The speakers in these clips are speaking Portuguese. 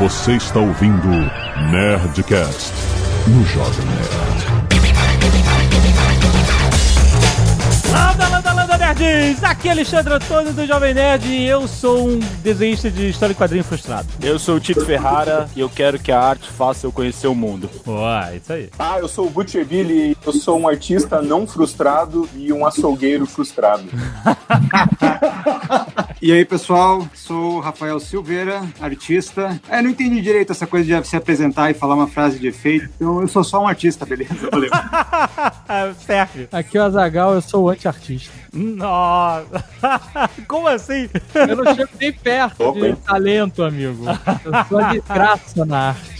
Você está ouvindo Nerdcast no Jovem Nerd. Landa, landa, landa, nerds! Aqui é Alexandre Antônio do Jovem Nerd e eu sou um desenhista de história em quadrinho frustrado. Eu sou o Tito Ferrara e eu quero que a arte faça eu conhecer o mundo. Ué, isso aí. Ah, eu sou o Butcher Billy, eu sou um artista não frustrado e um açougueiro frustrado. E aí, pessoal, sou o Rafael Silveira, artista. É, não entendi direito essa coisa de se apresentar e falar uma frase de efeito, então eu sou só um artista, beleza? Valeu. Serve. Aqui é o Azagal, eu sou o anti-artista. Nossa! Como assim? Eu não chego nem perto Opa, de hein? talento, amigo. Eu sou a desgraça na arte.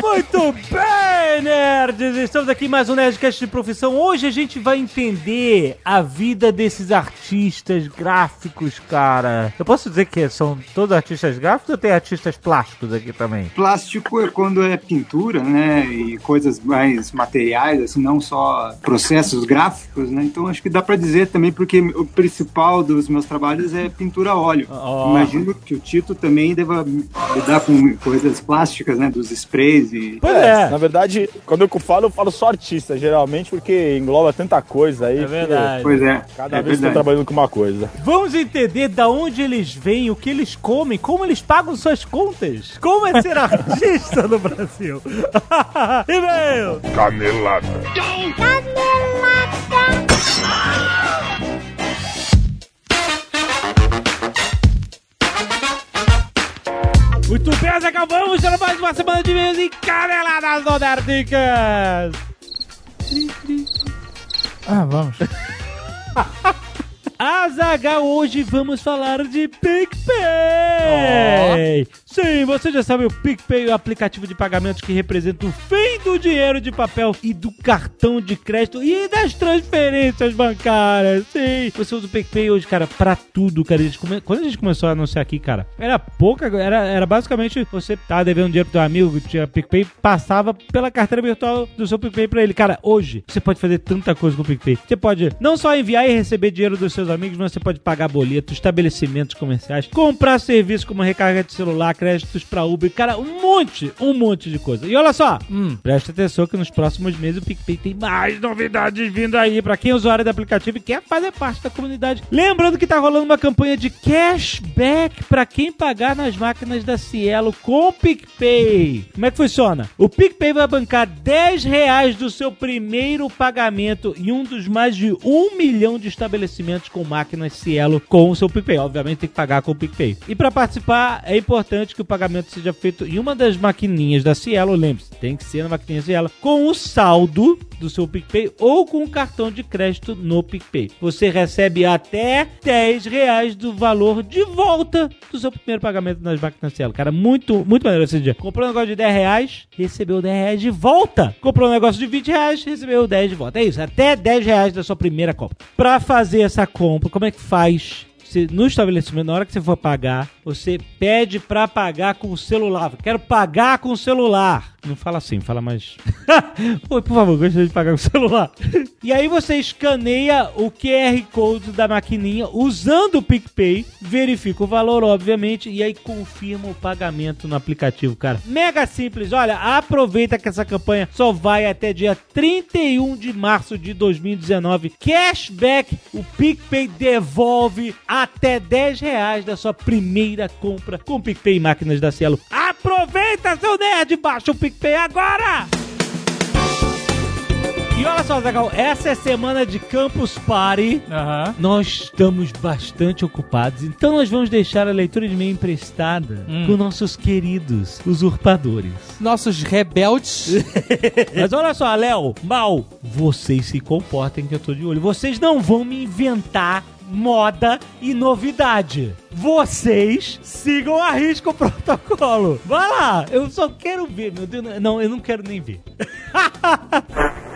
Muito bem, nerds! Estamos aqui em mais um Nerdcast de profissão. Hoje a gente vai entender a vida desses artistas gráficos, cara. Eu posso dizer que são todos artistas gráficos ou tem artistas plásticos aqui também? Plástico é quando é pintura, né? E coisas mais materiais, assim, não só processos gráficos, né? Então acho que dá pra dizer também, porque o principal dos meus trabalhos é pintura a óleo. Ó. Imagino que o Tito também deva lidar com coisas plásticas, né? Dos sprays e. Pois é. Na verdade, quando eu falo, eu falo só artista, geralmente, porque engloba tanta coisa aí. É que verdade. Pois é. Cada é vez verdade. trabalhando com uma coisa. Vamos entender da onde eles vêm, o que eles comem, como eles pagam suas contas. Como é ser artista no Brasil? E-mail! Canelada. Muito bem, Azaghal, vamos para mais uma semana de e-mails e caneladas do Nerdicas! Ah, vamos. Azaghal, hoje vamos falar de PicPay! Sim, você já sabe, o PicPay o aplicativo de pagamentos que representa o fim do dinheiro de papel e do cartão de crédito e das transferências bancárias. Sim, você usa o PicPay hoje, cara, pra tudo, cara. A come- Quando a gente começou a anunciar aqui, cara, era pouca, era, era basicamente você tá devendo dinheiro pro teu amigo, tinha PicPay, passava pela carteira virtual do seu PicPay pra ele. Cara, hoje você pode fazer tanta coisa com o PicPay. Você pode não só enviar e receber dinheiro dos seus amigos, mas você pode pagar boleto, estabelecimentos comerciais, comprar serviços como recarga de celular, créditos pra Uber, cara, um monte, um monte de coisa. E olha só, hum, presta atenção que nos próximos meses o PicPay tem mais novidades vindo aí pra quem é usuário do aplicativo e quer fazer parte da comunidade. Lembrando que tá rolando uma campanha de cashback pra quem pagar nas máquinas da Cielo com o PicPay. Como é que funciona? O PicPay vai bancar 10 reais do seu primeiro pagamento em um dos mais de um milhão de estabelecimentos com máquinas Cielo com o seu PicPay. Obviamente tem que pagar com o PicPay. E para participar é importante que o pagamento seja feito em uma das maquininhas da Cielo. Lembre-se, tem que ser na maquininha Cielo com o saldo do seu PicPay ou com o cartão de crédito no PicPay. Você recebe até 10 reais do valor de volta do seu primeiro pagamento nas máquinas Cielo. Cara, muito, muito maneiro esse dia. Comprou um negócio de 10 reais, recebeu 10 reais de volta. Comprou um negócio de 20 reais, recebeu 10 de volta. É isso, até 10 reais da sua primeira compra. Pra fazer essa compra, como é que faz? Você- no estabelecimento, na hora que você for pagar, você pede pra pagar com o celular. Quero pagar com o celular. Não fala assim, fala mais. Oi, por favor, gostaria de pagar com o celular. e aí você escaneia o QR Code da maquininha usando o PicPay, verifica o valor, obviamente, e aí confirma o pagamento no aplicativo, cara. Mega simples. Olha, aproveita que essa campanha só vai até dia 31 de março de 2019. Cashback, o PicPay devolve até 10 reais da sua primeira compra com PicPay e máquinas da Cielo. Aproveita, seu nerd! Baixa o PicPay agora! E olha só, Zagal, essa é semana de Campus Party. Aham. Nós estamos bastante ocupados, então nós vamos deixar a leitura de e-mail emprestada com nossos queridos usurpadores. Nossos rebeldes. Mas olha só, Léo, Mal, vocês se comportem que eu tô de olho. Vocês não vão me inventar moda e novidade. Vocês sigam a risco o protocolo. Vai lá, eu só quero ver, meu Deus. Não, eu não quero nem ver.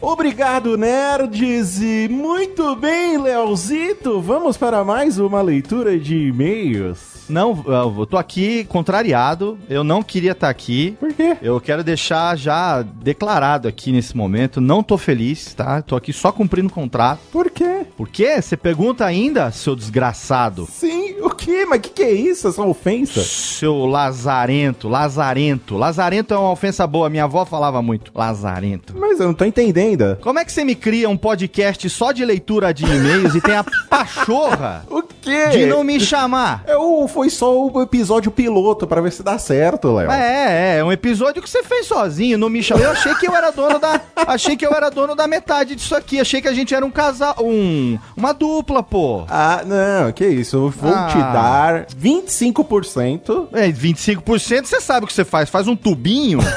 Obrigado, nerds! E muito bem, Leozito! Vamos para mais uma leitura de e-mails. Não, eu tô aqui contrariado. Eu não queria estar aqui. Por quê? Eu quero deixar já declarado aqui nesse momento. Não tô feliz, tá? Tô aqui só cumprindo o contrato. Por quê? Por quê? Você pergunta ainda, seu desgraçado? Sim, O quê? Mas o que, que é isso? Essa ofensa? Seu lazarento, lazarento. Lazarento é uma ofensa boa, minha avó falava muito. Lazarento. Mas eu não tô entendendo. Como é que você me cria um podcast só de leitura de e-mails e tem a pachorra O quê? de não me chamar? É, o- foi só o episódio piloto pra ver se dá certo, Léo. É, é um episódio que você fez sozinho, não me chamou. Eu achei que eu era dono da, achei que eu era dono da metade disso aqui. Achei que a gente era um casal, um, uma dupla, pô. Ah, não, que isso. Eu vou Ah. te dar 25%. É, 25% você sabe o que você faz, faz um tubinho.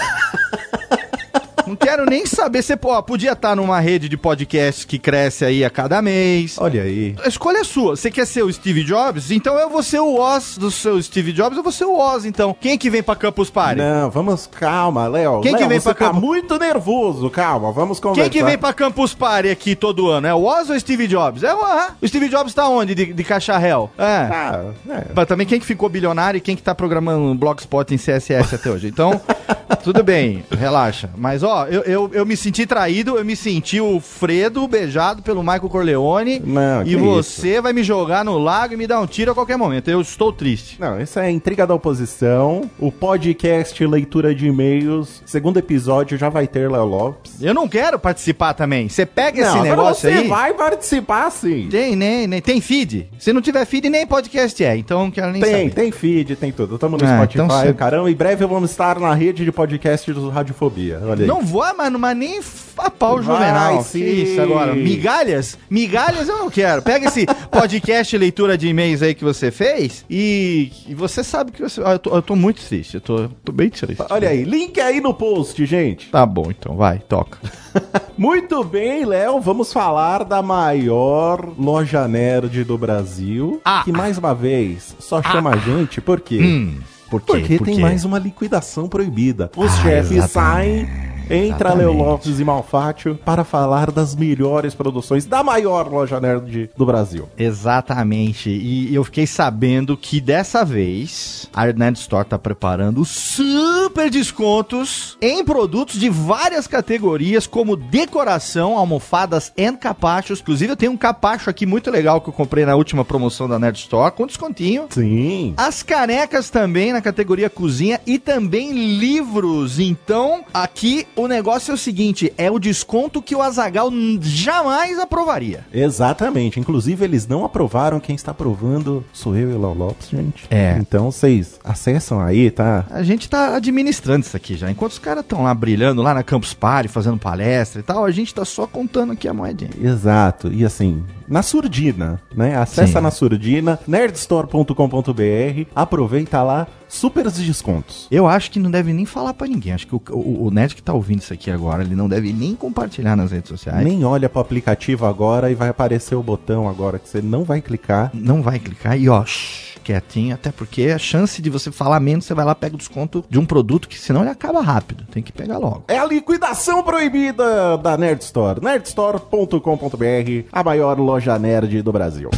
Não quero nem saber. Você pô, podia estar numa rede de podcasts que cresce aí a cada mês. Olha aí. A escolha é sua. Você quer ser o Steve Jobs? Então eu vou ser o Oz do seu Steve Jobs, eu vou ser o Oz, então. Quem que vem pra Campus Party? Não, vamos, calma, Léo. Quem que Léo, vem você pra tá campo? muito nervoso, calma, vamos conversar. Quem que vem pra Campus Party aqui todo ano? É o Oz ou o Steve Jobs? É o ah, O Steve Jobs tá onde? De, de cacharel? É. Ah, é. Mas também quem que ficou bilionário e quem que tá programando um blogspot em CSS até hoje. Então, tudo bem, relaxa. Mas, ó, eu, eu, eu me senti traído, eu me senti o Fredo beijado pelo Michael Corleone. Não, e você vai me jogar no lago e me dar um tiro a qualquer momento. Eu estou triste. Não, isso é intriga da oposição. O podcast Leitura de E-mails, segundo episódio, já vai ter Léo Lopes. Eu não quero participar também. Você pega esse Não, negócio você aí. vai participar sim. Tem, nem, nem, tem feed. Se não tiver feed, nem podcast é. Então não quero nem Tem, saber. tem feed, tem tudo. Tamo no Ah, Spotify, então caramba. Em breve vamos estar na rede de podcast do Radiofobia. Olha aí. Não vou, mano, mas nem a pau Vai, juvenal. Sim. isso agora? Migalhas? Migalhas eu não quero. Pega esse podcast leitura de e-mails aí que você fez e, e você sabe que você. Ah, eu, tô, eu tô muito triste. Eu tô, tô bem triste. Olha aí, link aí no post, gente. Tá bom, então, vai, toca. Muito bem, Léo, vamos falar da maior loja nerd do Brasil. Ah. Que mais uma vez só chama a gente, por quê? Hum, por? Porque Por tem mais uma liquidação proibida. Os Ah, chefes exatamente. saem. Entra. Leo Lopes e Malfátio para falar das melhores produções da maior loja nerd do Brasil. Exatamente. E eu fiquei sabendo que dessa vez a Nerd Store tá preparando super descontos em produtos de várias categorias, como decoração, almofadas e capachos. Inclusive, eu tenho um capacho aqui muito legal que eu comprei na última promoção da Nerd Store, com descontinho. Sim. As canecas também na categoria cozinha e também livros. Então, aqui o negócio é o seguinte: é o desconto que o Azagal jamais aprovaria. Exatamente. Inclusive, eles não aprovaram. Quem está aprovando sou eu e o Léo Lopes, gente. É. Então, vocês acessam aí, tá? A gente tá administrando isso aqui já. Enquanto os caras estão lá brilhando, lá na Campus Party, fazendo palestra e tal, a gente tá só contando aqui a moedinha. Exato. E assim, na surdina, né? Acessa Sim. na surdina, nerdstore.com.br, aproveita lá, super descontos. Eu acho que não deve nem falar pra ninguém. Acho que o, o, o Nerd que tá ouvindo isso aqui agora, ele não deve nem compartilhar nas redes sociais. Nem olha pro aplicativo agora e vai aparecer o botão agora que você não vai clicar. Não vai clicar e ó, shh, quietinho, até porque a chance de você falar menos, você vai lá, pega o desconto de um produto que senão ele acaba rápido. Tem que pegar logo. É a liquidação proibida da Nerd Store. nerdstore.com.br, a maior loja nerd do Brasil.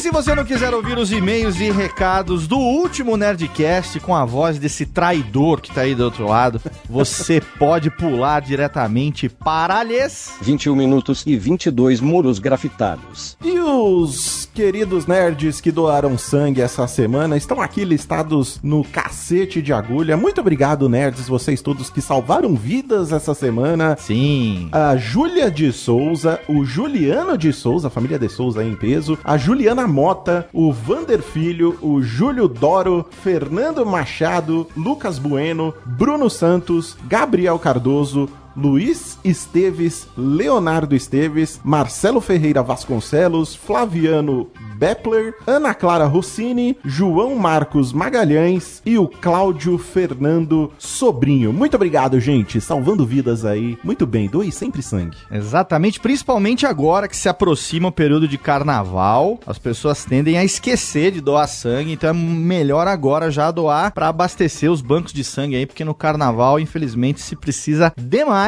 E se você não quiser ouvir os e-mails e recados do último Nerdcast com a voz desse traidor que tá aí do outro lado, você pode pular diretamente para lhes 21 minutos e 22 muros grafitados. E os queridos nerds que doaram sangue essa semana estão aqui listados no cacete de agulha. Muito obrigado, nerds, vocês todos que salvaram vidas essa semana. Sim. A Júlia de Souza, o Juliano de Souza, a família de Souza aí em peso, a Juliana Mota, o Vander Filho, o Júlio Doro, Fernando Machado, Lucas Bueno, Bruno Santos, Gabriel Cardoso, Luiz Esteves, Leonardo Esteves, Marcelo Ferreira Vasconcelos, Flaviano Bepler, Ana Clara Rossini, João Marcos Magalhães e o Cláudio Fernando Sobrinho. Muito obrigado, gente. Salvando vidas aí. Muito bem, doe sempre sangue. Exatamente, principalmente agora que se aproxima o período de carnaval, as pessoas tendem a esquecer de doar sangue, então é melhor agora já doar para abastecer os bancos de sangue aí, porque no carnaval, infelizmente, se precisa demais.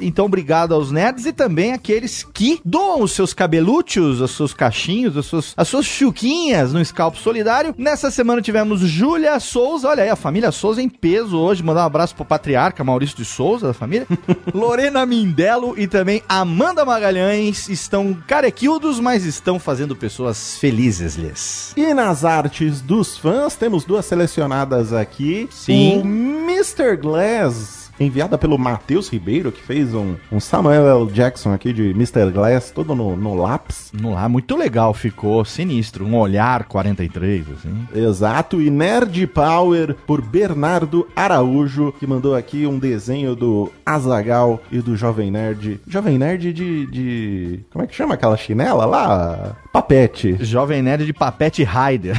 Então, obrigado aos nerds e também aqueles que doam os seus cabelútios, os seus cachinhos, as suas, as suas Chuquinhas no Scalpo Solidário. Nessa semana tivemos Júlia Souza, olha aí, a família Souza em peso hoje. Mandar um abraço pro patriarca Maurício de Souza, da família. Lorena Mindelo e também Amanda Magalhães estão carequildos, mas estão fazendo pessoas felizes, lhes. E nas artes dos fãs, temos duas selecionadas aqui. Sim. O Mr. Glass, enviada pelo Matheus Ribeiro, que fez um, um Samuel L. Jackson aqui de Mr. Glass, todo no, no lápis. No lá, muito legal, ficou sinistro. Um olhar 43, assim. Exato, e Nerd Power por Bernardo Araújo, que mandou aqui um desenho do Azagal e do Jovem Nerd. Jovem Nerd de, de. Como é que chama aquela chinela lá? Papete. Jovem Nerd de Papete Raider.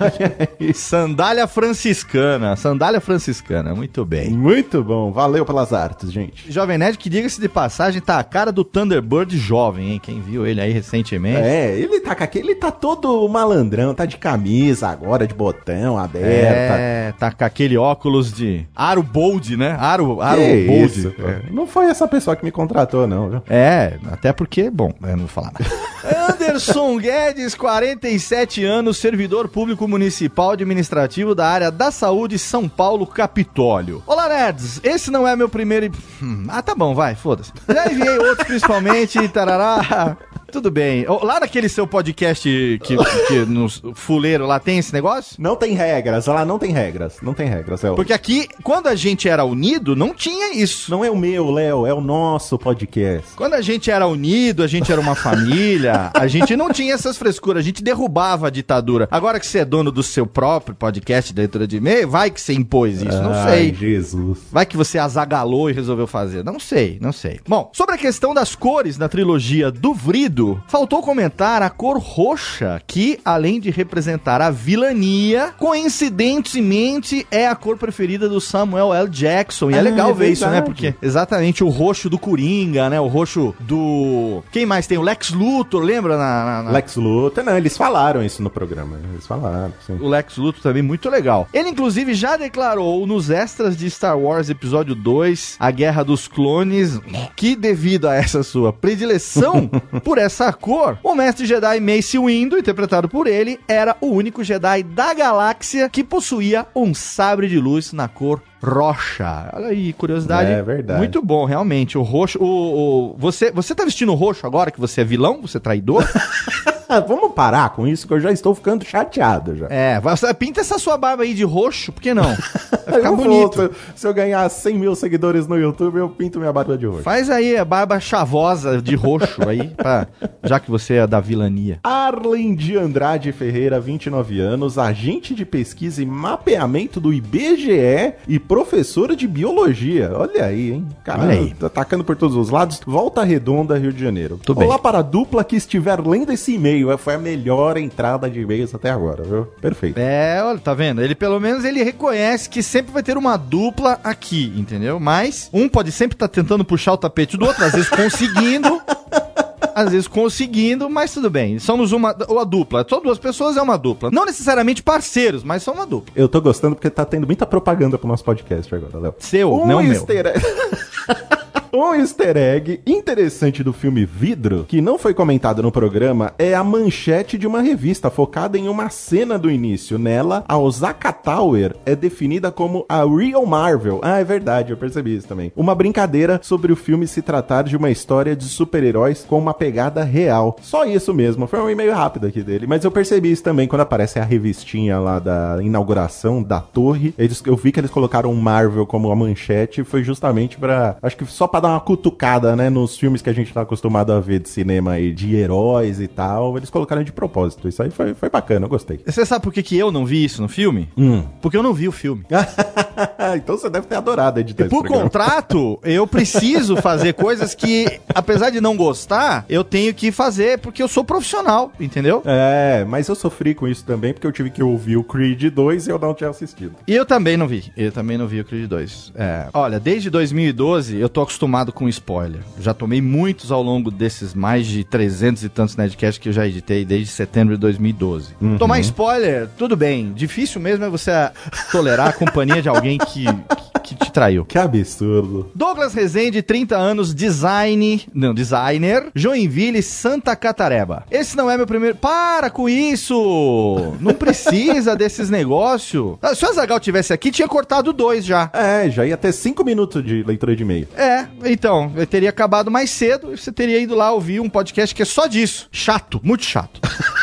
Sandália franciscana. Sandália franciscana, muito bem. Muito bom, valeu pelas artes, gente. Jovem Nerd, que diga-se de passagem, tá a cara do Thunderbird jovem, hein? Quem viu ele aí recentemente. É, ele tá com aquele, ele tá todo malandrão, tá de camisa agora, de botão aberta. É, tá com aquele óculos de aro bold, né? Aro, aro Que bold. isso, cara. Não foi essa pessoa que me contratou, não, viu? É, até porque, bom, eu não vou falar nada. Anderson Guedes, 47 anos, servidor público municipal administrativo da área da saúde, São Paulo, Capitólio. Olá, nerds! Esse não é meu primeiro. Hum, Ah, tá bom, vai, foda-se. Já enviei outros, principalmente, tarará. Tudo bem. Lá naquele seu podcast que, que no fuleiro lá tem esse negócio? Não tem regras, lá não tem regras, não tem regras, é o... Porque aqui, quando a gente era unido, não tinha isso. Não é o meu, Léo, é o nosso podcast. Quando a gente era unido, a gente era uma família, a gente não tinha essas frescuras, a gente derrubava a ditadura. Agora que você é dono do seu próprio podcast de leitura de e-mail, vai que você impôs isso, não Ai, sei. Jesus. Vai que você azagalou e resolveu fazer. Não sei, não sei. Bom, sobre a questão das cores na trilogia do Vrido, faltou comentar a cor roxa, que, além de representar a vilania, coincidentemente é a cor preferida do Samuel L. Jackson. E é Ah, legal é ver isso, né? Porque exatamente o roxo do Coringa, né? O roxo do. Quem mais tem? O Lex Luthor, lembra? Na, na- na- Lex Luthor, não, eles falaram isso no programa, eles falaram, sim. O Lex Luthor também muito legal. Ele, inclusive, já declarou nos extras de Star Wars Episódio 2, A Guerra dos Clones, que devido a essa sua predileção por essa cor, o mestre Jedi Mace Windu, interpretado por ele, era o único Jedi da galáxia que possuía um sabre de luz na cor roxa. Olha aí, curiosidade. É verdade. Muito bom, realmente. O roxo. O, o- você, você tá vestindo roxo agora que você é vilão? Você é traidor? Ah, vamos parar com isso, que eu já estou ficando chateado já. É, pinta essa sua barba aí de roxo, por que não? Vai ficar Eu bonito. vou, se eu ganhar 100 mil seguidores no YouTube, eu pinto minha barba de roxo. Faz aí a barba chavosa de roxo aí, pra, já que você é da vilania. Arlen de Andrade Ferreira, 29 anos, agente de pesquisa e mapeamento do IBGE e professora de biologia. Olha aí, hein? Cara, Olha aí. tá atacando por todos os lados. Volta Redonda, Rio de Janeiro. Tudo Olá bem. para a dupla que estiver lendo esse e-mail. Foi a melhor entrada de e-mails até agora, viu? Perfeito. É, olha, tá vendo? Ele pelo menos ele reconhece que sempre vai ter uma dupla aqui, entendeu? Mas um pode sempre estar tentando puxar o tapete do outro, às vezes conseguindo. Às vezes conseguindo, mas tudo bem. Somos uma, uma dupla. Só duas pessoas é uma dupla. Não necessariamente parceiros, mas são uma dupla. Eu tô gostando porque tá tendo muita propaganda pro nosso podcast agora, Léo. Seu, Um não meu. Um easter egg interessante do filme Vidro, que não foi comentado no programa, é a manchete de uma revista focada em uma cena do início. Nela, a Osaka Tower é definida como a Real Marvel. Ah, é verdade, eu percebi isso também. Uma brincadeira sobre o filme se tratar de uma história de super-heróis com uma pegada real. Só isso mesmo, foi um e-mail rápido aqui dele. Mas eu percebi isso também quando aparece a revistinha lá da inauguração da torre. Eles, eu vi que eles colocaram Marvel como a manchete, foi justamente pra. Acho que só pra dar uma cutucada, né? Nos filmes que a gente tá acostumado a ver de cinema aí, de heróis e tal. Eles colocaram de propósito. Isso aí foi, foi bacana, eu gostei. Você sabe por que, que eu não vi isso no filme? Hum. Porque eu não vi o filme. então você deve ter adorado editar E esse por programa. contrato, eu preciso fazer coisas que, apesar de não gostar, eu tenho que fazer porque eu sou profissional, entendeu? É, mas eu sofri com isso também, porque eu tive que ouvir o Creed 2 e eu não tinha assistido. E eu também não vi. Eu também não vi o Creed 2. É, olha, desde 2012 eu tô acostumado com spoiler. Já tomei muitos ao longo desses mais de 300 e tantos Nerdcasts que eu já editei desde setembro de 2012. Uhum. Tomar spoiler, tudo bem. Difícil mesmo é você tolerar a companhia de alguém que, que te traiu. Que absurdo. Douglas Rezende, 30 anos, design. Não, designer. Joinville, Santa Catareba. Esse não é meu primeiro. Para com isso! Não precisa desses negócios. Ah, Se o Azagal tivesse aqui, tinha cortado dois já. É, já ia ter cinco minutos de leitura de e-mail. É, então, eu teria acabado mais cedo e você teria ido lá ouvir um podcast que é só disso. Chato, muito chato.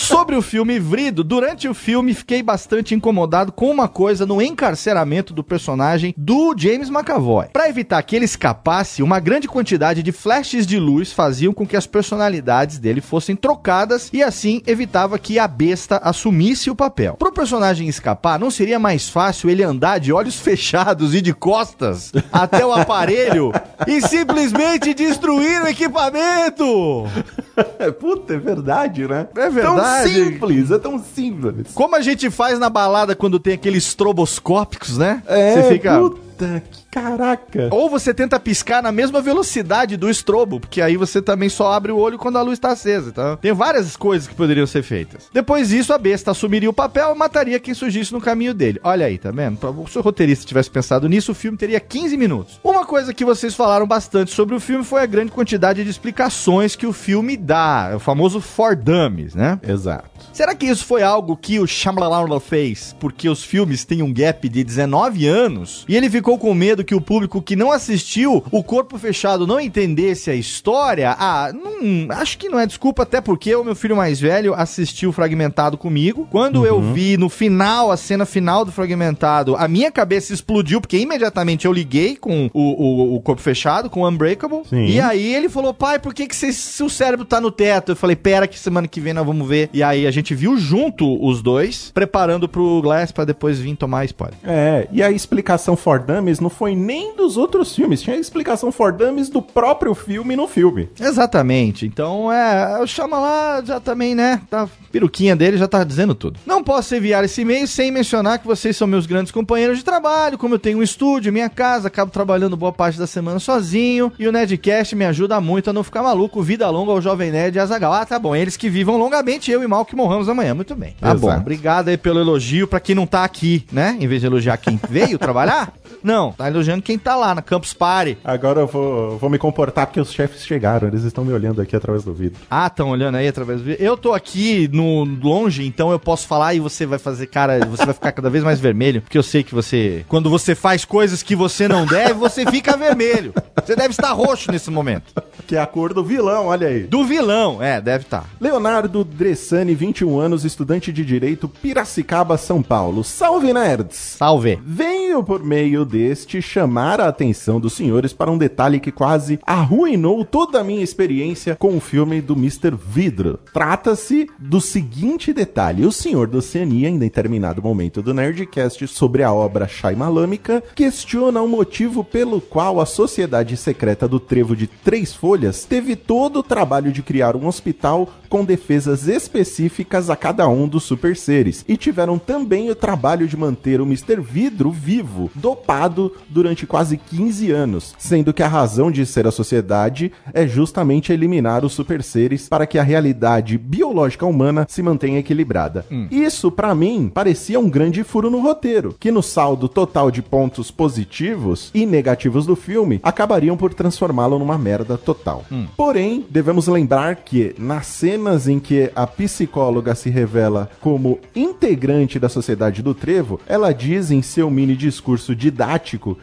Sobre o filme Vrido, durante o filme fiquei bastante incomodado com uma coisa no encarceramento do personagem do James McAvoy. Para evitar que ele escapasse, uma grande quantidade de flashes de luz faziam com que as personalidades dele fossem trocadas e assim evitava que a besta assumisse o papel. Pro personagem escapar, não seria mais fácil ele andar de olhos fechados e de costas até o aparelho e simplesmente destruir o equipamento? Puta, é verdade, né? É verdade. Tão simples, é tão simples. Como a gente faz na balada quando tem aqueles estroboscópicos, né? É, Você fica. puta, que caraca. Ou você tenta piscar na mesma velocidade do estrobo, porque aí você também só abre o olho quando a luz está acesa. Então, tem várias coisas que poderiam ser feitas. Depois disso, a besta assumiria o papel e mataria quem surgisse no caminho dele. Olha aí, tá vendo? Se o roteirista tivesse pensado nisso, o filme teria 15 minutos. Uma coisa que vocês falaram bastante sobre o filme foi a grande quantidade de explicações que o filme dá. O famoso for dummies, né? Exato. Será que isso foi algo que o Shyamalan fez porque os filmes têm um gap de 19 anos e ele ficou com medo que o público que não assistiu o Corpo Fechado não entendesse a história? Ah, não, acho que não é desculpa, até porque o meu filho mais velho assistiu Fragmentado comigo. Quando eu vi no final, a cena final do Fragmentado, a minha cabeça explodiu porque imediatamente eu liguei com o, o, o Corpo Fechado, com o Unbreakable. Sim. E aí ele falou, pai, por que, que cê- se o cérebro tá no teto? Eu falei, pera que semana que vem nós vamos ver. E aí a gente viu junto os dois, preparando pro Glass pra depois vir tomar spoiler. É, e a explicação for Dummies não foi nem dos outros filmes, tinha a explicação for Dummies do próprio filme no filme. Exatamente. Então, é, o chama lá já também, né? Tá, peruquinha dele já tá dizendo tudo. Não posso enviar esse e-mail sem mencionar que vocês são meus grandes companheiros de trabalho, como eu tenho um estúdio, minha casa, acabo trabalhando boa parte da semana sozinho, e o Nerdcast me ajuda muito a não ficar maluco. Vida longa ao Jovem Nerd e Azagal. Ah, tá bom. Eles que vivam longamente, eu e Mal morramos amanhã. Muito bem. Tá Exato. bom. Obrigado aí pelo elogio pra quem não tá aqui, né? Em vez de elogiar quem veio trabalhar. Não, tá elogiando quem tá lá na Campus Party. Agora eu vou, vou me comportar porque os chefes chegaram, eles estão me olhando aqui através do vidro. Ah, estão olhando aí através do vídeo. Eu tô aqui no longe, então eu posso falar e você vai fazer cara, você vai ficar cada vez mais vermelho, porque eu sei que você, quando você faz coisas que você não deve, você fica vermelho. Você deve estar roxo nesse momento. Que é a cor do vilão, olha aí. Do vilão, é, deve estar. Leonardo Dressani, 21 anos, estudante de Direito, Piracicaba, São Paulo. Salve, nerds! Salve. Venho por meio deste chamar a atenção dos senhores para um detalhe que quase arruinou toda a minha experiência com o filme do Mr. Vidro. Trata-se do seguinte detalhe: o senhor da Oceania, em determinado momento do Nerdcast sobre a obra Shaimalâmica, questiona o motivo pelo qual a Sociedade Secreta do Trevo de Três Folhas teve todo o trabalho de criar um hospital com defesas específicas a cada um dos super seres e tiveram também o trabalho de manter o Mr. Vidro vivo, dopado durante quase 15 anos, sendo que a razão de ser a sociedade é justamente eliminar os super seres para que a realidade biológica humana se mantenha equilibrada. Isso, pra mim, parecia um grande furo no roteiro, que no saldo total de pontos positivos e negativos do filme acabariam por transformá-lo numa merda total. Porém, devemos lembrar que nas cenas em que a psicóloga se revela como integrante da Sociedade do Trevo, ela diz em seu mini discurso didático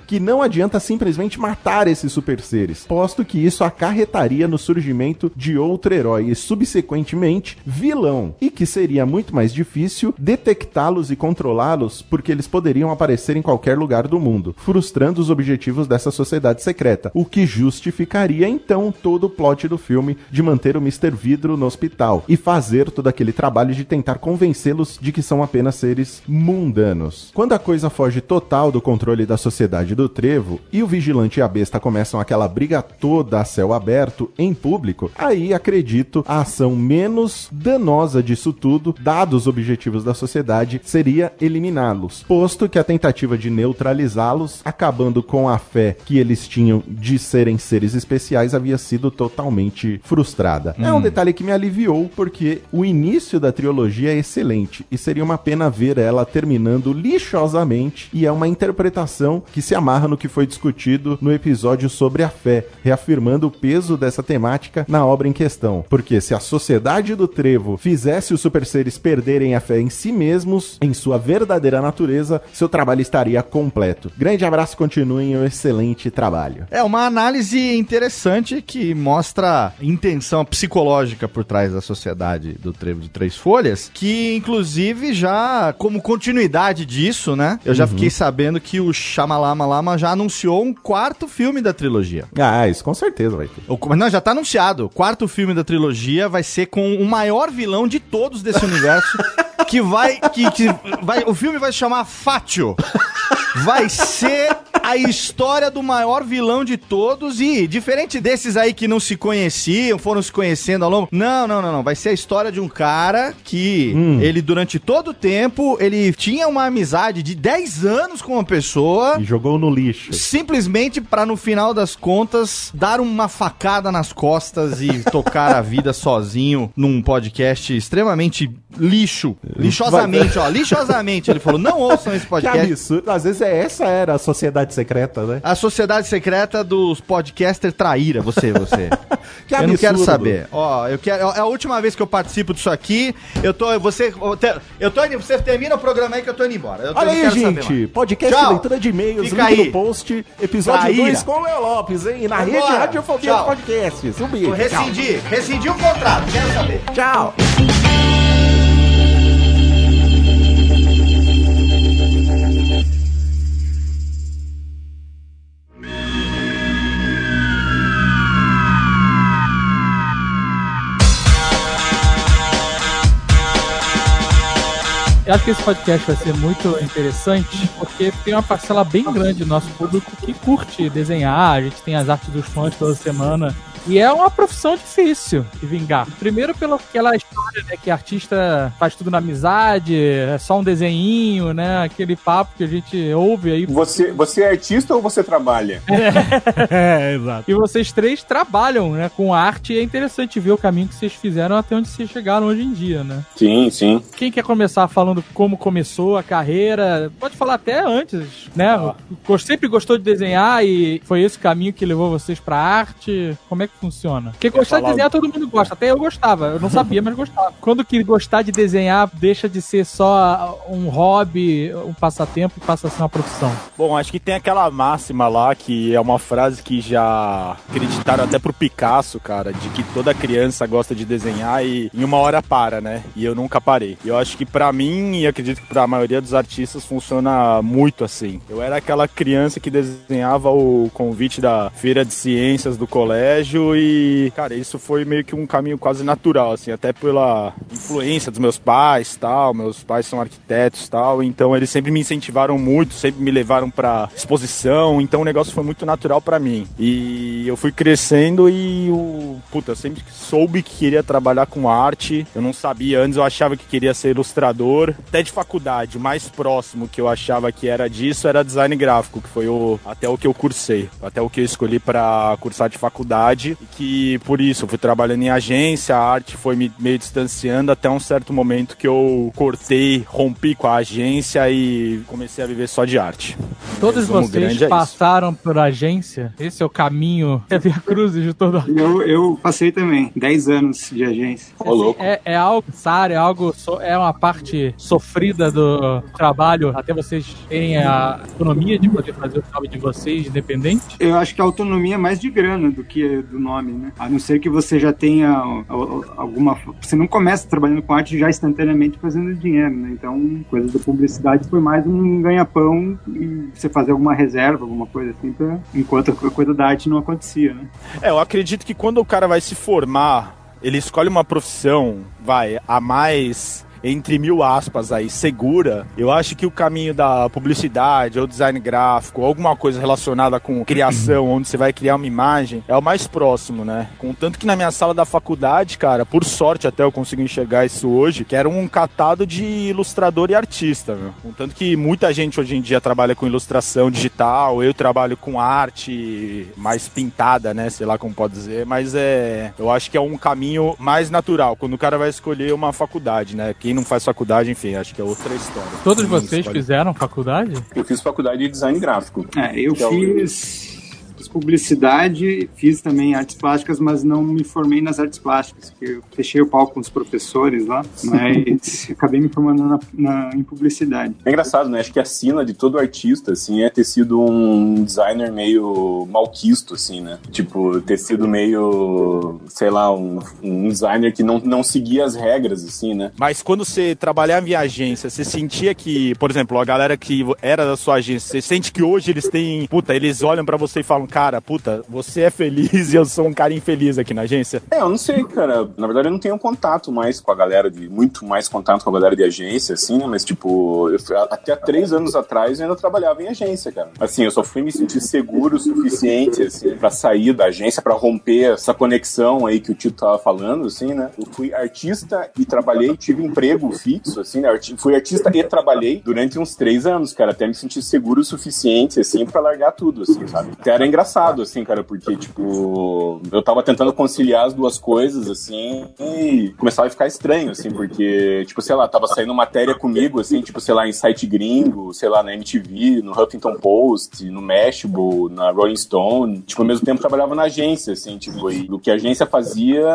que não adianta simplesmente matar esses super seres, posto que isso acarretaria no surgimento de outro herói e subsequentemente vilão, e que seria muito mais difícil detectá-los e controlá-los porque eles poderiam aparecer em qualquer lugar do mundo, frustrando os objetivos dessa sociedade secreta, o que justificaria então todo o plot do filme de manter o Mr. Vidro no hospital e fazer todo aquele trabalho de tentar convencê-los de que são apenas seres mundanos. Quando a coisa foge total do controle da sociedade do trevo e o vigilante e a besta começam aquela briga toda a céu aberto em público, aí acredito a ação menos danosa disso tudo, dados os objetivos da sociedade, seria eliminá-los, posto que a tentativa de neutralizá-los, acabando com a fé que eles tinham de serem seres especiais, havia sido totalmente frustrada. É um detalhe que me aliviou, porque o início da trilogia é excelente e seria uma pena ver ela terminando lixosamente e é uma interpretação visão que se amarra no que foi discutido no episódio sobre a fé, reafirmando o peso dessa temática na obra em questão. Porque se a sociedade do trevo fizesse os super seres perderem a fé em si mesmos, em sua verdadeira natureza, seu trabalho estaria completo. Grande abraço, continuem o excelente trabalho. É uma análise interessante que mostra a intenção psicológica por trás da sociedade do Trevo de Três Folhas, que inclusive já, como continuidade disso, né? Eu já Uhum. fiquei sabendo que o Shamalama Lama já anunciou um quarto filme da trilogia. Ah, isso com certeza vai ter. O- Não, já tá anunciado. O quarto filme da trilogia vai ser com o maior vilão de todos desse universo. Que vai. Que, que vai. O filme vai se chamar Fátio. Vai ser a história do maior vilão de todos e diferente desses aí que não se conheciam, foram se conhecendo ao longo. Não, não, não, não. Vai ser a história de um cara que Hum. ele durante todo o tempo ele tinha uma amizade de 10 anos com uma pessoa E jogou no lixo. simplesmente pra no final das contas dar uma facada nas costas e tocar a vida sozinho num podcast extremamente lixo, lixosamente, ó, lixosamente. Ele falou: "Não ouçam esse Que podcast". absurdo. Às vezes é essa era a sociedade secreta, né? A sociedade secreta dos podcaster traíra, você, você. Que eu não quero saber. Ó, eu quero. É a última vez que eu participo disso aqui. Eu tô. Você. Eu, tô indo. Você termina o programa aí que eu tô indo embora. Eu, Olha eu não aí, gente. Podcast Tchau. leitura de e-mails, Fica link aí. no post. Episódio Traíra. 2 com o Léo Lopes, hein? Na Vai rede. Radiofobia Tchau. Podcasts. Um beijo. Eu rescindi. Rescindi o contrato. Quero saber. Tchau. Eu acho que esse podcast vai ser muito interessante, porque tem uma parcela bem grande do nosso público que curte desenhar, a gente tem as artes dos fãs toda semana. E é uma profissão difícil de vingar. Primeiro pela aquela história, né, que artista faz tudo na amizade, é só um desenhinho, né? Aquele papo que a gente ouve aí. Você, você é artista ou você trabalha? É, exato. E vocês três trabalham, né, com arte e é interessante ver o caminho que vocês fizeram até onde vocês chegaram hoje em dia, né? Sim, sim. Quem quer começar falando como começou a carreira? Pode falar até antes, né? Gos- Sempre gostou de desenhar e foi esse o caminho que levou vocês pra arte? Como é que funciona? Porque gostar de desenhar todo mundo gosta. Até eu gostava. Eu não sabia, mas gostava. Quando que gostar de desenhar deixa de ser só um hobby, um passatempo e passa a ser uma profissão? Bom, acho que tem aquela máxima lá que é uma frase que já acreditaram até pro Picasso, cara, de que toda criança gosta de desenhar e em uma hora para, né? E eu nunca parei. Eu acho que pra mim, e acredito que pra maioria dos artistas, funciona muito assim. Eu era aquela criança que desenhava o convite da feira de ciências do colégio e, cara, isso foi meio que um caminho quase natural, assim, até pela influência dos meus pais, tal. Meus pais são arquitetos, tal, então eles sempre me incentivaram muito, sempre me levaram pra exposição, então o negócio foi muito natural pra mim. E eu fui crescendo e o puta, eu sempre soube que queria trabalhar com arte. Eu não sabia antes, eu achava que queria ser ilustrador. Até de faculdade, o mais próximo que eu achava que era disso era design gráfico, que foi o até o que eu cursei, até o que eu escolhi pra cursar de faculdade, e que por isso eu fui trabalhando em agência, a arte foi me meio distanciando até um certo momento que eu cortei, rompi com a agência e comecei a viver só de arte. Todos Resumo vocês é isso. passaram por agência? Esse é o caminho, é Via Cruzes de todo Eu, eu passei também, 10 anos de agência. Ô, louco. É, é algo necessário, é algo é uma parte sofrida do trabalho até vocês terem a autonomia de poder fazer o trabalho de vocês independente. Eu acho que a autonomia é mais de grana do que do nome, né? A não ser que você já tenha alguma. Você não começa trabalhando com arte já instantaneamente fazendo dinheiro, né? Então, coisa da publicidade foi mais um ganha-pão e você fazer alguma reserva, alguma coisa assim, pra, enquanto a coisa da arte não acontecia, né? É, eu acredito que quando o cara vai se formar, ele escolhe uma profissão, vai, a mais entre mil aspas aí, segura, eu acho que o caminho da publicidade ou design gráfico, alguma coisa relacionada com criação, onde você vai criar uma imagem, é o mais próximo, né? Contanto que na minha sala da faculdade, cara, por sorte até eu consigo enxergar isso hoje, que era um catado de ilustrador e artista, meu. Contanto que muita gente hoje em dia trabalha com ilustração digital, eu trabalho com arte mais pintada, né? Sei lá como pode dizer, mas é. Eu acho que é um caminho mais natural, quando o cara vai escolher uma faculdade, né? Quem não faz faculdade, enfim, acho que é outra história. Todos Sim, vocês fizeram faculdade? Eu fiz faculdade de design gráfico. É, eu Que é o- fiz, fiz publicidade, fiz também artes plásticas, mas não me formei nas artes plásticas, porque eu fechei o pau com os professores lá, mas acabei me formando na, na- em publicidade. É engraçado, né? Acho que a sina de todo artista, assim, é ter sido um designer meio malquisto, assim, né? Tipo, ter sido meio, sei lá, um, um designer que não, não seguia as regras, assim, né? Mas quando você trabalhava em agência, você sentia que, por exemplo, a galera que era da sua agência, você sente que hoje eles têm, puta, eles olham pra você e falam, cara, puta, você é feliz e eu sou um cara infeliz aqui na agência? É, eu não sei, cara. Na verdade, eu não tenho contato mais com a galera de. Muito mais contato com a galera de agência, assim, né? Mas, tipo, eu, até três anos atrás eu ainda trabalhava em agência, cara. Assim, eu só fui me sentir seguro o suficiente, assim, pra sair da agência, pra romper essa conexão aí que o Tito tava falando, assim, né? Eu fui artista e trabalhei, tive emprego fixo, assim, né? Arti- Fui artista e trabalhei durante uns três anos, cara, até me sentir seguro o suficiente, assim, pra largar tudo, assim, sabe? Até era engraçado, assim, cara, porque, tipo, eu tava tentando conciliar as duas coisas, assim, e começava a ficar estranho, assim, porque, tipo, sei lá, tava saindo matéria comigo, assim, tipo, sei lá, em site gringo, sei lá, na MTV, no Huffington Post, no Mashable, na Rolling Stone. Tipo, ao mesmo tempo trabalhava na agência, assim, tipo, e o que a agência fazia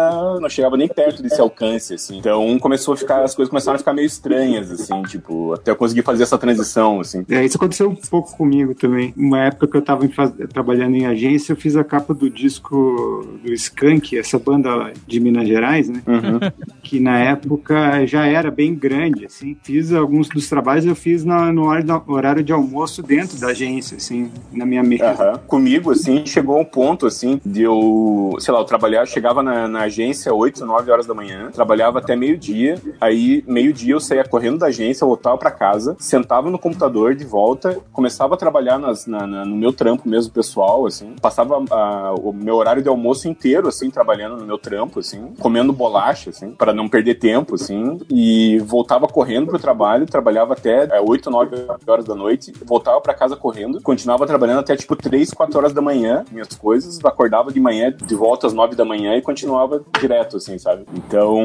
não chegava nem perto desse alcance, assim. Então começou a ficar, as coisas começaram a ficar meio estranhas, assim, tipo, até eu conseguir fazer essa transição, assim. É, isso aconteceu um pouco comigo também. Uma época que eu estava trabalhando em agência, eu fiz a capa do disco do Skank, essa banda de Minas Gerais, né? Uhum. Que na época já era bem grande, assim. Fiz alguns dos trabalhos, eu fiz na- no horário de almoço dentro da agência, assim, na minha mesa. Aham. Comigo, assim, chegou um ponto, assim, de eu, sei lá, eu trabalhar, chegava na, na agência 8, 9 horas da manhã, trabalhava até meio-dia, aí meio-dia eu saía correndo da agência, voltava pra casa, sentava no computador de volta, começava a trabalhar nas- na- na- no meu trampo mesmo, pessoal, assim, passava ah, o meu horário de almoço inteiro, assim, trabalhando no meu trampo, assim, comendo bolacha, assim, para não perder tempo, assim, e voltava correndo pro trabalho, trabalhava até é, 8, 9 horas da noite, voltava pra casa correndo, continuava trabalhando até tipo 3, 4 horas da manhã, minhas coisas, acordava de manhã, de volta às 9 da manhã e continuava direto, assim, sabe? Então,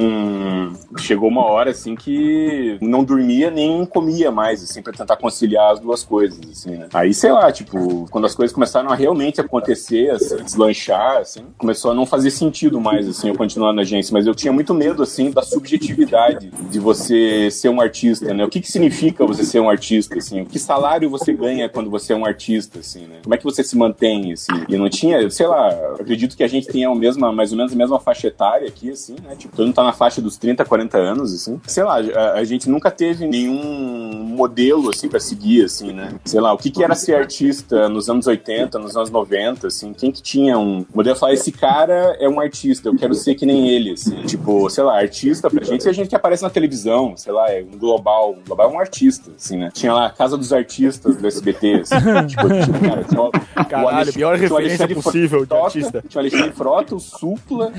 chegou uma hora, assim, que não dormia nem comia mais, assim, pra tentar conciliar as duas coisas, assim, né? Aí, sei lá, tipo, quando as coisas começaram a realmente acontecer, assim, deslanchar, assim, começou a não fazer sentido mais, assim, eu continuar na agência, mas eu tinha muito medo, assim, da subjetividade de você ser um artista, né? O que que significa você ser um artista, assim? Que salário você ganha quando você é um artista, assim, né? Como é que você se mantém, assim? E não tinha, sei lá, acredito que a gente tenha a mesma, mais ou menos a mesma faixa etária aqui, assim, né? Tipo, todo mundo tá na faixa dos 30, 40 anos, assim. Sei lá, a, a gente nunca teve nenhum modelo, assim, pra seguir, assim, né? Sei lá, o que que era ser artista nos anos 80, nos anos 90, assim? Quem que tinha um modelo? Falar, esse cara é um artista, eu quero ser que nem ele, assim. Tipo, sei lá, artista pra gente é a gente que aparece na televisão, sei lá, é um global. O global é um artista, assim, né? Tinha lá a Casa dos Artistas do SBT, assim. tipo, tipo, cara, tinha o, Caralho, o pior referência possível de Frota, artista. Tinha o Alexandre Frota, o Supla.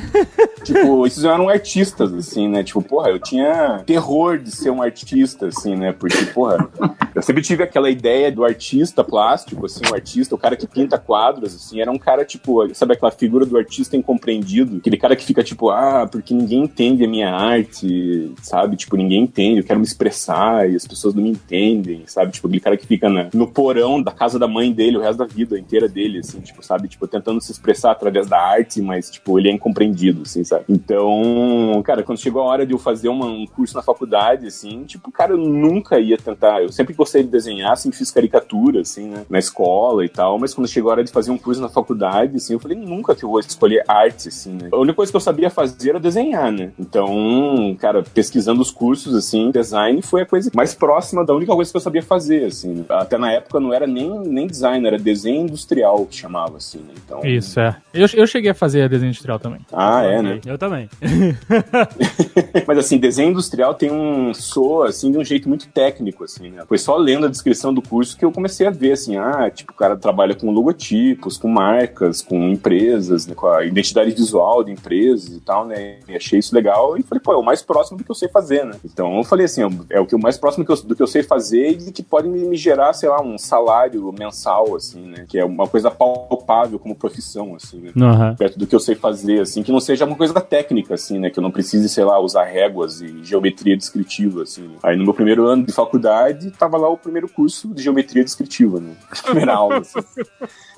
tipo, esses eram artistas, assim, né? Tipo, porra, eu tinha terror de ser um artista, assim, né? Porque, porra, eu sempre tive aquela ideia do artista plástico, assim, o artista, o cara que pinta quadros, assim, era um cara, tipo, sabe aquela figura do artista incompreendido? Aquele cara que fica, tipo, ah, porque ninguém entende a minha arte, sabe? Tipo, ninguém entende, eu quero me expressar e as pessoas não me entendem, sabe? Tipo, aquele cara que fica na- no porão da casa da mãe dele o resto da vida inteira dele, assim, tipo, sabe? Tipo, tentando se expressar através da arte, mas, tipo, ele é incompreendido, assim, sabe? Então, cara, quando chegou a hora de eu fazer uma- um curso na faculdade, assim, tipo, cara, eu nunca ia tentar. Eu sempre gostei de desenhar, assim, fiz caricatura, assim, né? Na escola e tal, mas quando chegou a hora de fazer um curso na faculdade, assim, eu falei, nunca que eu vou escolher arte, assim, né? A única coisa que eu sabia fazer era desenhar, né? Então, cara, pesquisando os cursos, assim, design foi a coisa mais próxima da única coisa que eu sabia fazer, assim. né? Até na época não era nem, nem design, era desenho industrial que chamava, assim, né? Então. Isso, é. Eu, eu cheguei a fazer desenho industrial também. Ah, é, né? Eu também. Mas assim, desenho industrial tem um soa assim de um jeito muito técnico assim, né? Foi só lendo a descrição do curso que eu comecei a ver assim, ah, tipo, o cara trabalha com logotipos, com marcas, com empresas, né, com a identidade visual de empresas e tal, né? E achei isso legal e falei, pô, é o mais próximo do que eu sei fazer, né? Então eu falei assim, é o que o mais próximo do que, eu, do que eu sei fazer e que pode me, me gerar, sei lá, um salário mensal, assim, né? Que é uma coisa palpável como profissão, assim, né? Uhum. Perto do que eu sei fazer, assim, que não seja uma coisa técnica, assim, né? Que eu não precise, sei lá, usar réguas e geometria descritiva, assim. Né? Aí no meu primeiro ano de faculdade, tava lá o primeiro curso de geometria descritiva, né? Primeira aula, assim.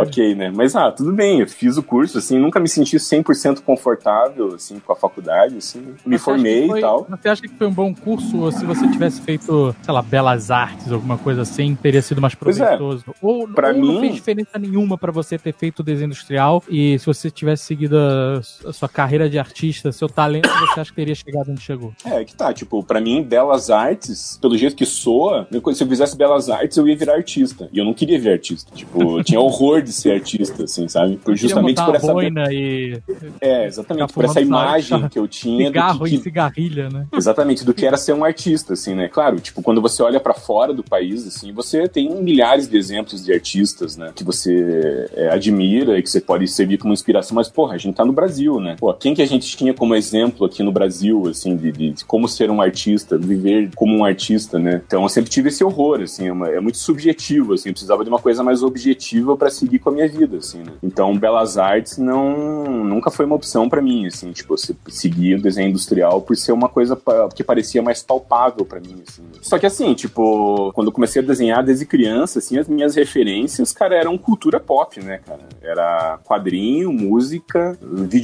ok, né? Mas, ah, tudo bem, eu fiz o curso, assim, nunca me senti 100% confortável, assim, com a faculdade, assim. Me Você formei foi- e tal. Você acha que foi um bom curso ou se você tivesse feito, sei lá, belas artes, alguma coisa assim, teria sido mais é. proveitoso? Ou, Pra ou não mim- fez diferença nenhuma pra você ter feito desenho industrial e se você tivesse seguido a, a sua carreira de artista, seu talento, você acha que teria chegado onde chegou? É, que tá, tipo, pra mim, belas artes, pelo jeito que soa, se eu fizesse belas artes, eu ia virar artista. E eu não queria virar artista. Tipo, tinha horror de ser artista, assim, sabe? Por, justamente por essa. boina e É, exatamente, por essa imagem que eu tinha cigarro e que, que- cigarrilha, né? Exatamente, do que era ser um artista, assim, né? Claro, tipo, quando você olha pra fora do país, assim, você tem milhares de exemplos de artistas, né? Que você é, admira e que você pode servir como inspiração, mas, porra, a gente tá no Brasil, né? Pô, quem que a gente tinha como exemplo aqui no Brasil, assim, de, de- de como ser um artista, viver como um artista, né? Então eu sempre tive esse horror, assim, é, uma- é muito subjetivo, assim, eu precisava de uma coisa mais objetiva pra seguir com a minha vida, assim, né? Então, Belas Artes não nunca foi uma opção pra mim, assim, tipo, se- seguir o desenho industrial por ser uma coisa que parecia mais palpável pra mim, assim. Só que assim, tipo, quando eu comecei a desenhar desde criança, assim, as minhas referências, cara, eram cultura pop, né, cara? Era quadrinho, música,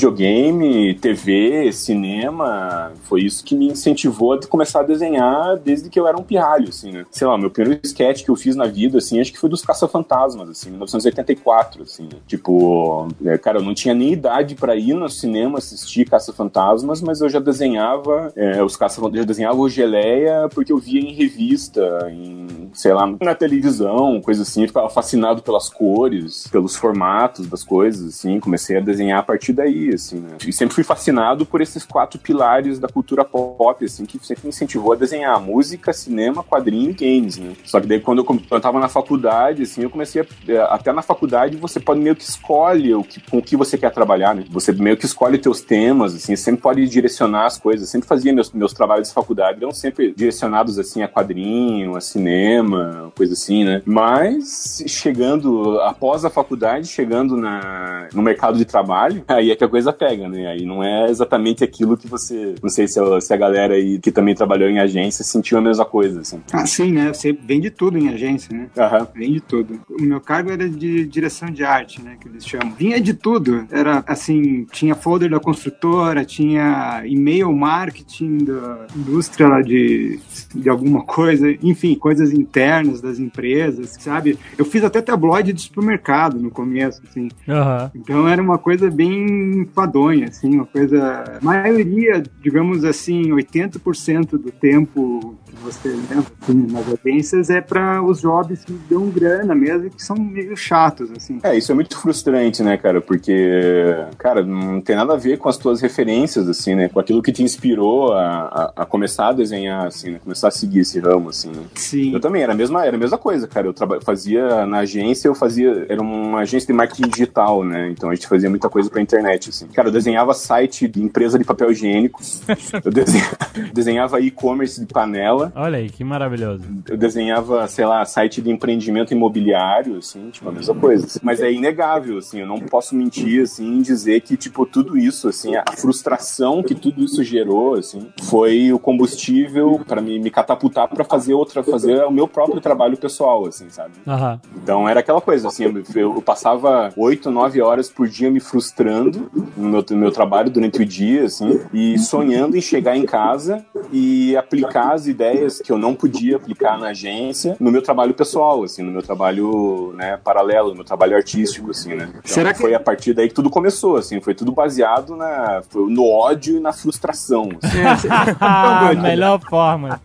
videogame, TV, cinema. Foi isso que me incentivou a começar a desenhar desde que eu era um pirralho, assim, né? Sei lá, meu primeiro sketch que eu fiz na vida, assim, acho que foi dos Caça-Fantasmas, assim, 1984, assim, né? Tipo, é, cara, eu não tinha nem idade pra ir no cinema assistir Caça-Fantasmas, mas eu já desenhava é, os Caça-Fantasmas, eu desenhava o Geleia porque eu via em revista, em, sei lá, na televisão, coisa assim, eu ficava fascinado pelas cores, pelos formatos das coisas, assim, comecei a desenhar a partir daí, assim, né? E sempre fui fascinado por esses quatro pilares da cultura pop, assim, que sempre me incentivou a desenhar música, cinema, quadrinho e games, né? Só que daí quando eu, quando eu tava na faculdade, assim, eu comecei a, é, até na faculdade você pode meio que escolhe o que, com o que você quer trabalhar, né? Você meio que escolhe teus temas, assim, sempre pode direcionar as coisas, eu sempre fazia meus, meus trabalhos de faculdade, eram sempre direcionados, assim, a quadrinho, a cinema, coisa assim, né? Mas chegando após a faculdade, chegando na, no mercado de trabalho, aí é que a coisa pega, né? Aí não é exatamente aquilo que você, não sei se a, se a galera aí que também trabalhou em agência sentiu a mesma coisa, assim. Ah, sim, né? Você vende tudo em agência, né? Aham. Vende tudo. O meu cargo era de direção de arte, né? Que eles chamam. Vinha de tudo. Era assim, tinha folder da construtora, tinha e-mail marketing da indústria lá de, de alguma coisa, enfim, coisas internas das empresas, sabe? Eu fiz até tabloide de supermercado no começo, assim. Aham. Então era uma coisa bem enfadonha, assim, uma coisa. A maioria, digamos assim, 80% do tempo você assim, nas agências é para os jobs que dão grana mesmo e que são meio chatos, assim. É, isso é muito frustrante, né, cara? Porque, cara, não tem nada a ver com as tuas referências, assim, né? Com aquilo que te inspirou a, a, a começar a desenhar, assim, né? Começar a seguir esse ramo, assim, né? Sim. Eu também, era a mesma, era a mesma coisa, cara. Eu traba- fazia na agência, eu fazia. Era uma agência de marketing digital, né? Então a gente fazia muita coisa pra internet, assim. Cara, eu desenhava site de empresa de papel higiênico. eu desenhava e-commerce de panela. Olha aí, que maravilhoso. Eu desenhava, sei lá, site de empreendimento imobiliário, assim, tipo, a mesma coisa. assim. Mas é inegável, assim, eu não posso mentir, assim, em dizer que, tipo, tudo isso, assim, a frustração que tudo isso gerou, assim, foi o combustível pra me, me catapultar pra fazer outra, fazer o meu próprio trabalho pessoal, assim, sabe? Aham. Então era aquela coisa, assim, eu, eu passava oito, nove horas por dia me frustrando no meu, no meu trabalho durante o dia, assim, e sonhando em chegar em casa e aplicar as ideias que eu não podia aplicar na agência no meu trabalho pessoal, assim, no meu trabalho, né, paralelo, no meu trabalho artístico, assim, né. Então, Será que- foi a partir daí que tudo começou, assim, foi tudo baseado na, foi no ódio e na frustração, assim. É, Ah, Então, melhor forma.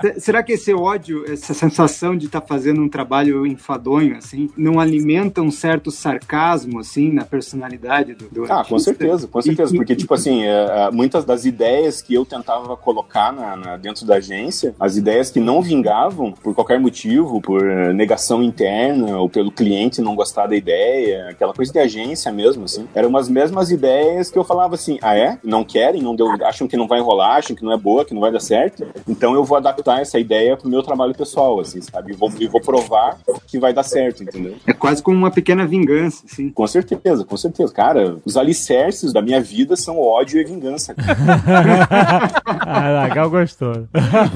Se- Será que esse ódio, essa sensação de estar fazendo um trabalho enfadonho, assim, não alimenta um certo sarcasmo, assim, na personalidade do, do Ah, com artista? certeza, com certeza. Porque, tipo assim, é, é, muitas das ideias que eu tentava colocar na, na- dentro da agência, as ideias que não vingavam por qualquer motivo, por eh, negação interna ou pelo cliente não gostar da ideia, aquela coisa de agência mesmo, assim, eram as mesmas ideias que eu falava assim: ah, é? Não querem? Não deu, acham que não vai enrolar, acham que não é boa, que não vai dar certo? Então eu vou adaptar essa ideia pro meu trabalho pessoal, assim, sabe? E vou, e vou provar que vai dar certo, entendeu? É quase como uma pequena vingança, assim. Com certeza, com certeza. Cara, os alicerces da minha vida são ódio e vingança. cara. Ah, legal, gostou.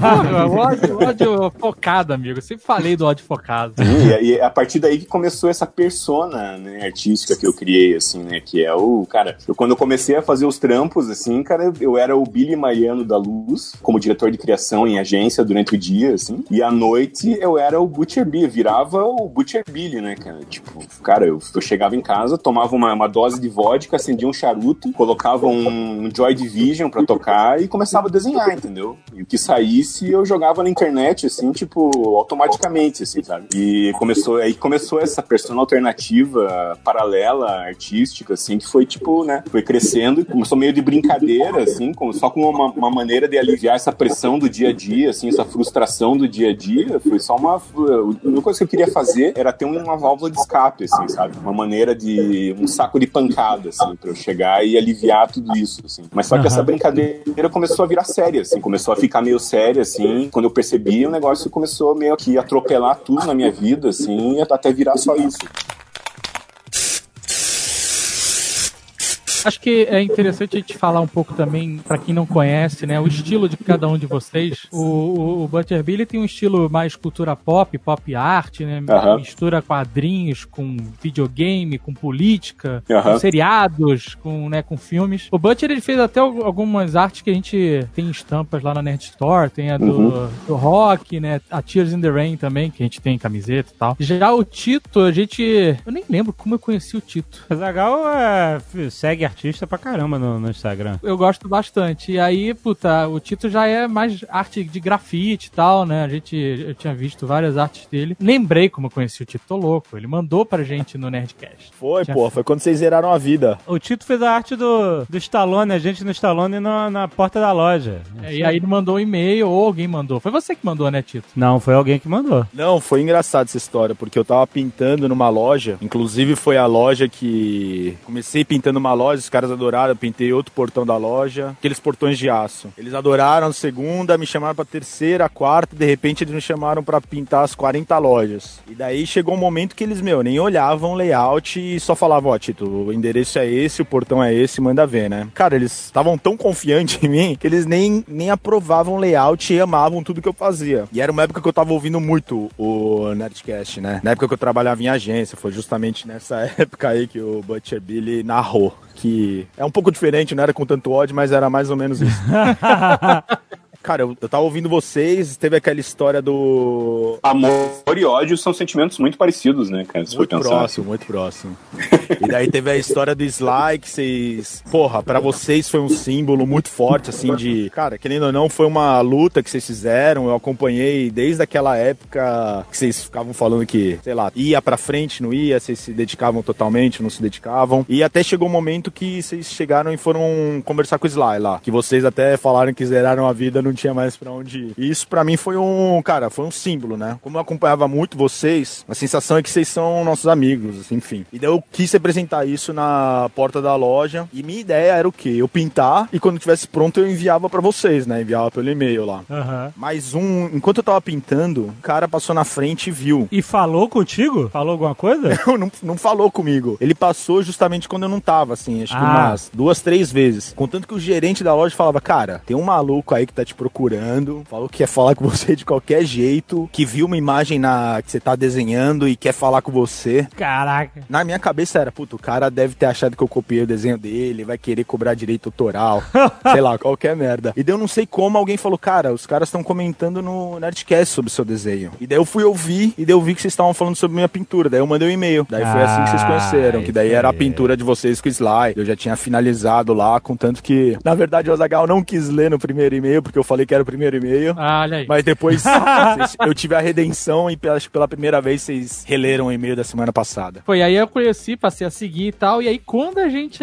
Ódio, ódio focado, amigo. Eu sempre falei do ódio focado. e, e é a partir daí que começou essa persona né, artística que eu criei, assim, né? Que é o. Cara, eu, quando eu comecei a fazer os trampos, assim, cara, eu era o Billy Mariano da Luz, como diretor de criação em agência durante o dia, assim. E à noite eu era o Butcher Billy, virava o Butcher Billy, né, cara? Tipo, cara, eu, eu chegava em casa, tomava uma, uma dose de vodka, acendia um charuto, colocava um, um Joy Division pra tocar e começava a desenhar, entendeu? E o que saísse eu jogava na internet, assim, tipo, automaticamente, assim, sabe? E começou, aí começou essa persona alternativa, paralela, artística, assim, que foi, tipo, né, foi crescendo, começou meio de brincadeira, assim, como, só com uma, uma maneira de aliviar essa pressão do dia a dia, assim, essa frustração do dia a dia, foi só uma, a única coisa que eu queria fazer era ter uma válvula de escape, assim, sabe? Uma maneira de, um saco de pancada, assim, pra eu chegar e aliviar tudo isso, assim. Mas só que essa brincadeira começou a virar séria, assim, começou a ficar meio séria, assim, quando eu percebi, o negócio começou meio que atropelar tudo na minha vida, assim, até virar só isso. Acho que é interessante a gente falar um pouco também, pra quem não conhece, né, o estilo de cada um de vocês. O, o, o Butcher Billy tem um estilo mais cultura pop, pop art, né? Aham. Mistura quadrinhos com videogame, com política, Aham. com seriados, com, né, com filmes. O Butcher ele fez até al- algumas artes que a gente tem estampas lá na Nerd Store, tem a do, Uhum. do rock, né? A Tears in the Rain também, que a gente tem camiseta e tal. Já o Tito, a gente. Eu nem lembro como eu conheci o Tito. O Zagal é, segue artista pra caramba no, no Instagram. Eu gosto bastante. E aí, puta, o Tito já é mais arte de grafite e tal, né? A gente, eu tinha visto várias artes dele. Lembrei como eu conheci o Tito, tô louco. Ele mandou pra gente no Nerdcast. Foi, Tinha- pô, foi quando vocês zeraram a vida. O Tito fez a arte do, do Stallone, a gente no Stallone na, na porta da loja. É, e aí ele mandou um e-mail ou alguém mandou. Foi você que mandou, né, Tito? Não, foi alguém que mandou. Não, foi engraçado essa história, porque eu tava pintando numa loja, inclusive foi a loja que comecei pintando uma loja, os caras adoraram, eu pintei outro portão da loja, aqueles portões de aço. Eles adoraram segunda, me chamaram pra terceira, quarta, de repente eles me chamaram pra pintar as 40 lojas. E daí chegou um momento que eles, meu, nem olhavam o layout e só falavam, ó, Tito, o endereço é esse, o portão é esse, manda ver, né? Cara, eles estavam tão confiantes em mim que eles nem, nem aprovavam o layout e amavam tudo que eu fazia. E era uma época que eu tava ouvindo muito o Nerdcast, né? Na época que eu trabalhava em agência, foi justamente nessa época aí que o Butcher Billy narrou. Que é um pouco diferente, não era com tanto ódio, mas era mais ou menos isso. Cara, eu, eu tava ouvindo vocês, teve aquela história do. Amor e ódio são sentimentos muito parecidos, né, cara? Se for Muito pensar. próximo, muito próximo. e daí teve a história do Sly, que vocês. Porra, pra vocês foi um símbolo muito forte, assim, de. Cara, querendo ou não, foi uma luta que vocês fizeram. Eu acompanhei desde aquela época que vocês ficavam falando que, sei lá, ia pra frente, não ia, vocês se dedicavam totalmente, não se dedicavam. E até chegou um momento que vocês chegaram e foram conversar com o Sly lá. Que vocês até falaram que zeraram a vida, não tinha mais pra onde ir. E isso pra mim foi um, cara, foi um símbolo, né? Como eu acompanhava muito vocês, a sensação é que vocês são nossos amigos, assim, enfim. E daí eu quis representar isso na porta da loja. E minha ideia era o quê? Eu pintar e quando tivesse pronto eu enviava pra vocês, né? Enviava pelo e-mail lá. Aham. Mas um, enquanto eu tava pintando, um cara passou na frente e viu. E falou contigo? Falou alguma coisa? Não, não, não falou comigo. Ele passou justamente quando eu não tava, assim, acho que Ah. umas duas, três vezes. Contanto que o gerente da loja falava, cara, tem um maluco aí que tá te procurando, falou que quer falar com você de qualquer jeito, que viu uma imagem na que você tá desenhando e quer falar com você. Caraca. Na minha cabeça era, puto, o cara deve ter achado que eu copiei o desenho dele, vai querer cobrar direito autoral, sei lá, qualquer merda. E daí eu não sei como alguém falou, cara, os caras estão comentando no Nerdcast sobre o seu desenho. E daí eu fui ouvir, e daí eu vi que vocês estavam falando sobre minha pintura, daí eu mandei um e-mail. Daí foi assim que vocês Ah, conheceram, que daí era a pintura de vocês com o slide. Eu já tinha finalizado lá, contanto que, na verdade, o Azagal não quis ler no primeiro e-mail, porque eu falei que era o primeiro e-mail. Ah, olha aí. Mas depois vocês- eu tive a redenção e pela- acho que pela primeira vez vocês releram o e-mail da semana passada. Foi aí eu conheci, passei a seguir e tal. E aí, quando a gente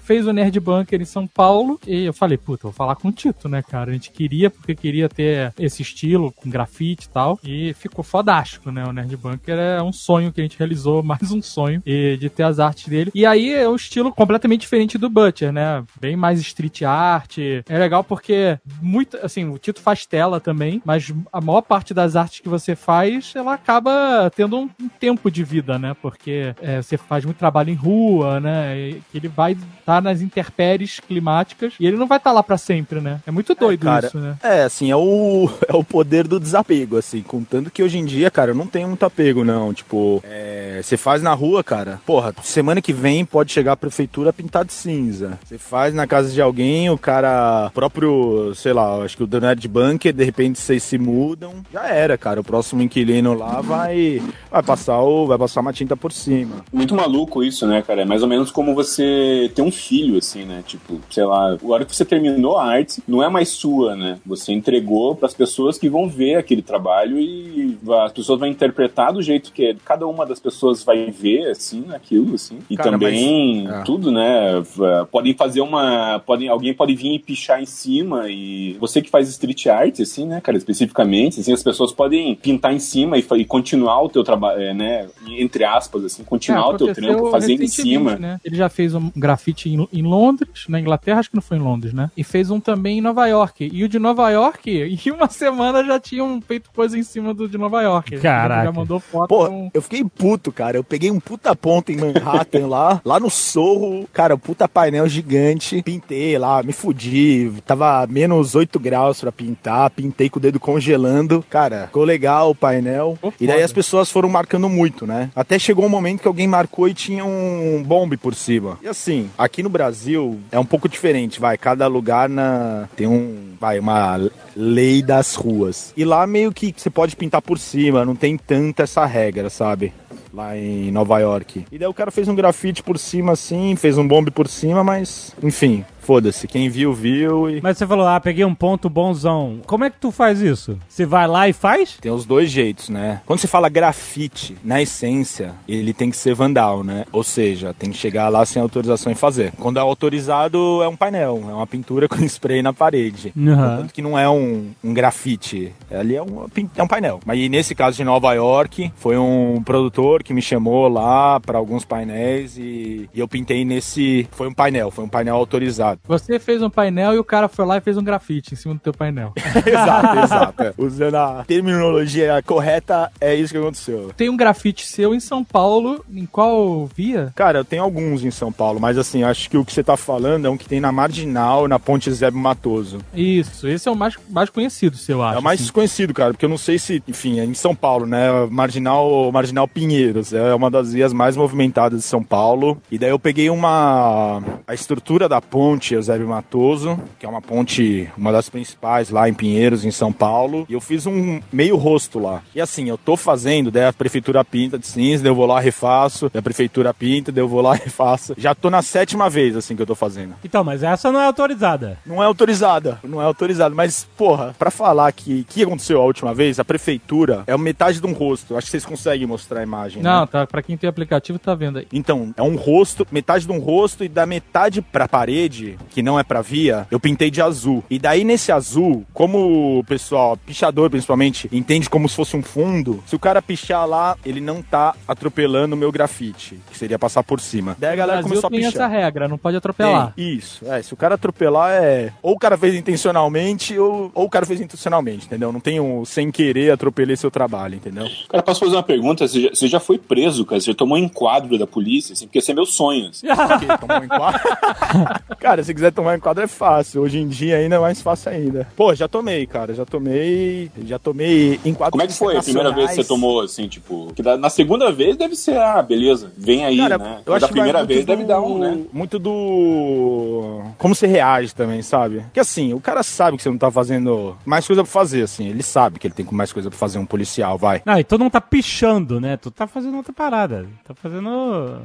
fez o Nerd Bunker em São Paulo, e eu falei, puta, vou falar com o Tito, né, cara? A gente queria, porque queria ter esse estilo, com grafite e tal. E ficou fodástico, né? O Nerd Bunker é um sonho que a gente realizou, mais um sonho, e de ter as artes dele. E aí é um estilo completamente diferente do Butcher, né? Bem mais street art. É legal porque muito, assim, o Tito faz tela também, mas a maior parte das artes que você faz, ela acaba tendo um, um tempo de vida, né? Porque é, você faz muito trabalho em rua, né? E que ele vai estar nas intempéries climáticas e ele não vai estar lá pra sempre, né? É muito doido cara, isso, né? É, assim, é o, é o poder do desapego, assim. Contando que hoje em dia, cara, eu não tenho muito apego, não. Tipo, é, você faz na rua, cara. Porra, semana que vem pode chegar a prefeitura pintar de cinza. Você faz na casa de alguém, o cara próprio, sei lá, acho que o do Nerd Bunker, de repente vocês se mudam. Já era, cara. O próximo inquilino lá vai, vai passar o, vai passar uma tinta por cima. Muito maluco isso, né, cara? É mais ou menos como você ter um filho, assim, né? Tipo, sei lá, a hora que você terminou a arte, não é mais sua, né? Você entregou pras pessoas que vão ver aquele trabalho e as pessoas vão interpretar do jeito que cada uma das pessoas vai ver, assim, aquilo, assim. E Cara, também mas- é. tudo, né? Podem fazer uma. Podem, alguém pode vir e pichar em cima e você que faz street art, assim, né, cara, especificamente, assim, as pessoas podem pintar em cima e, e continuar o teu trabalho, é, né? Entre aspas, assim, continuar É, o teu trampo fazendo em cima. Né? Ele já fez um grafite em, em Londres, na Inglaterra, acho que não foi em Londres, né? E fez um também em Nova York. E o de Nova York, em uma semana já tinham feito coisa em cima do de Nova York. Caraca. Já mandou foto Pô, com... eu fiquei puto, cara. Eu peguei um puta ponto em Manhattan lá, lá no Sorro, cara, um puta painel gigante. Pintei lá, me fudi. Tava menos 8 graus pra pintar, pintei com o dedo congelando. Cara, ficou legal o painel. Ficou E daí as pessoas foram marcando muito, né? Até chegou um momento que alguém marcou e tinha um bombe por cima. E assim, aqui no Brasil é um pouco diferente, vai. Cada lugar na... tem um, vai, uma lei das ruas. E lá meio que você pode pintar por cima, não tem tanta essa regra, sabe? Lá em Nova York. E daí o cara fez um grafite por cima assim, fez um bombe por cima, mas enfim, foda-se. Quem viu, viu e. Mas você falou, ah, peguei um ponto bonzão. Como é que tu faz isso? Você vai lá e faz? Tem os dois jeitos, né? Quando você fala grafite, na essência, ele tem que ser vandal, né? Ou seja, tem que chegar lá sem autorização e fazer. Quando é autorizado, é um painel, é uma pintura com spray na parede. Aham. Tanto que não é um, um grafite, ali é um, é um painel. Mas nesse caso de Nova York, foi um produtor que me chamou lá para alguns painéis e, e eu pintei nesse. Foi um painel, foi um painel autorizado. Você fez um painel e o cara foi lá e fez um grafite em cima do teu painel. exato, exato. é. Usando a terminologia correta, é isso que aconteceu. Tem um grafite seu em São Paulo, em qual via? Cara, eu tenho alguns em São Paulo, mas assim, acho que o que você tá falando é um que tem na Marginal, na Ponte Zébio Matoso. Isso, esse é o mais, mais conhecido, seu, acho. É o mais assim. conhecido, cara, porque eu não sei se, enfim, é em São Paulo, né? Marginal, Marginal Pinheiros, é uma das vias mais movimentadas de São Paulo. E daí eu peguei uma a estrutura da ponte Eusébio Matoso, que é uma ponte, uma das principais lá em Pinheiros, em São Paulo, e eu fiz um meio rosto lá. E assim, eu tô fazendo, daí a prefeitura pinta de cinza, daí eu vou lá refaço, daí a prefeitura pinta, daí eu vou lá refaço. Já tô na sétima vez assim que eu tô fazendo. Então, mas essa não é autorizada. Não é autorizada, não é autorizada, mas porra, pra falar que que aconteceu a última vez, a prefeitura é metade de um rosto. Acho que vocês conseguem mostrar a imagem. Não, né? tá, pra quem tem aplicativo tá vendo aí. Então, é um rosto, metade de um rosto e da metade pra parede, que não é pra via, eu pintei de azul. E daí nesse azul, como o pessoal, pichador principalmente, entende como se fosse um fundo, se o cara pichar lá, ele não tá atropelando o meu grafite, que seria passar por cima. Daí a galera Brasil começou a tem pichar. essa regra, não pode atropelar. Tem, isso, é. Se o cara atropelar, é. Ou o cara fez intencionalmente, ou, ou o cara fez intencionalmente, entendeu? Não tem um sem querer atropelei seu trabalho, entendeu? Cara, posso fazer uma pergunta? Você já, você já foi preso, cara? Você já tomou um enquadro da polícia, assim? Porque esse é meu sonho. assim. Porque tomou um enquadro. cara, se quiser tomar enquadro é fácil. Hoje em dia ainda é mais fácil ainda. Pô, já tomei, cara. Já tomei. Já tomei enquadro. Como é que foi a primeira vez que você tomou, assim, tipo... Que da- na segunda vez deve ser, ah, beleza, vem aí, Cara, né? eu Mas acho da primeira vez deve do- dar um, né? Muito do. Como você reage também, sabe? Que assim, o cara sabe que você não tá fazendo mais coisa pra fazer, assim. Ele sabe que ele tem mais coisa pra fazer, um policial, vai. Não, e todo mundo tá pichando, né? Tu tá fazendo outra parada. Tá fazendo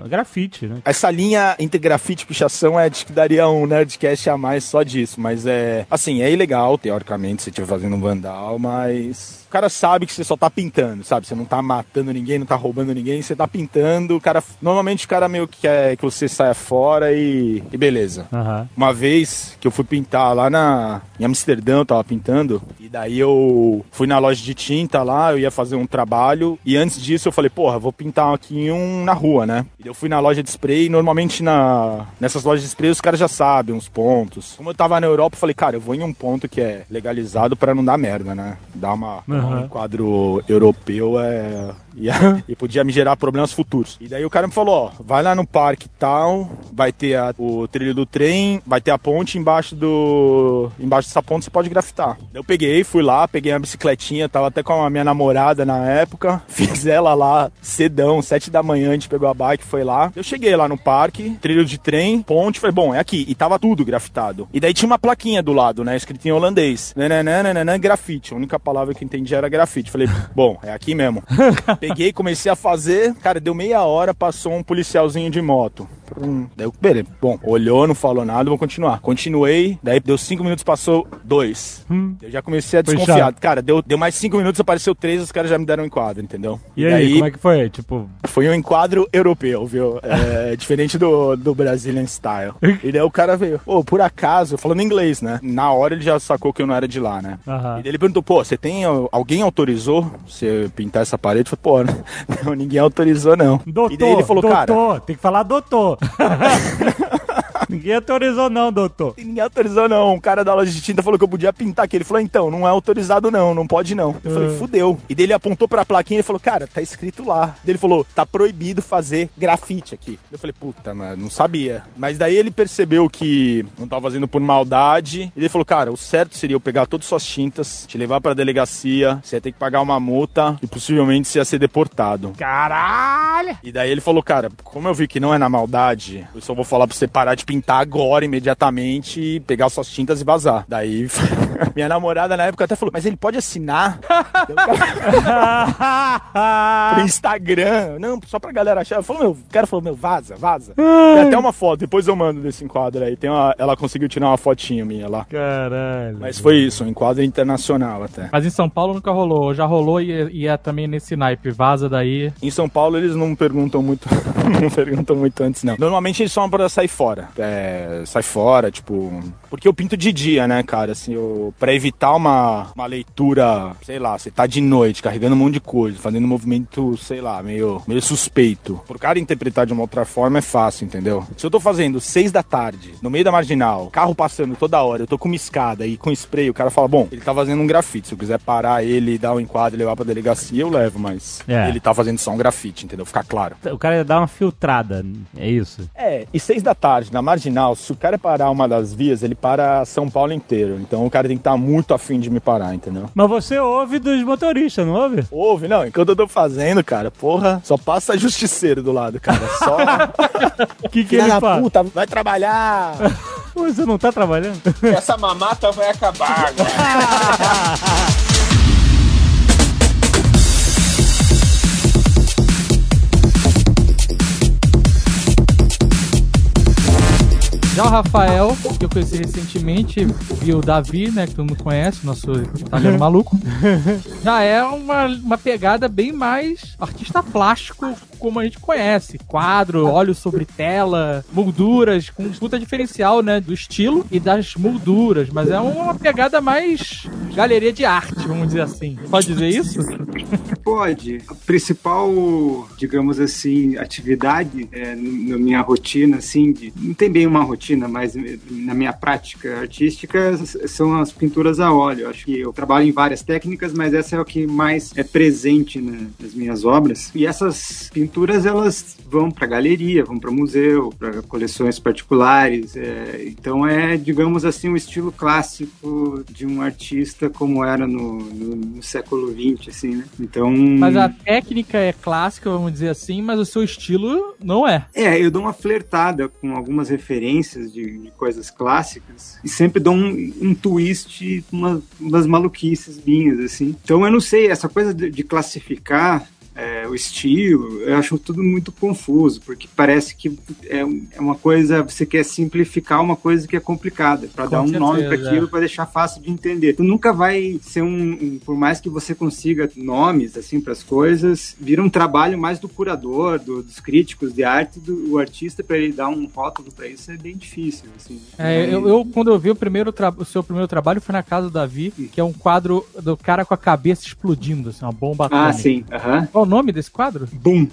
grafite, né? Essa linha entre grafite e pichação é de que daria um um Nerdcast a mais só disso, mas é. Assim, é ilegal, teoricamente, se estiver fazendo um vandal, mas. O cara sabe que você só tá pintando, sabe? Você não tá matando ninguém, não tá roubando ninguém, você tá pintando. O cara. Normalmente o cara meio que quer que você saia fora e. e beleza. Aham. Uma vez que eu fui pintar lá na em Amsterdã, eu tava pintando, e daí eu fui na loja de tinta lá, eu ia fazer um trabalho, e antes disso eu falei, porra, vou pintar aqui um na rua, né? E eu fui na loja de spray, e normalmente na nessas lojas de spray os caras já sabem uns pontos. Como eu tava na Europa, eu falei, cara, eu vou em um ponto que é legalizado pra não dar merda, né? Dar uma Aham. um quadro europeu é ia- e podia me gerar problemas futuros. E daí o cara me falou, ó, vai lá no parque tal, vai ter a- o trilho do trem, vai ter a ponte embaixo do embaixo dessa ponte você pode grafitar. Eu peguei, fui lá, peguei a bicicletinha, tava até com a minha namorada na época, fiz ela lá cedão, sete da manhã, a gente pegou a bike, foi lá. Eu cheguei lá no parque, trilho de trem, ponte, falei, bom, é aqui. E tava tudo grafitado. E daí tinha uma plaquinha do lado, né, escrito em holandês. Nananana, grafite. A única palavra que eu entendi era grafite. Falei, bom, é aqui mesmo. Peguei, comecei a fazer. Cara, deu meia hora, passou um policialzinho de moto. Hum, daí eu, beleza. Bom, olhou, não falou nada, vou continuar. Continuei, daí deu cinco minutos, passou dois. Eu já comecei a Foi desconfiar. chato. Cara, deu, deu mais cinco minutos, apareceu três, os caras já me deram um enquadro, entendeu? E aí, como é que foi? Tipo, Foi um enquadro europeu, viu? É, diferente do, do Brazilian Style. E daí o cara veio, ô, por acaso, falando inglês, né? Na hora ele já sacou que eu não era de lá, né? Aham. E daí ele perguntou, pô, você tem. Alguém autorizou você pintar essa parede? Eu falei, pô, não, ninguém autorizou, não. doutor, e daí ele falou, doutor, cara. tem que falar doutor. Ninguém autorizou não, doutor. Ninguém autorizou, não. Um cara da loja de tinta falou que eu podia pintar aqui. Ele falou, então, não é autorizado, não, não pode não. Eu falei, fudeu. E daí ele apontou pra plaquinha e falou, cara, tá escrito lá. Daí ele falou, tá proibido fazer grafite aqui. Eu falei, puta, mano, não sabia. Mas daí ele percebeu que não tava fazendo por maldade. E ele falou, cara, o certo seria eu pegar todas as suas tintas, te levar pra delegacia, você ia ter que pagar uma multa e possivelmente você ia ser deportado. Caralho! E daí ele falou, cara, como eu vi que não é na maldade, eu só vou falar pra você parar de pintar agora, imediatamente, pegar suas tintas e vazar. Daí minha namorada na época até falou, mas ele pode assinar pro Instagram. Não, só pra galera achar. Eu falei, meu, o cara falou, meu, vaza, vaza. Tem até uma foto, depois eu mando desse enquadro aí. Tem uma, ela conseguiu tirar uma fotinha minha lá. Caralho. Mas foi isso, um enquadro internacional até. Mas em São Paulo nunca rolou. Já rolou e, e é também nesse naipe. Vaza daí. Em São Paulo eles não perguntam muito, não perguntam muito antes não. Normalmente eles só pra sair fora. É, sai fora, tipo, porque eu pinto de dia, né, cara? Assim, eu, pra evitar uma, uma leitura, sei lá, você tá de noite carregando um monte de coisa, fazendo um movimento, sei lá, meio, meio suspeito. Por cara interpretar de uma outra forma é fácil, entendeu? Se eu tô fazendo seis da tarde, no meio da marginal, carro passando toda hora, eu tô com uma escada e com spray, o cara fala, bom, ele tá fazendo um grafite. Se eu quiser parar ele, dar um enquadro e levar pra delegacia, eu levo, mas É. ele tá fazendo só um grafite, entendeu? Ficar claro. O cara ia dar uma filtrada, é isso? É, e seis da tarde, na marginal, se o cara parar uma das vias, ele para São Paulo inteiro. Então o cara tem que estar muito afim de me parar, entendeu? Mas você ouve dos motoristas, não ouve? Ouve, não, enquanto eu tô fazendo, cara, porra, só passa justiceiro do lado, cara. Só. O que, que Filha ele fala? puta, vai trabalhar! Você não tá trabalhando? Essa mamata vai acabar agora. Já o Rafael, que eu conheci recentemente, e o Davi, né, que todo mundo conhece, nosso italiano maluco, já é uma, uma pegada bem mais artista plástico, como a gente conhece. Quadro, óleo sobre tela, molduras, com puta diferencial, né, do estilo e das molduras, mas é uma pegada mais galeria de arte, vamos dizer assim. Pode dizer isso? Pode. A principal, digamos assim, atividade é, na minha rotina, assim, de, não tem bem uma rotina, mas na minha prática artística são as pinturas a óleo. Acho que eu trabalho em várias técnicas, mas essa é o que mais é presente na- nas minhas obras. E essas pinturas, elas vão para galeria, vão para museu, para coleções particulares. é, então é, digamos assim, um estilo clássico de um artista como era no, no- no século XX, assim, né? Então... Mas a técnica é clássica, vamos dizer assim, mas o seu estilo não é. É, eu dou uma flertada com algumas referências de, de coisas clássicas e sempre dou um, um twist, uma, umas maluquices minhas, assim. Então eu não sei, essa coisa de, de classificar é, o estilo, eu acho tudo muito confuso, porque parece que é, é uma coisa, você quer simplificar uma coisa que é complicada, para dar um nome para certeza, aquilo, é. para deixar fácil de entender. Tu nunca vai ser um, um- por mais que você consiga nomes assim para as coisas, vira um trabalho mais do curador, do- dos críticos de arte, do o artista para ele dar um rótulo para isso é bem difícil, assim. É, eu, eu, quando eu vi o, primeiro o seu primeiro trabalho, foi na casa do Davi, que é um quadro do cara com a cabeça explodindo, assim, uma bomba Ah, atômica. sim. Aham. Qual o nome desse quadro? Boom.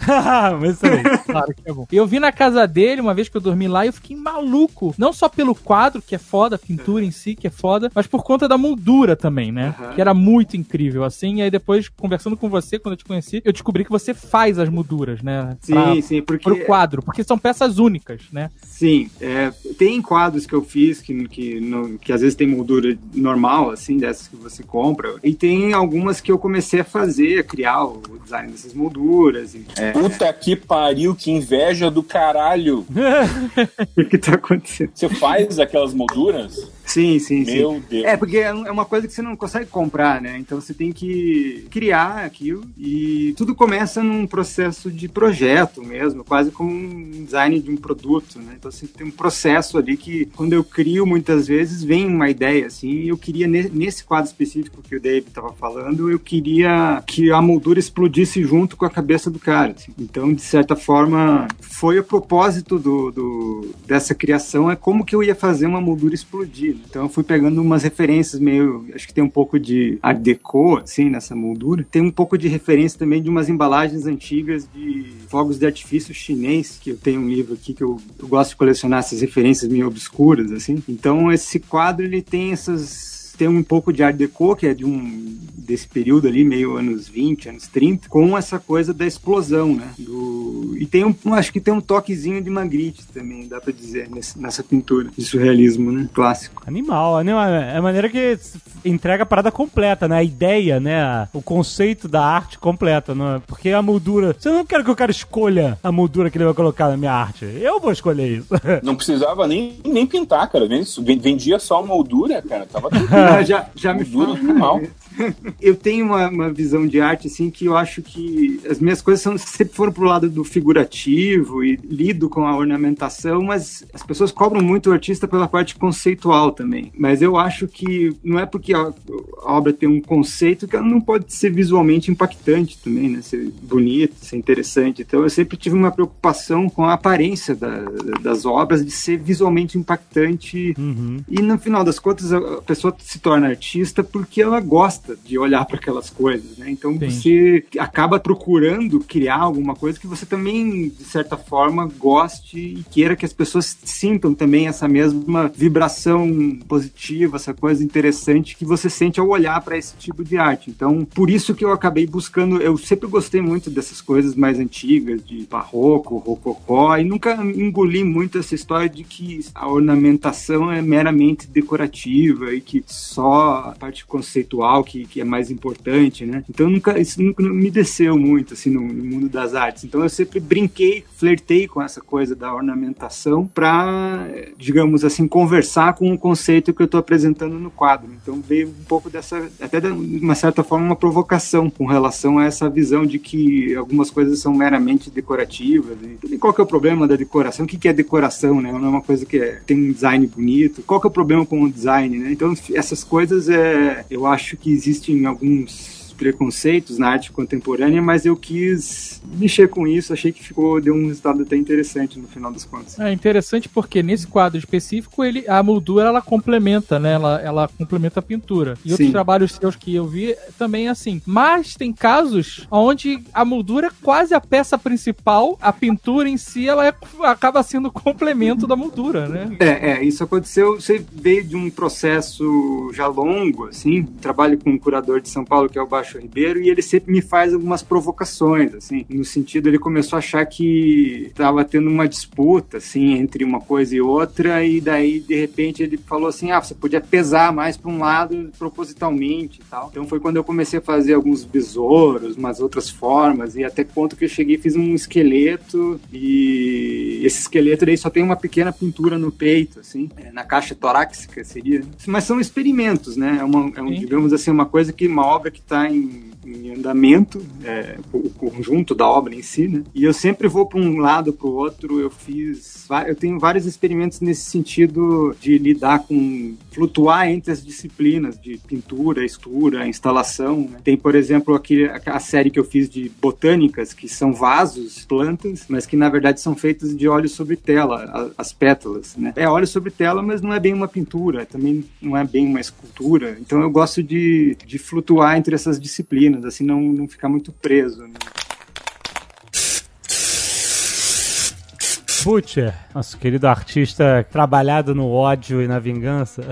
Mas excelente. Claro que é bom. Eu vi na casa dele uma vez que eu dormi lá e eu fiquei maluco. Não só pelo quadro, que é foda, a pintura em si, que é foda, mas por conta da moldura também, né? Que era muito incrível, assim. E aí depois, conversando com você, quando eu te conheci, eu descobri que você faz as molduras, né? Sim, Pra- sim, porque Pro quadro, porque são peças únicas, né? Sim, é, tem quadros que eu fiz que, que, no- que às vezes tem moldura normal, assim, dessas que você compra. E tem algumas que eu comecei a fazer, a criar o design dessas molduras. E, é, Puta que pariu, que inveja do caralho. o que tá acontecendo? Você faz aquelas molduras? Sim, sim, sim. Meu Deus. É, porque é é uma coisa que você não consegue comprar, né? Então você tem que criar aquilo e tudo começa num processo de projeto mesmo, quase como um design de um produto, né? Então você tem um processo ali que, quando eu crio, muitas vezes vem uma ideia, assim, e eu queria, ne- nesse quadro específico que o Dave estava falando, eu queria que a moldura explodisse junto com a cabeça do cara. assim. Então, de certa forma, foi o propósito do, do- dessa criação, é como que eu ia fazer uma moldura explodir. Então, eu fui pegando umas referências meio, acho que tem um pouco de art deco, assim, nessa moldura. Tem um pouco de referência também de umas embalagens antigas de fogos de artifício chinês, que eu tenho um livro aqui que eu, eu gosto de colecionar essas referências meio obscuras, assim. Então, esse quadro, ele tem essas tem um pouco de Art Deco, que é de um desse período ali, meio anos 20, anos 30, com essa coisa da explosão, né? Do, e tem um, acho que tem um toquezinho de Magritte também, dá pra dizer, nesse- nessa pintura, de surrealismo, né? Clássico. Animal, animal. É a maneira que entrega a parada completa, né? A ideia, né? O conceito da arte completa, não é? Porque a moldura. Você não quer que o cara escolha a moldura que ele vai colocar na minha arte. Eu vou escolher isso. Não precisava nem, nem pintar, cara. Ven- Vendia só a moldura, cara. Tava tudo. Já, já me Moldura fala. animal. Eu tenho uma, uma visão de arte, assim, que eu acho que as minhas coisas são, sempre foram pro lado do figurativo e lido com a ornamentação, mas as pessoas cobram muito o artista pela parte conceitual também. Mas eu acho que não é porque a, a obra tem um conceito que ela não pode ser visualmente impactante também, né? Ser bonita, ser interessante. Então eu sempre tive uma preocupação com a aparência da- das obras, de ser visualmente impactante e no final das contas, a a pessoa se torna artista porque ela gosta de olhar para aquelas coisas, né? Então Sim. você acaba procurando criar alguma coisa que você também, de certa forma, goste e queira que as pessoas sintam também essa mesma vibração positiva, essa coisa interessante que você sente ao olhar para esse tipo de arte. Então, por isso que eu acabei buscando, eu sempre gostei muito dessas coisas mais antigas, de barroco, rococó, e nunca engoli muito essa história de que a ornamentação é meramente decorativa e que só a parte conceitual que, que é mais importante, né? Então nunca, isso nunca me desceu muito assim no, no mundo das artes. Então eu sempre brinquei, flertei com essa coisa da ornamentação para, digamos assim, conversar com o conceito que eu estou apresentando no quadro. Então veio um pouco dessa, até de uma certa forma, uma provocação com relação a essa visão de que algumas coisas são meramente decorativas. E qual que é o problema da decoração? O que, que é decoração, né? Não é uma coisa que é, tem um design bonito. Qual que é o problema com o design, né? Então essas coisas, é, eu acho que existem alguns preconceitos na arte contemporânea, mas eu quis mexer com isso, achei que ficou deu um resultado até interessante no final das contas. É interessante porque nesse quadro específico ele, a moldura ela complementa, né? Ela, ela complementa a pintura. E outros Sim. trabalhos seus que eu vi também é assim. Mas tem casos onde a moldura é quase a peça principal, a pintura em si ela é- acaba sendo complemento da moldura, né? É, é, isso aconteceu, você veio de um processo já longo, assim, trabalho com um curador de São Paulo, que é o Baixo Ribeiro, e ele sempre me faz algumas provocações, assim, no sentido, ele começou a achar que estava tendo uma disputa, assim, entre uma coisa e outra, e daí, de repente, ele falou assim, ah, você podia pesar mais para um lado propositalmente e tal. Então foi quando eu comecei a fazer alguns besouros, umas outras formas, e até ponto que eu cheguei fiz um esqueleto, e esse esqueleto daí só tem uma pequena pintura no peito, assim, é, na caixa torácica seria. Mas são experimentos, né? É uma, é um, digamos assim, uma coisa que, uma obra que está em un em andamento, é, o conjunto da obra em si, né? E eu sempre vou para um lado para o outro. Eu fiz, eu tenho vários experimentos nesse sentido de lidar com flutuar entre as disciplinas de pintura, estura, instalação. Né? Tem, por exemplo, aqui a série que eu fiz de botânicas, que são vasos, plantas, mas que na verdade são feitas de óleo sobre tela, as pétalas. Né? É óleo sobre tela, mas não é bem uma pintura, também não é bem uma escultura. Então eu gosto de, de flutuar entre essas disciplinas, assim, não, não ficar muito preso. Né? Butcher, nosso querido artista trabalhado no ódio e na vingança.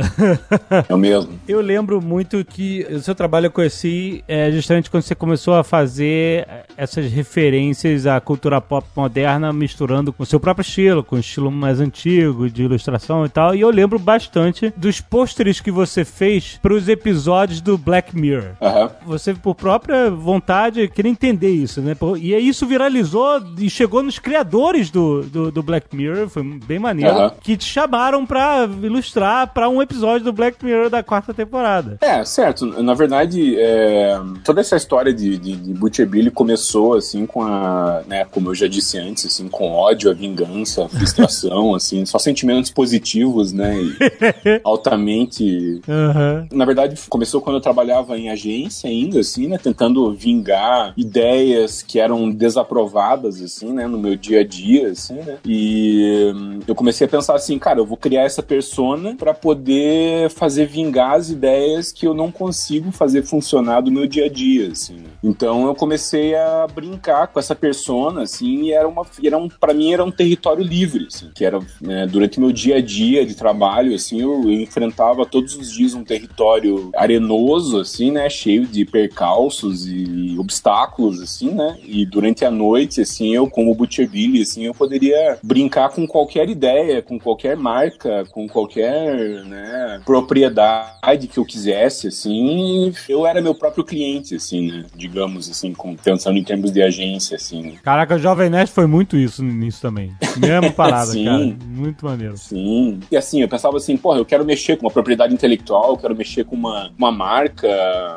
É o mesmo. Eu lembro muito que o seu trabalho eu conheci é, justamente quando você começou a fazer essas referências à cultura pop moderna, misturando com o seu próprio estilo, com o estilo mais antigo de ilustração e tal. E eu lembro bastante dos pôsteres que você fez para os episódios do Black Mirror. Aham. Você, por própria vontade, queria entender isso, né? E isso viralizou e chegou nos criadores do, do, do Black Mirror, foi bem maneiro, Aham. que te chamaram pra ilustrar pra um episódio do Black Mirror da quarta temporada. É, certo. Na verdade, é, toda essa história de, de, de Butcher Billy começou, assim, com a, né, como eu já disse antes, assim, com ódio, a vingança, a frustração, assim, só sentimentos positivos, né, e altamente... Aham. Na verdade, começou quando eu trabalhava em agência ainda, assim, né, tentando vingar ideias que eram desaprovadas, assim, né, no meu dia a dia, assim, né, e hum, eu comecei a pensar assim, cara, eu vou criar essa persona pra poder fazer vingar as ideias que eu não consigo fazer funcionar do meu dia a dia, assim. né. Então eu comecei a brincar com essa persona, assim, e era uma, era um, para mim era um território livre, assim, que era né, durante meu dia a dia de trabalho, assim, eu, eu enfrentava todos os dias um território arenoso, assim, né, cheio de percalços e obstáculos, assim, né, e durante a noite, assim, eu como Butcher Billy, assim, eu poderia brincar com qualquer ideia, com qualquer marca, com qualquer, né, propriedade que eu quisesse, assim, eu era meu próprio cliente, assim, né, digamos, assim, com, pensando em termos de agência, assim. Caraca, o Jovem Nerd foi muito isso nisso também. Mesma parada, Sim. cara. Muito maneiro. Sim. E assim, eu pensava assim, porra, eu quero mexer com uma propriedade intelectual, eu quero mexer com uma, uma marca.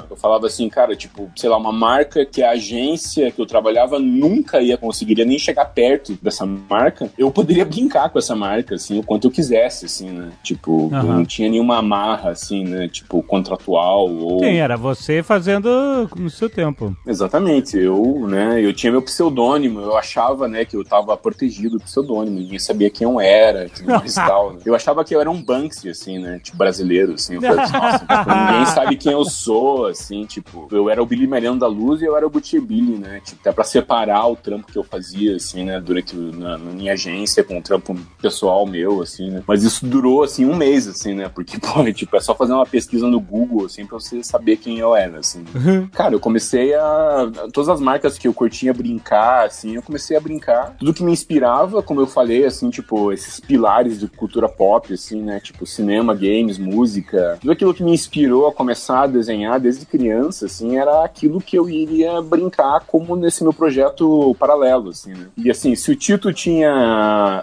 Eu falava assim, cara, tipo, sei lá, uma marca que a agência que eu trabalhava nunca ia conseguiria nem chegar perto dessa marca. Eu poderia brincar com essa marca, assim, o quanto eu quisesse, assim, né? Tipo, eu Aham. não tinha nenhuma amarra, assim, né? Tipo, contratual ou. Quem era? Você fazendo no seu tempo. Exatamente, eu, né, eu tinha meu pseudônimo, eu achava, né, que eu tava protegido do pseudônimo, ninguém sabia quem eu era, e tudo mais e tal, né. Eu achava que eu era um Banksy, assim, né, tipo, brasileiro, assim, eu falei nossa, tipo, ninguém sabe quem eu sou, assim, tipo, eu era o Billy Mariano da Luz e eu era o Butcher Billy, né, tipo, até pra separar o trampo que eu fazia, assim, né, durante, na, na minha com o trampo pessoal meu, assim, né, mas isso durou, assim, um mês, assim, né, porque, pô, tipo, é só fazer uma pesquisa no Google, assim, pra você saber quem eu era, assim. Cara, eu comecei a. Todas as marcas que eu curtia brincar, assim, eu comecei a brincar. Tudo que me inspirava, como eu falei, assim, tipo, esses pilares de cultura pop, assim, né? Tipo, cinema, games, música. Tudo aquilo que me inspirou a começar a desenhar desde criança, assim, era aquilo que eu iria brincar como nesse meu projeto paralelo, assim, né? E assim, se o Tito tinha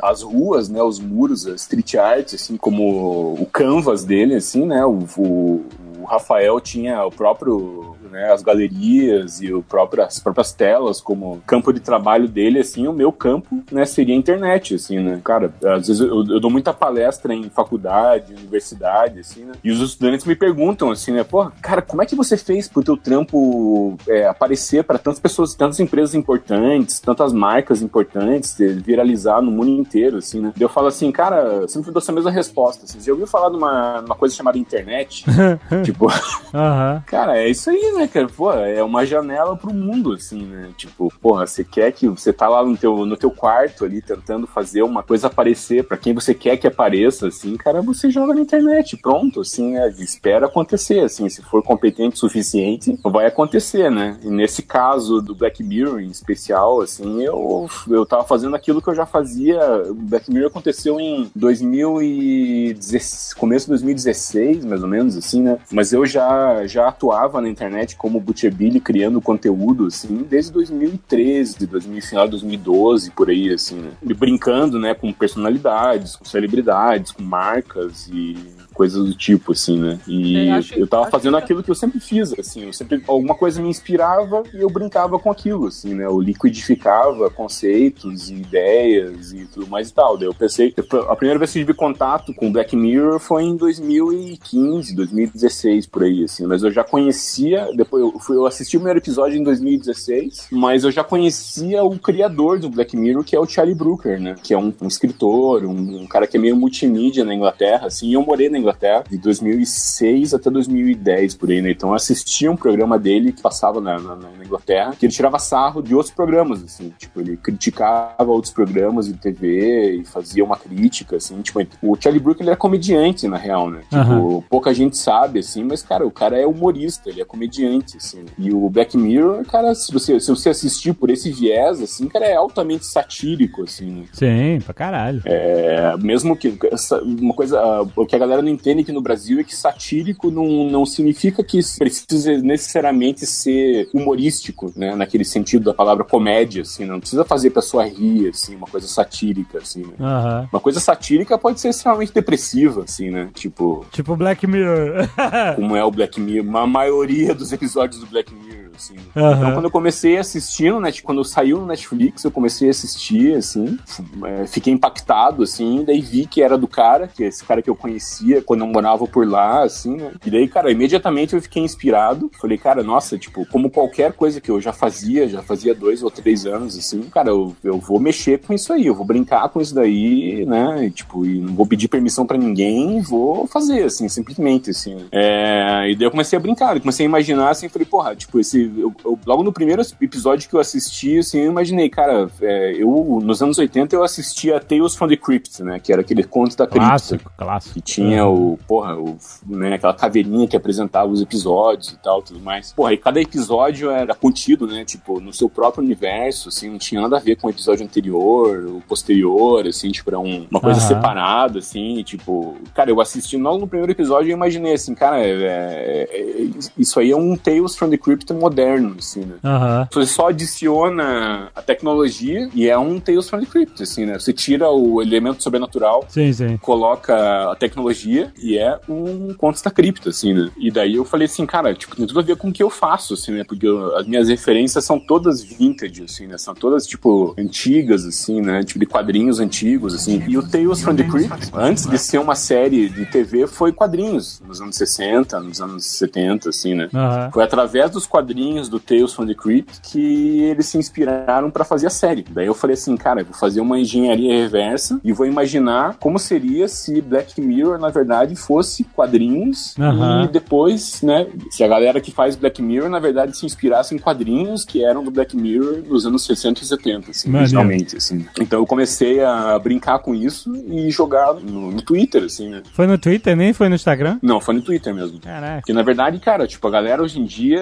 as ruas, né? Os muros, a street art, assim, como o canvas dele, assim, né? O, o, o Rafael tinha o próprio, né, as galerias e o próprio, as próprias telas como campo de trabalho dele, assim, o meu campo, né, seria a internet, assim, né, cara, às vezes eu, eu dou muita palestra em faculdade, universidade, assim, né, e os estudantes me perguntam, assim, né, pô, cara, como é que você fez pro teu trampo é, aparecer para tantas pessoas, tantas empresas importantes, tantas marcas importantes, viralizar no mundo inteiro, assim, né, eu falo assim, cara, sempre dou essa mesma resposta, assim, já ouviu falar de uma, uma coisa chamada internet? tipo, Aham. Cara, é isso aí, né, cara? Pô, é uma janela pro mundo, assim, né? Tipo, porra, você quer que você tá lá no teu, no teu quarto ali tentando fazer uma coisa aparecer pra quem você quer que apareça, assim, cara, você joga na internet, pronto, assim, né? Espera acontecer, assim, se for competente o suficiente, vai acontecer, né? E nesse caso do Black Mirror em especial, assim, eu, eu tava fazendo aquilo que eu já fazia. O Black Mirror aconteceu em 2016, começo de 2016, mais ou menos, assim, né? Mas eu já, já atuava na internet como Butcher Billy, criando conteúdo, assim, desde 2013, 2000, final de 2012, por aí, assim, né? Brincando, né, com personalidades, com celebridades, com marcas e coisas do tipo, assim, né? E É, eu tava fazendo que- aquilo que eu sempre fiz, assim, eu sempre, alguma coisa me inspirava e eu brincava com aquilo, assim, né? Eu liquidificava conceitos e ideias e tudo mais e tal. Daí eu pensei, a primeira vez que eu tive contato com Black Mirror foi em 2015, 2016, por aí, assim, mas eu já conhecia, depois eu, fui, eu assisti o primeiro episódio em 2016, mas eu já conhecia o criador do Black Mirror, que é o Charlie Brooker, né? Que é um, um escritor, um, um cara que é meio multimídia na Inglaterra, assim, e eu morei na Inglaterra de 2006 até 2010, por aí, né? Então eu assistia um programa dele que passava na, na, na Inglaterra, que ele tirava sarro de outros programas, assim, tipo, ele criticava outros programas de TV e fazia uma crítica, assim, tipo, o Charlie Brooker ele é comediante, na real, né? Tipo, Aham. pouca gente sabe, assim, mas, cara, o cara é humorista, ele é comediante, assim. E o Black Mirror, cara, se você, se você assistir por esse viés, assim, cara, é altamente satírico, assim, né? Sim, pra caralho. É, mesmo que essa- uma coisa, ah, o que a galera não entende aqui no Brasil é que satírico não, não significa que precisa necessariamente ser humorístico, né, naquele sentido da palavra comédia, assim, não precisa fazer a pessoa rir, assim, uma coisa satírica, assim, né? Aham. Uma coisa satírica pode ser extremamente depressiva, assim, né? Tipo, Tipo Black Mirror. como é o Black Mirror, a maioria dos episódios do Black Mirror, assim. Aham. Então, quando eu comecei assistindo, né, quando saiu no Netflix, eu comecei a assistir, assim, é, fiquei impactado, assim, daí vi que era do cara, que é esse cara que eu conhecia quando eu morava por lá, assim, né, e daí, cara, imediatamente eu fiquei inspirado, falei, cara, nossa, tipo, como qualquer coisa que eu já fazia, já fazia dois ou três anos, assim, cara, eu, eu vou mexer com isso aí, eu vou brincar com isso daí, né, e, tipo, e não vou pedir permissão pra ninguém, vou fazer, assim, simplesmente, assim. É, e daí eu comecei a brincar, eu comecei a imaginar, assim, falei, porra, tipo, esse, eu- eu- logo no primeiro episódio que eu assisti, assim, eu imaginei, cara, é, eu, nos anos 80 eu assistia Tales from the Crypt, né, que era aquele conto da cripta. Clássico, clássico. Que tinha o, porra, o, né, aquela caveirinha que apresentava os episódios e tal, tudo mais. Porra, e cada episódio era contido, né, tipo, no seu próprio universo, assim, não tinha nada a ver com o episódio anterior, o posterior, assim, tipo, era um- uma coisa Aham. separada, assim, tipo... Cara, eu assisti logo no primeiro episódio e imaginei, assim, cara, é- é- é- isso aí é um Tales from the Crypt moderno, assim, né? Aham. Você só adiciona a tecnologia e é um Tales from the Crypt, assim, né? Você tira o elemento sobrenatural, Sim, sim. coloca a tecnologia e é um Contos da Cripta, assim, né? E daí eu falei assim, cara, tipo, tem tudo a ver com o que eu faço, assim, né? Porque eu- as minhas referências são todas vintage, assim, né? São todas, tipo, antigas, assim, né? Tipo, de quadrinhos antigos, assim. E o Tales from the Crypt, antes de ser uma série de TV, foi quadrinhos, nos anos 60, nos anos 70, assim, né? Aham. Foi através dos quadrinhos do Tales from the Crypt que eles se inspiraram pra fazer a série. Daí eu falei assim, cara, eu vou fazer uma engenharia reversa e vou imaginar como seria se Black Mirror, na verdade, fosse quadrinhos Aham. e depois, né, se a galera que faz Black Mirror, na verdade, se inspirasse em quadrinhos que eram do Black Mirror nos anos 60 e 70, assim, originalmente, assim. Então eu comecei a brincar com isso e jogar no, no Twitter, assim, né. Foi no Twitter, nem foi no Instagram? Não, foi no Twitter mesmo. Caraca. Porque, na verdade, cara, tipo, a galera hoje em dia,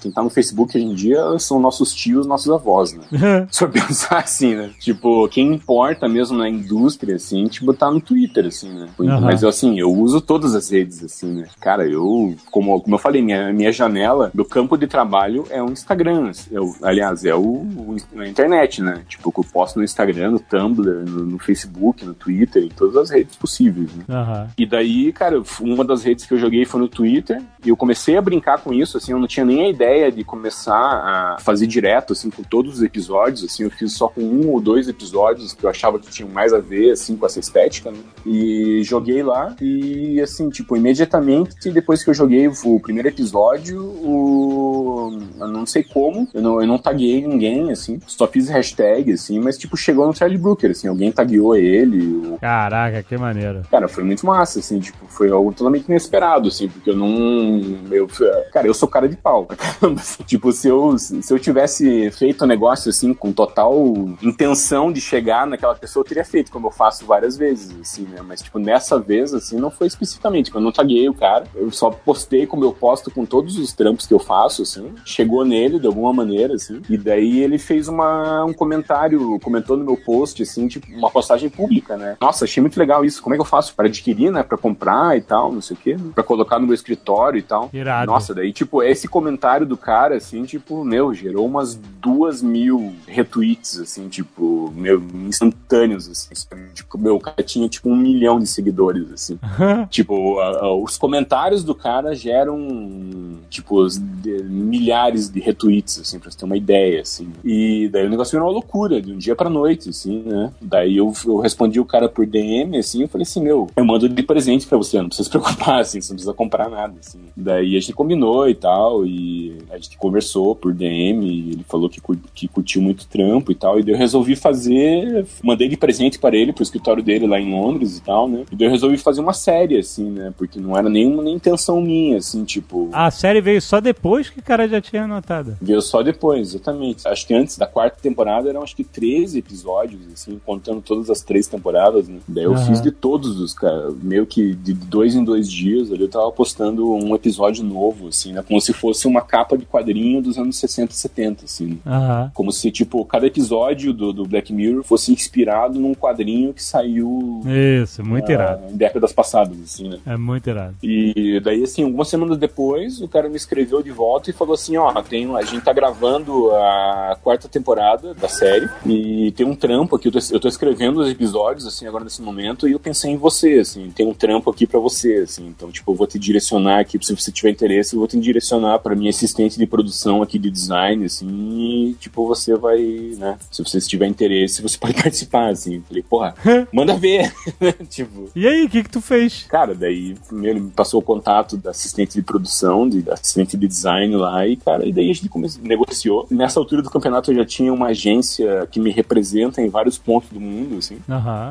quem tá no Facebook hoje em dia, são nossos tios, nossos avós, né? Se eu pensar assim, né? Tipo, quem importa mesmo na indústria, assim, tipo, tá no Twitter, assim, né? Aham. Mas, assim, eu uso todas as redes, assim, né? Cara, eu, como, como eu falei, minha, minha janela do campo de trabalho é o Instagram. Eu, aliás, é o, o a internet, né? Tipo, eu posto no Instagram, no Tumblr, no, no Facebook, no Twitter, em todas as redes possíveis, né? Aham. E daí, cara, uma das redes que eu joguei foi no Twitter. E eu comecei a brincar com isso, assim, eu não tinha nem a ideia de começar a fazer direto, assim, com todos os episódios, assim, eu fiz só com um ou dois episódios que eu achava que tinham mais a ver, assim, com essa estética, né? E joguei lá e, assim, tipo, imediatamente depois que eu joguei o primeiro episódio, o... eu não sei como, eu não, eu não taguei ninguém, assim, só fiz hashtag, assim, mas, tipo, chegou no Charlie Brooker, assim, alguém tagueou ele, o Caraca, que maneiro. Cara, foi muito massa, assim, tipo, foi algo totalmente inesperado, assim, porque eu não. Eu, cara, eu sou cara de pau, pra Tipo, se eu, se eu tivesse feito o negócio, assim, com total intenção de chegar naquela pessoa, eu teria feito, como eu faço várias vezes, assim, né? Mas, tipo, nessa vez, assim, não foi especificamente. Eu não taguei o cara, eu só postei como eu posto com todos os trampos que eu faço, assim. Chegou nele de alguma maneira, assim. E daí ele fez uma, um comentário, comentou no meu post, assim, tipo, uma postagem pública, né? Nossa, achei muito legal isso. Como é que eu faço para adquirir, né? Pra comprar e tal, não sei o quê. Pra colocar no meu escritório e tal. Irado. Nossa, daí, tipo, esse comentário do cara, assim, tipo, meu, gerou umas duas mil retweets, assim, tipo, meu, instantâneos, assim. sabe? Tipo, meu, o cara tinha, tipo, um milhão de seguidores, assim. Tipo, a- a- os comentários do cara geram, tipo, os de- milhares de retweets, assim, pra você ter uma ideia, assim. E daí o negócio virou uma loucura, de um dia pra noite, assim, né? Daí eu, eu respondi o cara por DM, assim, eu falei assim, meu, eu mando de presente pra você, não precisa se preocupar, assim, você não precisa comprar nada, assim. Daí a gente combinou e tal, e a gente conversou por DM, ele falou que, que curtiu muito trampo e tal, e daí eu resolvi fazer, mandei de presente para ele, pro escritório dele lá em Londres e tal, né? E daí eu resolvi fazer uma série, assim, né? Porque não era nenhuma nem intenção minha, assim, tipo. A série veio só depois que o cara já tinha anotado. Veio só depois, exatamente. Acho que antes da quarta temporada eram acho que 13 episódios, assim, contando todas as três temporadas, né? Daí eu Aham. fiz de todos os, cara, meio que de dois em dois dias ali eu tava postando um episódio novo, assim, né? Como se fosse uma capa de quadrinho dos anos 60 e 70, assim, né? Aham. Como se, tipo, cada episódio do, do Black Mirror fosse inspirado num quadrinho que saiu Isso, muito ah, irado. em décadas passadas, assim, né? É muito irado. E daí, assim, algumas semanas depois, o cara me escreveu de volta e falou assim: ó, tem, a gente tá gravando a quarta temporada da série e tem um trampo aqui. Eu tô, eu tô escrevendo os episódios, assim, agora nesse momento, e eu pensei em você, assim, tem um trampo aqui pra você, assim. Então, tipo, eu vou te direcionar aqui, se você tiver interesse, eu vou te direcionar pra minha assistente de produção aqui de design, assim, e, tipo, você vai, né, se você tiver interesse, você pode participar, assim. Falei, porra, manda ver, tipo. E aí, o que que tu fez? Cara, daí primeiro me passou o contato da assistente de produção, de da assistente de design lá, e cara, e daí a gente come- negociou. Nessa altura do campeonato eu já tinha uma agência que me representa em vários pontos do mundo, assim.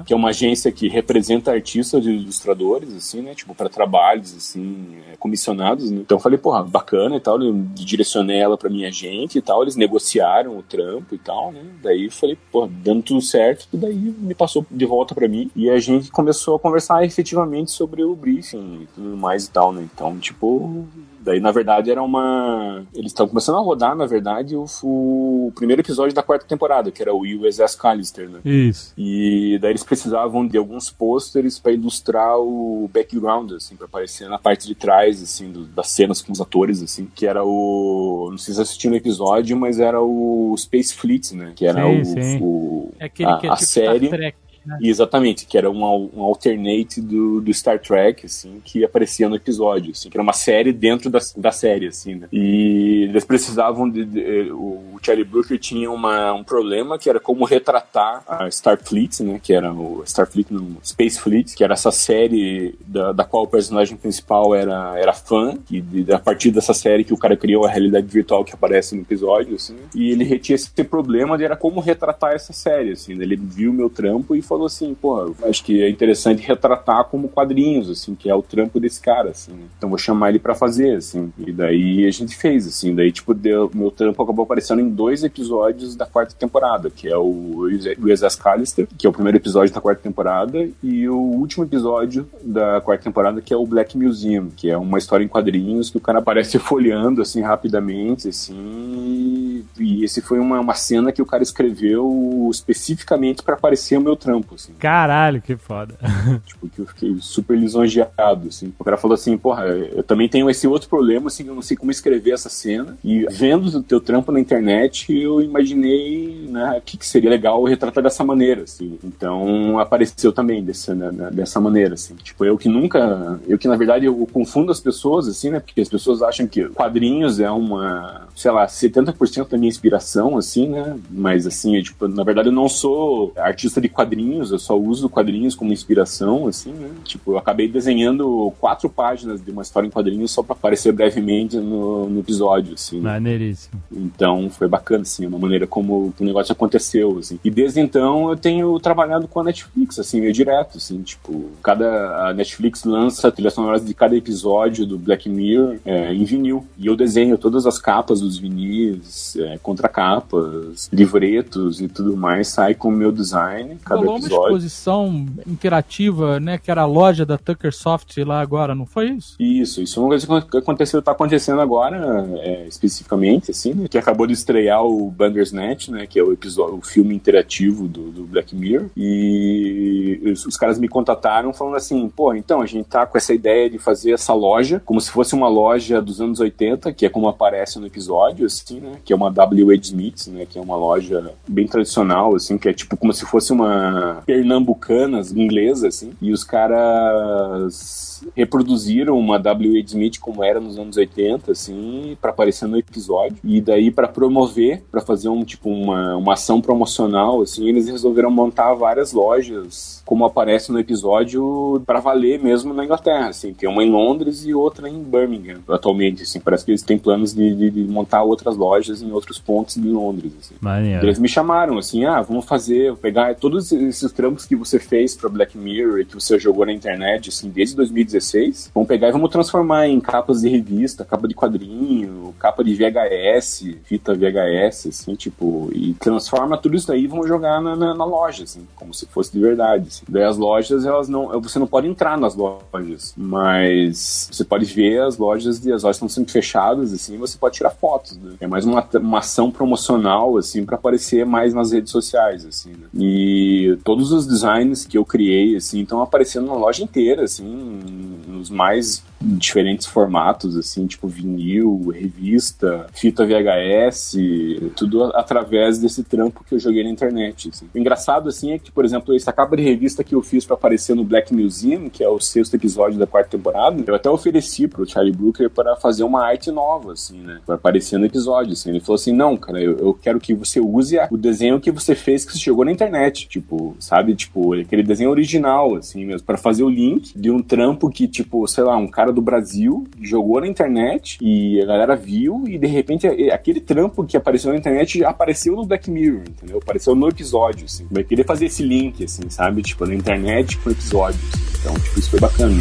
Que é uma agência que representa artistas e ilustradores, assim, né? Tipo, pra trabalhos, assim, é, comissionados, né? Então eu falei, porra, bacana e tal. Direcionei ela pra minha gente e tal. Eles negociaram o trampo e tal, né? Daí eu falei, porra, dando tudo certo. Daí me passou de volta pra mim. E a gente começou a conversar efetivamente sobre o briefing e tudo mais e tal, né? Então, tipo, Daí, na verdade, era uma. Eles estavam começando a rodar, na verdade, o, o primeiro episódio da quarta temporada, que era o USS Callister, né? Isso. E daí eles precisavam de alguns pôsteres para ilustrar o background, assim, para aparecer na parte de trás, assim, do- das cenas com os atores, assim, que era o. Não sei se vocês assistiram o episódio, mas era o Space Fleet, né? Que era Sim, o, sim. o- É aquele a, que é a tipo série. Star Trek, né? Exatamente, que era um, um alternate do, do Star Trek, assim, que aparecia no episódio, assim, que era uma série dentro da, da série, assim, né? E eles precisavam de, de- eh, o Charlie Brooker tinha uma, um problema que era como retratar a Starfleet, né? Que era o Starfleet, não, Space Fleet, que era essa série da, da qual o personagem principal era, era fã, e de- a partir dessa série que o cara criou a realidade virtual que aparece no episódio, assim, e ele tinha esse problema de era como retratar essa série, assim, né? ele viu meu trampo e falou assim, pô, acho que é interessante retratar como quadrinhos, assim, que é o trampo desse cara, assim, né? então vou chamar ele pra fazer, assim, e daí a gente fez, assim, daí, tipo, deu, meu trampo acabou aparecendo em dois episódios da quarta temporada, que é o USS Callister, que é o primeiro episódio da quarta temporada, e o último episódio da quarta temporada, que é o Black Museum, que é uma história em quadrinhos que o cara aparece folheando, assim, rapidamente, assim, e esse foi uma, uma cena que o cara escreveu especificamente pra aparecer o meu trampo, assim. Caralho, que foda. Tipo, que eu fiquei super lisonjeado, assim. O cara falou assim, porra, eu também tenho esse outro problema, assim, eu não sei como escrever essa cena. E vendo o teu trampo na internet, eu imaginei, né, que, que seria legal retratar dessa maneira, assim. Então, apareceu também dessa, né, né, dessa maneira, assim. Tipo, eu que nunca... Eu que, na verdade, eu confundo as pessoas, assim, né, porque as pessoas acham que quadrinhos é uma, sei lá, 70% da minha inspiração, assim, né, mas, assim, eu, tipo, na verdade, eu não sou artista de quadrinhos, eu só uso quadrinhos como inspiração, assim, né, tipo, eu acabei desenhando quatro páginas de uma história em quadrinhos só pra aparecer brevemente no, no episódio, assim, né. Maneiríssimo. Então foi bacana, assim, uma maneira como o negócio aconteceu, assim. E desde então eu tenho trabalhado com a Netflix, assim, meio direto, assim, tipo, cada a Netflix lança trilhas sonoras de cada episódio do Black Mirror é, em vinil. E eu desenho todas as capas os vinis, é, contracapas, livretos e tudo mais sai com o meu design, cada Rolou uma episódio. exposição interativa, né? Que era a loja da Tucker Soft lá agora, não foi isso? Isso, isso é uma coisa que aconteceu, tá acontecendo agora, é, especificamente, assim, né, que acabou de estrear o Bandersnatch, né, que é o episódio, o filme interativo do, do Black Mirror, e os, os caras me contataram falando assim, pô, então a gente tá com essa ideia de fazer essa loja, como se fosse uma loja dos anos 80, que é como aparece no episódio, assim, né, que é uma W.H. Smith, né, que é uma loja bem tradicional, assim, que é tipo como se fosse uma pernambucanas inglesa, assim, e os caras reproduziram uma W.H. Smith como era nos anos 80, assim, para aparecer no episódio. E daí para promover, para fazer um tipo uma, uma ação promocional, assim, eles resolveram montar várias lojas como aparece no episódio para valer mesmo na Inglaterra, assim, tem uma em Londres e outra em Birmingham. Atualmente, assim, parece que eles têm planos de, de, de montar outras lojas em outros pontos de Londres, assim. Maneiro. Eles me chamaram assim, ah, vamos fazer, pegar todos esses trampos que você fez para Black Mirror e que você jogou na internet, assim, desde 2016, vamos pegar e vamos transformar em capas de revista, capa de quadrinho, capa de VHS, fita VHS, assim, tipo, e transforma tudo isso aí e vamos jogar na, na, na loja, assim, como se fosse de verdade. Assim. Daí as lojas, elas não, você não pode entrar nas lojas, mas você pode ver as lojas e as lojas estão sempre fechadas, assim, você pode tirar fotos. Né? É mais uma, uma ação promocional, assim, para aparecer mais nas redes sociais, assim. Né? E todos os designs que eu criei, assim, estão aparecendo na loja inteira, assim, nos mais diferentes formatos, assim, tipo vinil, revista, fita VHS, tudo através desse trampo que eu joguei na internet. Assim. O engraçado, assim, é que, por exemplo, essa capa de revista que eu fiz para aparecer no Black Museum, que é o sexto episódio da quarta temporada, eu até ofereci pro Charlie Brooker para fazer uma arte nova, assim, né, para aparecer no episódio, assim. Ele falou assim, não, cara, eu, eu quero que você use o desenho que você fez que chegou na internet, tipo, sabe, tipo, aquele desenho original, assim, mesmo, para fazer o link de um trampo que, tipo, sei lá, um cara do Brasil jogou na internet e a galera viu e de repente aquele trampo que apareceu na internet apareceu no Black Mirror, entendeu? Apareceu no episódio, assim. Vai querer fazer esse link, assim, sabe? Tipo, na internet com o episódio. Assim. Então, tipo, isso foi bacana.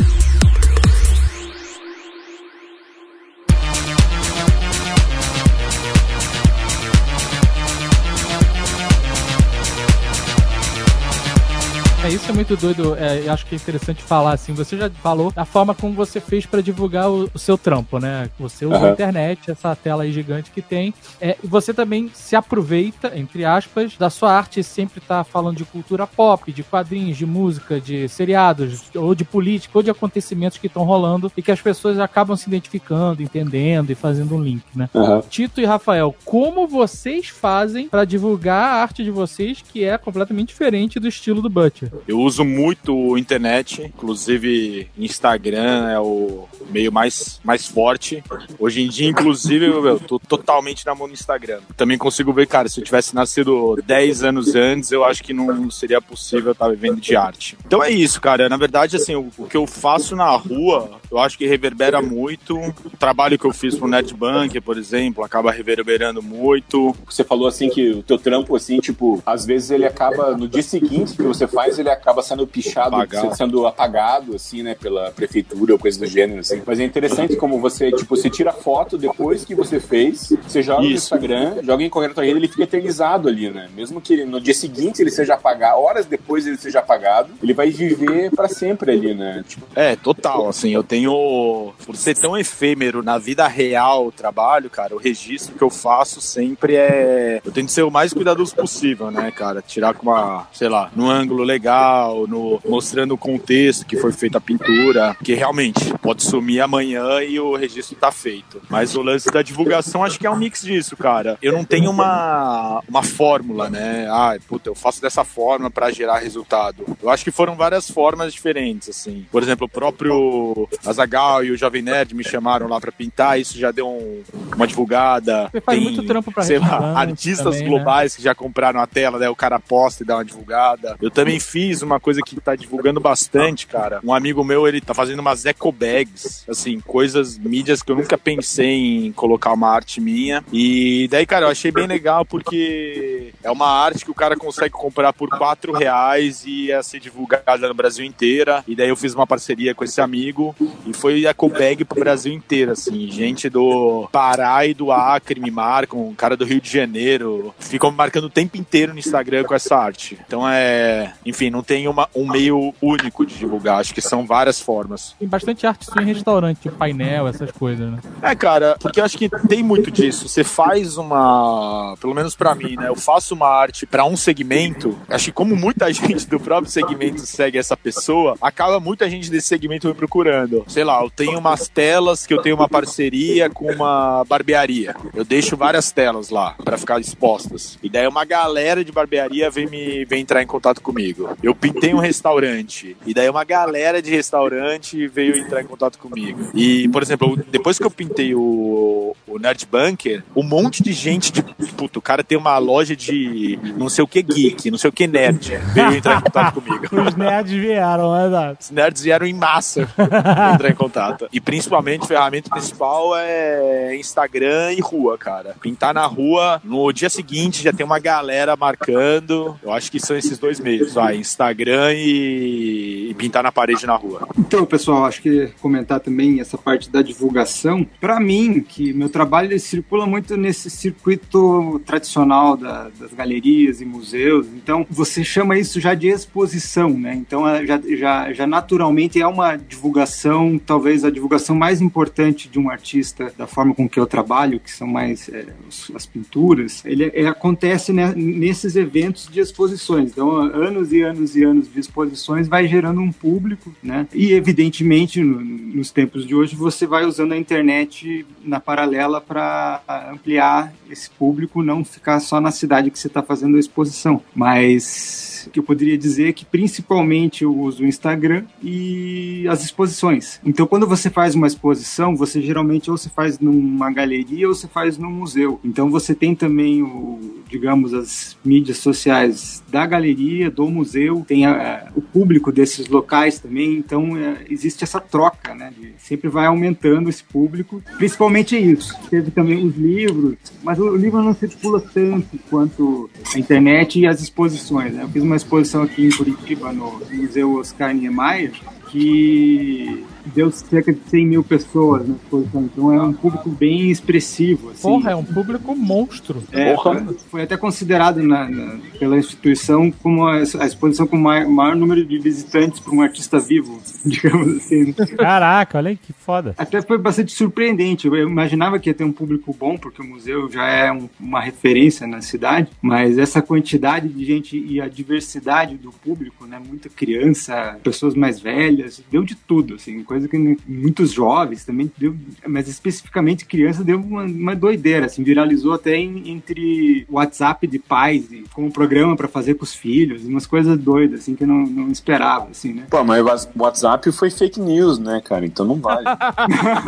É, isso é muito doido. É, eu acho que é interessante falar assim. Você já falou da forma como você fez para divulgar o, o, seu trampo, né? Você usa uhum. a internet, essa tela aí gigante que tem. É, e você também se aproveita, entre aspas, da sua arte sempre tá falando de cultura pop, de quadrinhos, de música, de seriados, ou de política, ou de acontecimentos que estão rolando e que as pessoas acabam se identificando, entendendo e fazendo um link, né? Uhum. Tito e Rafael, como vocês fazem para divulgar a arte de vocês que é completamente diferente do estilo do Butcher? Eu uso muito internet, inclusive Instagram é o meio mais, mais forte. Hoje em dia, inclusive, eu, eu tô totalmente na mão do Instagram. Também consigo ver, cara, se eu tivesse nascido 10 anos antes, eu acho que não seria possível estar vivendo de arte. Então é isso, cara. Na verdade, assim, o, o que eu faço na rua, eu acho que reverbera muito. O trabalho que eu fiz pro NetBank, por exemplo, acaba reverberando muito. Você falou assim que o teu trampo, assim, tipo, às vezes ele acaba, no dia seguinte que você faz, ele acaba sendo pichado, sendo apagado, assim, né, pela prefeitura ou coisa do gênero, assim. Mas é interessante como você, tipo, você tira foto depois que você fez, você joga no Isso. Instagram, joga em qualquer outra rede, ele fica eternizado ali, né? Mesmo que ele- no dia seguinte ele seja apagado, horas depois ele seja apagado, ele vai viver pra sempre ali, né? Tipo, É, total, assim, eu tenho, por ser tão efêmero na vida real o trabalho, cara, o registro que eu faço sempre é, eu tento ser o mais cuidadoso possível, né, cara, tirar com uma, sei lá, num ângulo legal, no, mostrando o contexto que foi feita a pintura, que realmente pode sumir amanhã e o registro tá feito. Mas o lance da divulgação acho que é um mix disso, cara. Eu não tenho uma, uma fórmula, né, ah, puta, eu faço dessa forma pra gerar resultado. Eu acho que foram várias formas diferentes, assim. Por exemplo, o próprio Azagal e o Jovem Nerd me chamaram lá pra pintar, isso já deu um- uma divulgada. Você faz muito trampo pra sei lá, artistas também, né? globais que já compraram a tela, daí o cara posta e dá uma divulgada. Eu também fiz uma coisa que tá divulgando bastante, cara. Um amigo meu, ele tá fazendo umas eco bags, assim, coisas, mídias que eu nunca pensei em colocar uma arte minha. E daí, cara, eu achei bem legal porque é uma arte que o cara consegue comprar por quatro reais e ia ser divulgada no Brasil inteira. E daí eu fiz uma parceria com esse amigo e foi eco bag pro Brasil inteiro, assim. Gente do Pará e do Acre me marcam, um cara do Rio de Janeiro. Ficam me marcando o tempo inteiro no Instagram com essa arte. Então é. Enfim, não tem uma, um meio único de divulgar. Acho que são várias formas. Tem bastante arte em restaurante, tipo painel, essas coisas, né? É, cara, porque eu acho que tem muito disso. Você faz uma. Pelo menos pra mim, né? Eu faço uma arte pra um segmento. Acho que como muita gente do próprio segmento segue essa pessoa, acaba muita gente desse segmento me procurando. Sei lá, eu tenho umas telas que eu tenho uma parceria com uma barbearia. Eu deixo várias telas lá pra ficar expostas. E daí uma galera de barbearia vem me vem entrar em contato comigo. Eu pintei um restaurante. E daí uma galera de restaurante veio entrar em contato comigo. E, por exemplo, depois que eu pintei o, o Nerd Bunker, um monte de gente de. Puto, o cara tem uma loja de não sei o que geek, não sei o que nerd. Veio entrar em contato comigo. Os nerds vieram, é verdade. Os nerds vieram em massa entrar em contato. E principalmente a ferramenta principal é Instagram e rua, cara. Pintar na rua, no dia seguinte já tem uma galera marcando. Eu acho que são esses dois meios, vai, Instagram e, e pintar na parede na rua. Então, pessoal, acho que comentar também essa parte da divulgação. Para mim, que meu trabalho ele circula muito nesse circuito tradicional da- das galerias e museus. Então, você chama isso já de exposição, né? Então, é- já, já, já naturalmente é uma divulgação, talvez a divulgação mais importante de um artista da forma com que eu trabalho, que são mais é, as pinturas. Ele, é- acontece né, nesses eventos de exposições. Então, anos e anos e anos de exposições vai gerando um público, né? E evidentemente no- nos tempos de hoje você vai usando a internet na paralela para ampliar esse público, não ficar só na cidade que você está fazendo a exposição. Mas que eu poderia dizer é que principalmente eu uso o Instagram e as exposições. Então, quando você faz uma exposição, você geralmente ou você faz numa galeria ou você faz num museu. Então, você tem também o, digamos, as mídias sociais da galeria, do museu, tem a- o público desses locais também. Então, é, existe essa troca, né? de- sempre vai aumentando esse público. Principalmente isso. Teve também os livros, mas o livro não circula tanto quanto a internet e as exposições. Né? Eu fiz uma exposição aqui em Curitiba, no Museu Oscar Niemeyer, que deu cerca de 100 mil pessoas na exposição. Então é um público bem expressivo. Assim. Porra, é um público monstro. É, foi, foi até considerado na- na- pela instituição como a, a exposição com o maior, maior número de visitantes para um artista vivo, digamos assim. Caraca, olha aí que foda. Até foi bastante surpreendente. Eu imaginava que ia ter um público bom, porque o museu já é um- uma referência na cidade, mas essa quantidade de gente e a diversidade do público, né? Muita criança, pessoas mais velhas, deu de tudo, assim, coisa que nem- muitos jovens também deu, mas especificamente criança deu uma, uma doideira, assim, viralizou até em- entre WhatsApp de pais, e, com um programa para fazer com os filhos, umas coisas doidas, assim, que eu não, não esperava, assim, né? Pô, mas o WhatsApp foi fake news, né, cara? Então não vale.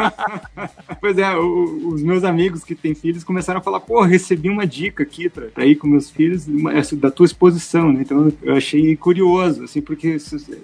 Pois é, o- os meus amigos que têm filhos começaram a falar, pô, recebi uma dica aqui pra, pra ir com meus filhos uma- da tua exposição, né? Então eu achei curioso, assim, porque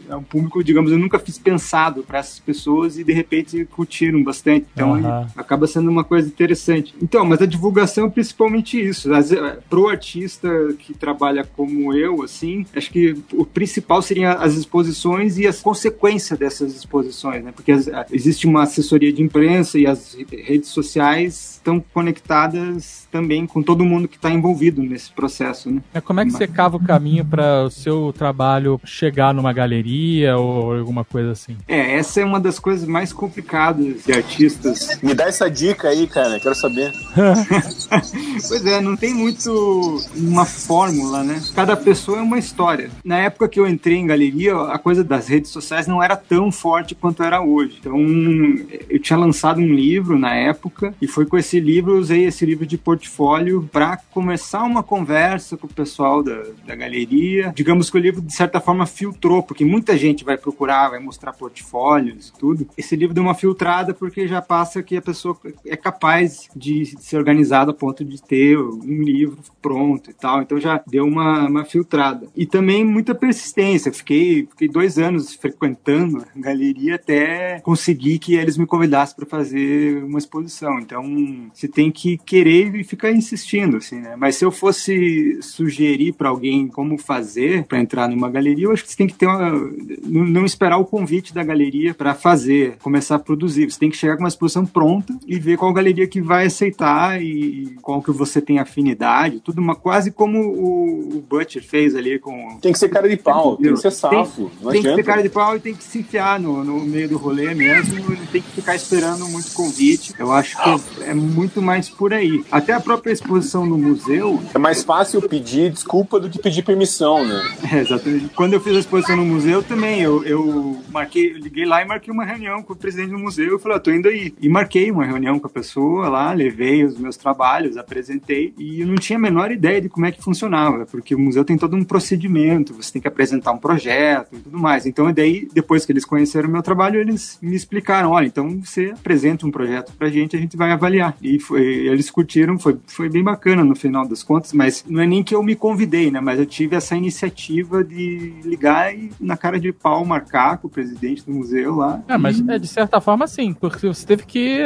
é um público, digamos, eu nunca fiz pensado pra essas pessoas e de repente curtiram bastante. Então aí acaba sendo uma coisa interessante. Então, mas a divulgação é principalmente isso. As, pro artista que trabalha como eu, assim, acho que o principal seria as exposições e as consequências dessas exposições, né? Porque as- existe uma assessoria de imprensa e as re- redes sociais estão conectadas também com todo mundo que está envolvido nesse processo, né? É, Como é que você cava o caminho para o seu trabalho chegar numa galeria ou alguma coisa assim? É, essa é uma das coisas mais complicadas de artistas. Me dá essa dica aí, cara. Quero saber. Pois é, não tem muito uma fórmula, né? Cada pessoa é uma história. Na época que eu entrei em galeria, a coisa das redes sociais não era tão forte quanto era hoje. Então, eu tinha lançado um livro na época e foi com esse livro, eu usei esse livro de portfólio para começar uma conversa com o pessoal da, da galeria. Digamos que o livro, de certa forma, filtrou, porque muita gente vai procurar, vai mostrar portfólios tudo. Esse livro deu uma filtrada porque já passa que a pessoa é capaz de ser organizada a ponto de ter um livro pronto e tal. Então já deu uma, uma filtrada. E também muita persistência. Fiquei, fiquei dois anos frequentando a galeria até conseguir que eles me convidassem para fazer uma exposição. Então você tem que querer e ficar insistindo, assim, né? Mas se eu fosse sugerir para alguém como fazer para entrar numa galeria, eu acho que você tem que ter uma, não esperar o convite da galeria para fazer, começar a produzir. Você tem que chegar com uma exposição pronta e ver qual galeria que vai aceitar e qual que você tem afinidade, tudo uma, quase como o, o Butcher fez ali com. Tem que ser cara de pau, tem que ser safo. Tem, tem que ser cara de pau e tem que se enfiar no, no meio do rolê mesmo, não tem que ficar esperando muito convite. Eu acho que é muito mais por aí. Até a própria exposição no museu. É mais fácil pedir desculpa do que pedir permissão, né? É, exatamente. Quando eu fiz a exposição no museu também, eu, eu marquei, eu liguei lá e marquei uma reunião com o presidente do museu. Eu falei, ah, tô indo aí. E marquei uma reunião com a pessoa lá, levei os meus trabalhos, apresentei e eu não tinha a menor ideia de como é que funcionava, porque o museu tem todo um procedimento, você tem que apresentar um projeto e tudo mais. Então, daí, depois que eles conheceram o meu trabalho, eles me explicaram, olha, então você apresenta um projeto pra gente, a gente vai avaliar. E foi, eles curtiram, foi, foi bem bacana no final das contas, mas não é nem que eu me convidei, né, mas eu tive essa iniciativa de ligar e na cara de pau marcar com o presidente do museu lá. É, mas e... é de certa forma sim, porque você teve que,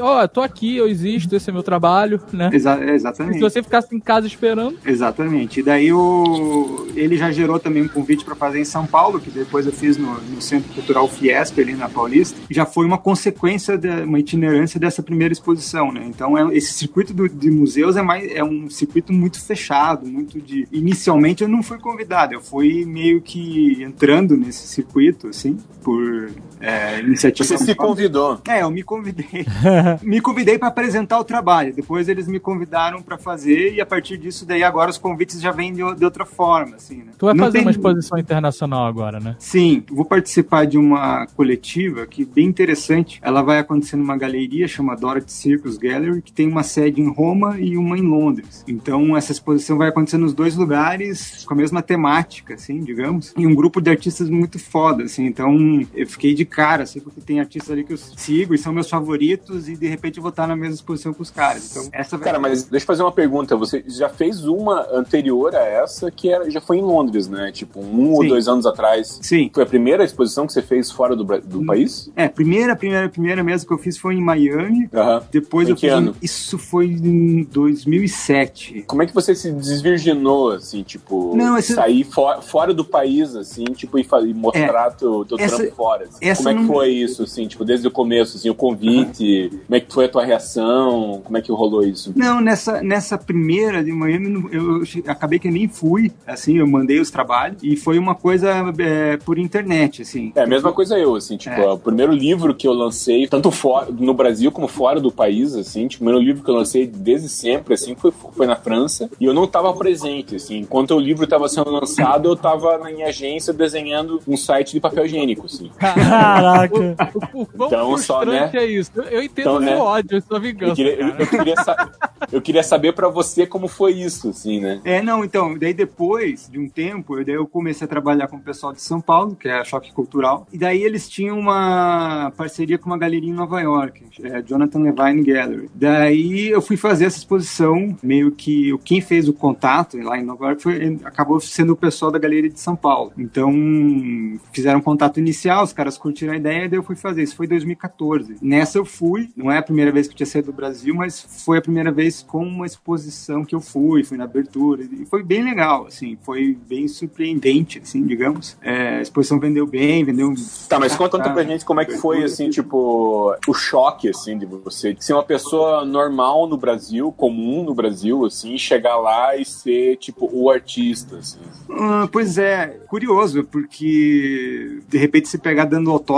ó, oh, tô aqui, eu existo, esse é meu trabalho, né? Exa exatamente. Se você ficasse em casa esperando. Exatamente. E daí o... ele já gerou também um convite para fazer em São Paulo, que depois eu fiz no, no Centro Cultural Fiesp, ali na Paulista. Já foi uma consequência, de, uma itinerância dessa primeira exposição, né? Então é, esse circuito do, de museus é, mais, é um circuito muito fechado, muito de... Inicialmente eu não fui convidado, eu fui meio que entrando nesse circuito, assim, por é, iniciativa. Você se convidou. É, eu me convidei. me convidei para apresentar o trabalho. Depois eles me convidaram para fazer e a partir disso daí agora os convites já vêm de, de outra forma, assim, né? Tu vai Não fazer tem... uma exposição internacional agora, né? Sim, vou participar de uma coletiva que bem interessante. Ela vai acontecer numa galeria chamada Dorothy Circus Gallery, que tem uma sede em Roma e uma em Londres. Então essa exposição vai acontecer nos dois lugares com a mesma temática, assim, digamos, e um grupo de artistas muito foda, assim. Então eu fiquei de cara, assim, porque tem artistas ali que eu sigo e são meus favoritos e de repente eu vou estar na mesma exposição com os caras. Então, essa Cara, mas deixa eu fazer uma pergunta. Você já fez uma anterior a essa que era, já foi em Londres, né? Tipo, um Sim. ou dois anos atrás. Sim. Foi a primeira exposição que você fez fora do, do país? É, primeira, primeira, primeira mesmo que eu fiz foi em Miami. Uhum. Depois em eu fiz. Ano? Isso foi em 2007. Como é que você se desvirginou, assim, tipo, Não, esse... sair for, fora do país, assim, tipo, e, e mostrar é, teu, teu essa, trampo fora? Assim. Como é que foi isso, assim, tipo, desde o começo, assim, o convite, como é que foi a tua reação, como é que rolou isso? Não, nessa, nessa primeira de Miami, eu, eu acabei que nem fui, assim, eu mandei os trabalhos e foi uma coisa é, por internet, assim. É, a mesma coisa eu, assim, tipo, é. o primeiro livro que eu lancei, tanto fora, no Brasil como fora do país, assim, tipo, o primeiro livro que eu lancei desde sempre, assim, foi, foi na França e eu não estava presente, assim, enquanto o livro estava sendo lançado, eu estava na minha agência desenhando um site de papel higiênico, assim. Caraca! o, o, o então, só, né? é isso. Eu entendo então, o né? ódio, sua vingança. Eu queria, eu, eu queria, sa eu queria saber para você como foi isso, assim, né? É, não, então, daí depois de um tempo, eu, daí eu comecei a trabalhar com o pessoal de São Paulo, que é a Choque Cultural, e daí eles tinham uma parceria com uma galeria em Nova York, é Jonathan Levine Gallery. Daí eu fui fazer essa exposição, meio que quem fez o contato lá em Nova York foi, acabou sendo o pessoal da galeria de São Paulo. Então, fizeram um contato inicial, os caras curtiram a ideia, daí eu fui fazer. Isso foi em 2014. Nessa eu fui, não é a primeira vez que eu tinha saído do Brasil, mas foi a primeira vez com uma exposição que eu fui, fui na abertura, e foi bem legal, assim, foi bem surpreendente, assim, digamos. É, a exposição vendeu bem, vendeu... Tá, mas conta, conta pra gente como é que foi, assim, tipo, o choque, assim, de você ser uma pessoa normal no Brasil, comum no Brasil, assim, chegar lá e ser, tipo, o artista, assim. Ah, pois é, curioso, porque de repente se pegar dando autógrafo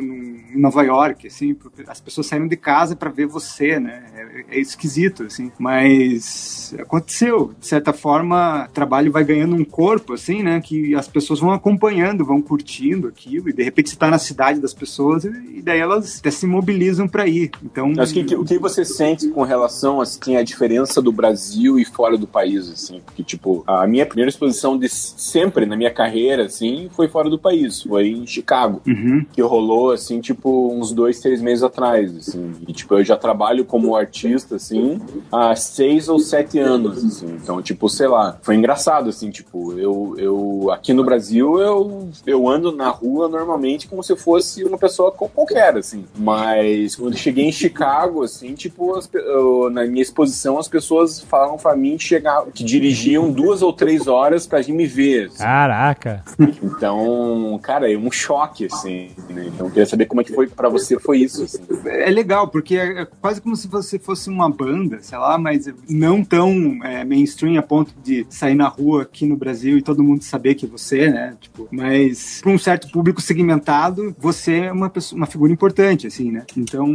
em Nova York, assim, as pessoas saíram de casa para ver você, né? É, é esquisito, assim, mas aconteceu. De certa forma, o trabalho vai ganhando um corpo, assim, né? Que as pessoas vão acompanhando, vão curtindo aquilo, e de repente você tá na cidade das pessoas, e daí elas até se mobilizam para ir. Então. Acho que, o que você sente com relação assim, à diferença do Brasil e fora do país, assim? Porque, tipo, a minha primeira exposição de sempre na minha carreira, assim, foi fora do país. Foi em Chicago. Uhum. Que rolou, assim, tipo, uns dois, três meses atrás, assim. E, tipo, eu já trabalho como artista, assim, há seis ou sete anos, assim. Então, tipo, sei lá, foi engraçado, assim, tipo, eu, eu aqui no Brasil, eu, eu ando na rua normalmente como se eu fosse uma pessoa qualquer, assim. Mas quando eu cheguei em Chicago, assim, tipo, as, eu, na minha exposição, as pessoas falavam pra mim que, que dirigiam duas ou três horas pra vir me ver. assim. Caraca. Então, cara, é um choque, assim, né? Então, eu queria saber como é que foi pra você, foi isso, assim. É legal, porque é quase como se você fosse uma banda, sei lá, mas não tão é, mainstream a ponto de sair na rua aqui no Brasil e todo mundo saber que é você, né? Tipo, mas para um certo público segmentado, você é uma, pessoa, uma figura importante, assim, né? Então,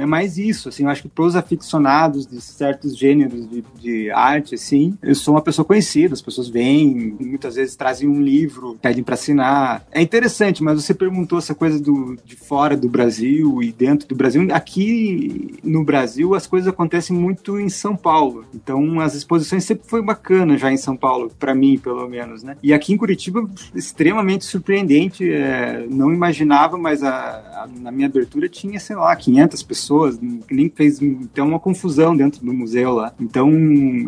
é mais isso, assim, eu acho que pros aficionados de certos gêneros de, de arte, assim, eu sou uma pessoa conhecida, as pessoas vêm, muitas vezes trazem um livro, pedem para assinar. É interessante, mas você perguntou essa coisa do, de fora do Brasil e dentro do Brasil. Aqui no Brasil, as coisas acontecem muito em São Paulo. Então, as exposições sempre foi bacana já em São Paulo, para mim, pelo menos, né? E aqui em Curitiba, extremamente surpreendente. É, não imaginava, mas a, a- na minha abertura tinha, sei lá, 500 pessoas. Nem fez então uma confusão dentro do museu lá. Então,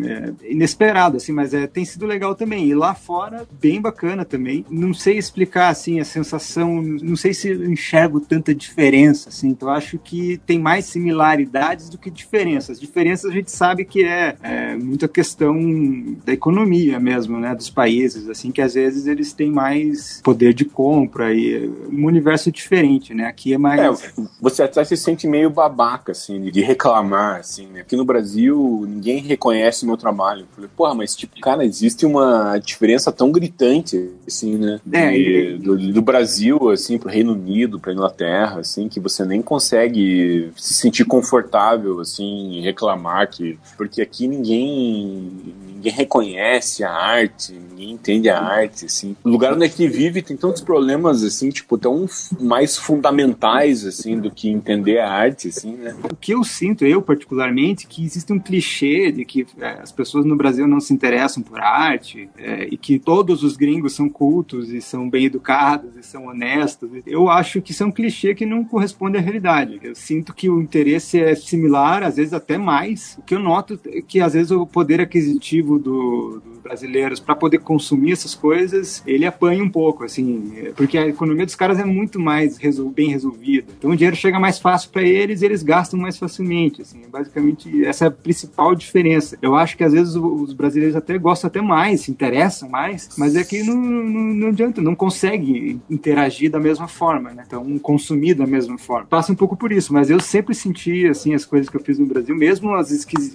é inesperado, assim, mas é, tem sido legal também. E lá fora, bem bacana também. Não sei explicar, assim, a sensação, não sei se eu enxergo tanta diferença, assim. Então, eu acho que tem mais similaridades do que diferenças. Diferenças a gente sabe que é, é muita questão da economia mesmo, né, dos países, assim, que às vezes eles têm mais poder de compra e um universo diferente, né? Aqui é mais... É, você até se sente meio babaca, assim, de reclamar, assim, né? Aqui no Brasil, ninguém reconhece o meu trabalho. Eu falei, porra, mas, tipo, cara, existe uma diferença tão gritante, assim, né? É, De- do, do Brasil, assim, pro Reino Unido, pra Inglaterra, assim, que você nem consegue se sentir confortável, assim, reclamar que... Porque aqui ninguém... Ninguém reconhece a arte, ninguém entende a arte, assim. O lugar onde a gente vive tem tantos problemas, assim, tipo, tão mais fundamentais, assim, do que entender a arte, assim, né? O que eu sinto, eu particularmente, que existe um clichê de que é, as pessoas no Brasil não se interessam por arte é, e que todos os gringos são cultos e são bem educados e são honestos. Eu acho que isso é um clichê que não corresponde à realidade. Eu sinto que o interesse é similar, às vezes até mais. O que eu noto é que às vezes o poder aquisitivo do, dos brasileiros para poder consumir essas coisas, ele apanha um pouco, assim, é, porque a economia dos caras é muito mais resol- bem resolvida. Então o dinheiro chega mais fácil para eles e eles gastam mais facilmente, assim. Basicamente, essa é a principal diferença. Eu acho que às vezes os brasileiros até gostam até mais, se interessam mais, mas é que não, não, não adianta, não consegue interagir da mesma forma, né? Então, consumir da mesma forma. Passa um pouco por isso, mas eu sempre senti, assim, as coisas que eu fiz no Brasil, mesmo as,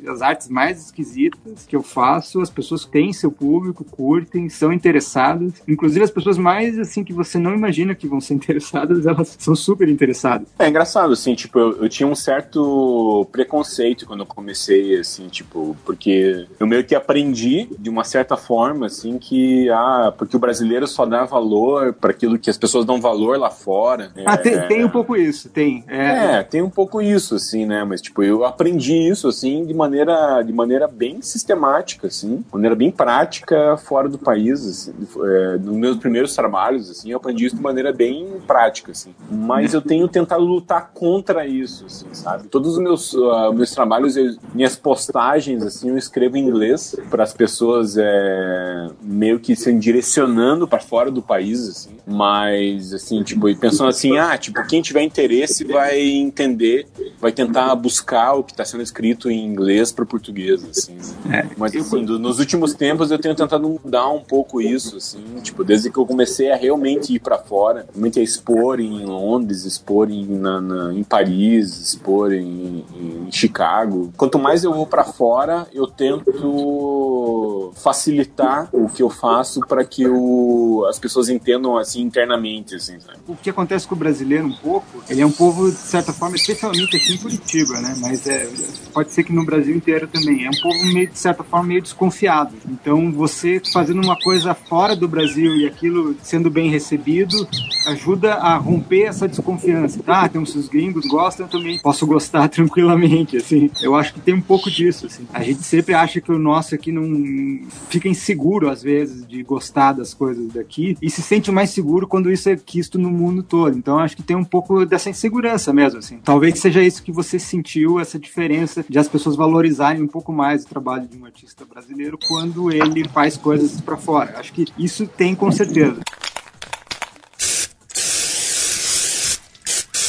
as artes mais esquisitas que eu faço, as pessoas têm seu público, curtem, são interessadas. Inclusive, as pessoas mais, assim, que você não imagina que vão ser interessadas, elas são super interessadas. É engraçado, assim, tipo, eu, eu tinha um certo preconceito quando eu comecei, assim, tipo, porque eu meio que aprendi, de uma certa forma, assim, que, ah, porque o brasileiro só dá valor para aquilo que as pessoas dão valor lá fora. Ah, tem, É, tem um pouco isso, tem. É, É, tem um pouco isso, assim, né? Mas, tipo, eu aprendi isso, assim, de maneira, de maneira bem sistemática, assim, de maneira bem prática fora do país, assim. É, nos meus primeiros trabalhos, assim, eu aprendi isso de maneira bem prática, assim. Mas eu tenho tentado lutar contra isso, assim, sabe? Todos os meus, ah, meus trabalhos, eu- minhas postagens, assim, eu escrevo em inglês para as pessoas é, meio que se direcionando para fora do país, assim. Mas, assim, tipo, e pensando assim, ah, tipo, quem tiver interesse vai entender, vai tentar buscar o que está sendo escrito em inglês para português, assim. É, Mas, assim, do- nos últimos tempos eu tenho tentado mudar um pouco isso, assim, tipo, desde que eu comecei a realmente ir para fora, realmente a expor em Londres, expor em, na, na- em Paris, expor em, em Chicago. Quanto mais eu vou para fora, eu tento facilitar o que eu faço para que o, as pessoas entendam assim internamente, assim, sabe? O que acontece com o brasileiro um pouco, ele é um povo, de certa forma, especialmente aqui em Curitiba, né? Mas é, pode ser que no Brasil inteiro também. É um povo meio, de certa forma, meio desconfiado. Então, você fazendo uma coisa fora do Brasil e aquilo sendo bem recebido, ajuda a romper essa desconfiança. Ah, tem uns gringos gostam, eu também posso gostar tranquilamente, assim. Eu acho que tem um pouco disso, assim. A gente sempre acha que o nosso aqui não fica inseguro, às vezes, de gostar das coisas daqui e se sente mais seguro quando isso é quisto no mundo todo. Então, acho que tem um pouco dessa insegurança mesmo, assim. Talvez seja isso que você sentiu, essa diferença de as pessoas valorizarem um pouco mais o trabalho de um artista brasileiro quando ele faz coisas para fora. Acho que isso tem com certeza.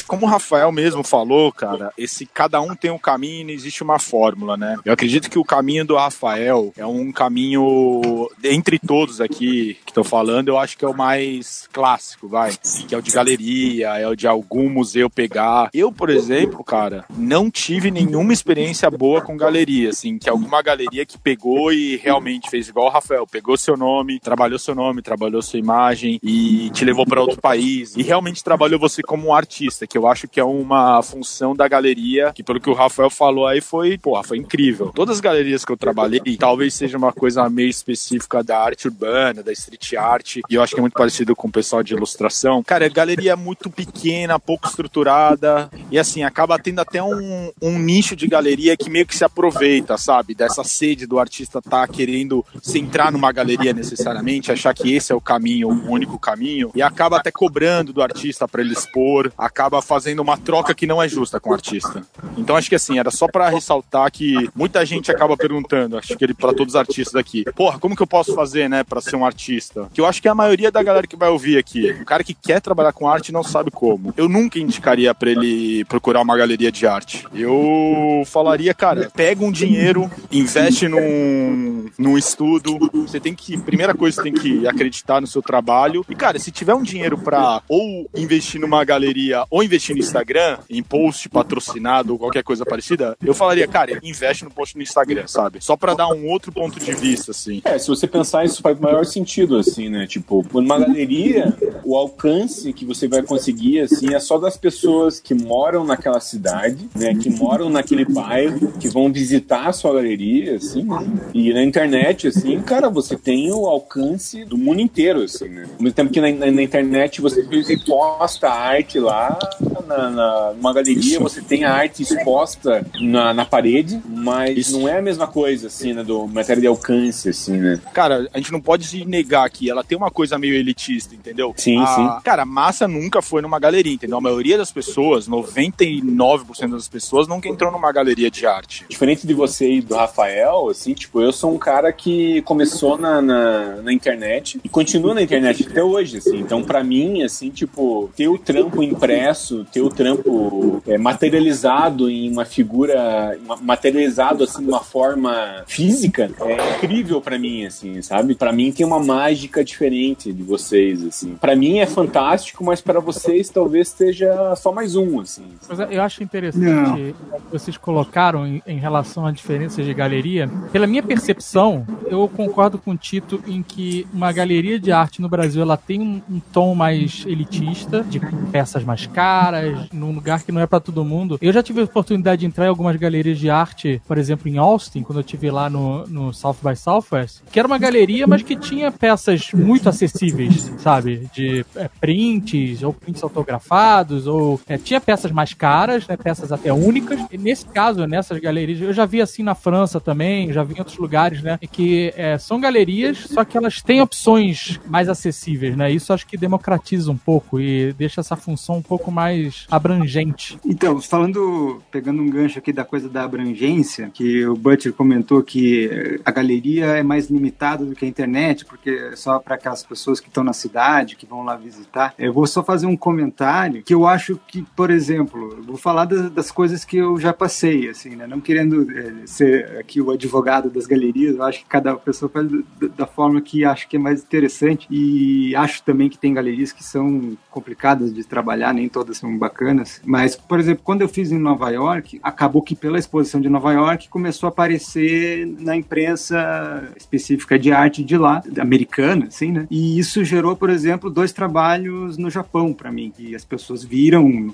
Como o Rafael mesmo falou, cara, esse cada um tem um caminho e não existe uma fórmula, né? Eu acredito que o caminho do Rafael é um caminho entre todos aqui que estou falando, eu acho que é o mais clássico, vai, que é o de galeria, é o de algum museu pegar. Eu, por exemplo, cara, não tive nenhuma experiência boa com galeria, assim, que alguma galeria que pegou e realmente fez igual o Rafael, pegou seu nome, trabalhou seu nome, trabalhou sua imagem e te levou para outro país e realmente trabalhou você como um artista, que eu acho que é uma função da galeria, que pelo que o Rafael falou aí foi, porra, foi incrível. Todas as galerias que eu trabalhei, talvez seja uma coisa meio específica da arte urbana, da street art, e eu acho que é muito parecido com o pessoal de ilustração. Cara, a galeria é muito pequena, pouco estruturada, e assim, acaba tendo até um, um nicho de galeria que meio que se aproveita, sabe? Dessa sede do artista tá querendo se entrar numa galeria necessariamente, achar que esse é o caminho, o único caminho, e acaba até cobrando do artista para ele expor, acaba fazendo uma troca que não é justa com o artista. Então acho que assim, era só para ressaltar que muita gente acaba perguntando, acho que ele para todos os artistas aqui, porra, como que eu posso fazer, né, para ser um artista? Que eu acho que a maioria da galera que vai ouvir aqui, o cara que quer trabalhar com arte não sabe como. Eu nunca indicaria para ele procurar uma galeria de arte. Eu falaria, cara, pega um dinheiro, investe num, num estudo. Você tem que, primeira coisa, você tem que acreditar no seu trabalho. E, cara, se tiver um dinheiro para ou investir numa galeria ou investir no Instagram, em post patrocinado ou qualquer coisa parecida, eu falaria, cara, investe no post no Instagram, sabe? Só para dar um outro ponto de vista, assim. É, se você pensar, isso faz maior sentido, assim, né? Tipo, numa galeria, o alcance que você vai conseguir, assim, é só das pessoas que moram naquela cidade, né? Que moram naquele bairro, que vão visitar a sua galeria, assim, né? E na internet, assim, cara, você tem o alcance do mundo inteiro, assim, né? Ao mesmo tempo que na, na, na internet você posta arte lá, na, na, numa galeria você tem a arte exposta na, na parede, mas Isso. não é a mesma coisa, assim, né? Do matéria de alcance, assim, né? Cara, a gente não pode se negar que ela tem uma coisa meio elitista, entendeu? Sim, a, sim. Cara, a massa nunca foi numa galeria, entendeu? A maioria das pessoas, 99% das pessoas, nunca entrou numa galeria de arte. Diferente de você e do Rafael, assim, tipo, eu sou um cara que começou na, na, na internet e continua na internet até hoje, assim. Então, para mim, assim, tipo, ter o trampo impresso, ter o trampo é, materializado em uma figura, materializado, assim, de uma forma física, é incrível para mim, assim, sabe? Para mim tem uma mágica diferente de vocês, assim. Para mim é fantástico, mas para vocês talvez seja só mais um, assim. Mas eu acho interessante o que vocês colocaram em, em relação a diferenças de galeria. Pela minha percepção, eu concordo com o Tito em que uma galeria de arte no Brasil ela tem um, um tom mais elitista, de peças mais caras, num lugar que não é para todo mundo. Eu já tive a oportunidade de entrar em algumas galerias de arte, por exemplo, em Austin, quando eu estive lá no, no South by Southwest, que era uma galeria, mas que tinha peças muito acessíveis, sabe? De é, prints, ou prints autografados, ou é, tinha peças mais caras, né? peças até únicas. E nesse caso, nessas galerias, eu já vi assim na França também, já vi em outros lugares, né? Que é, são galerias, só que elas têm opções mais acessíveis, né? Isso acho que democratiza um pouco e deixa essa função um pouco mais abrangente. Então, falando, pegando um gancho aqui da coisa da abrangência, que o Butcher comentou que a galeria é mais limitada do que a internet, porque é só para aquelas pessoas que estão na cidade, que vão lá visitar. Eu vou só fazer um comentário que eu acho que, por exemplo, vou falar das, das coisas que eu já passei, assim, né? Não querendo é, ser aqui o advogado das galerias, eu acho que cada pessoa faz da, da forma que acha que é mais interessante. E acho também que tem galerias que são complicadas de trabalhar, nem todas são bacanas. Mas, por exemplo, quando eu fiz em Nova York, acabou que pela exposição de Nova York começou a aparecer na imprensa específica de arte de lá, americana, assim, né? E isso gerou, por exemplo, dois trabalhos no Japão para mim, que as pessoas viram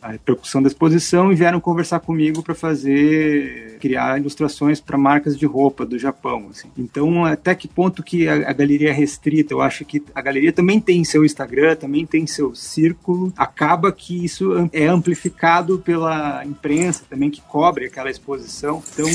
a repercussão da exposição e vieram conversar comigo para fazer criar ilustrações para marcas de roupa do Japão. Assim. Então, até que ponto que a, a, galeria é restrita? Eu acho que a galeria também tem seu Instagram, também tem seu círculo. Acaba que isso é amplificado pela imprensa também que cobre aquela exposição. Então,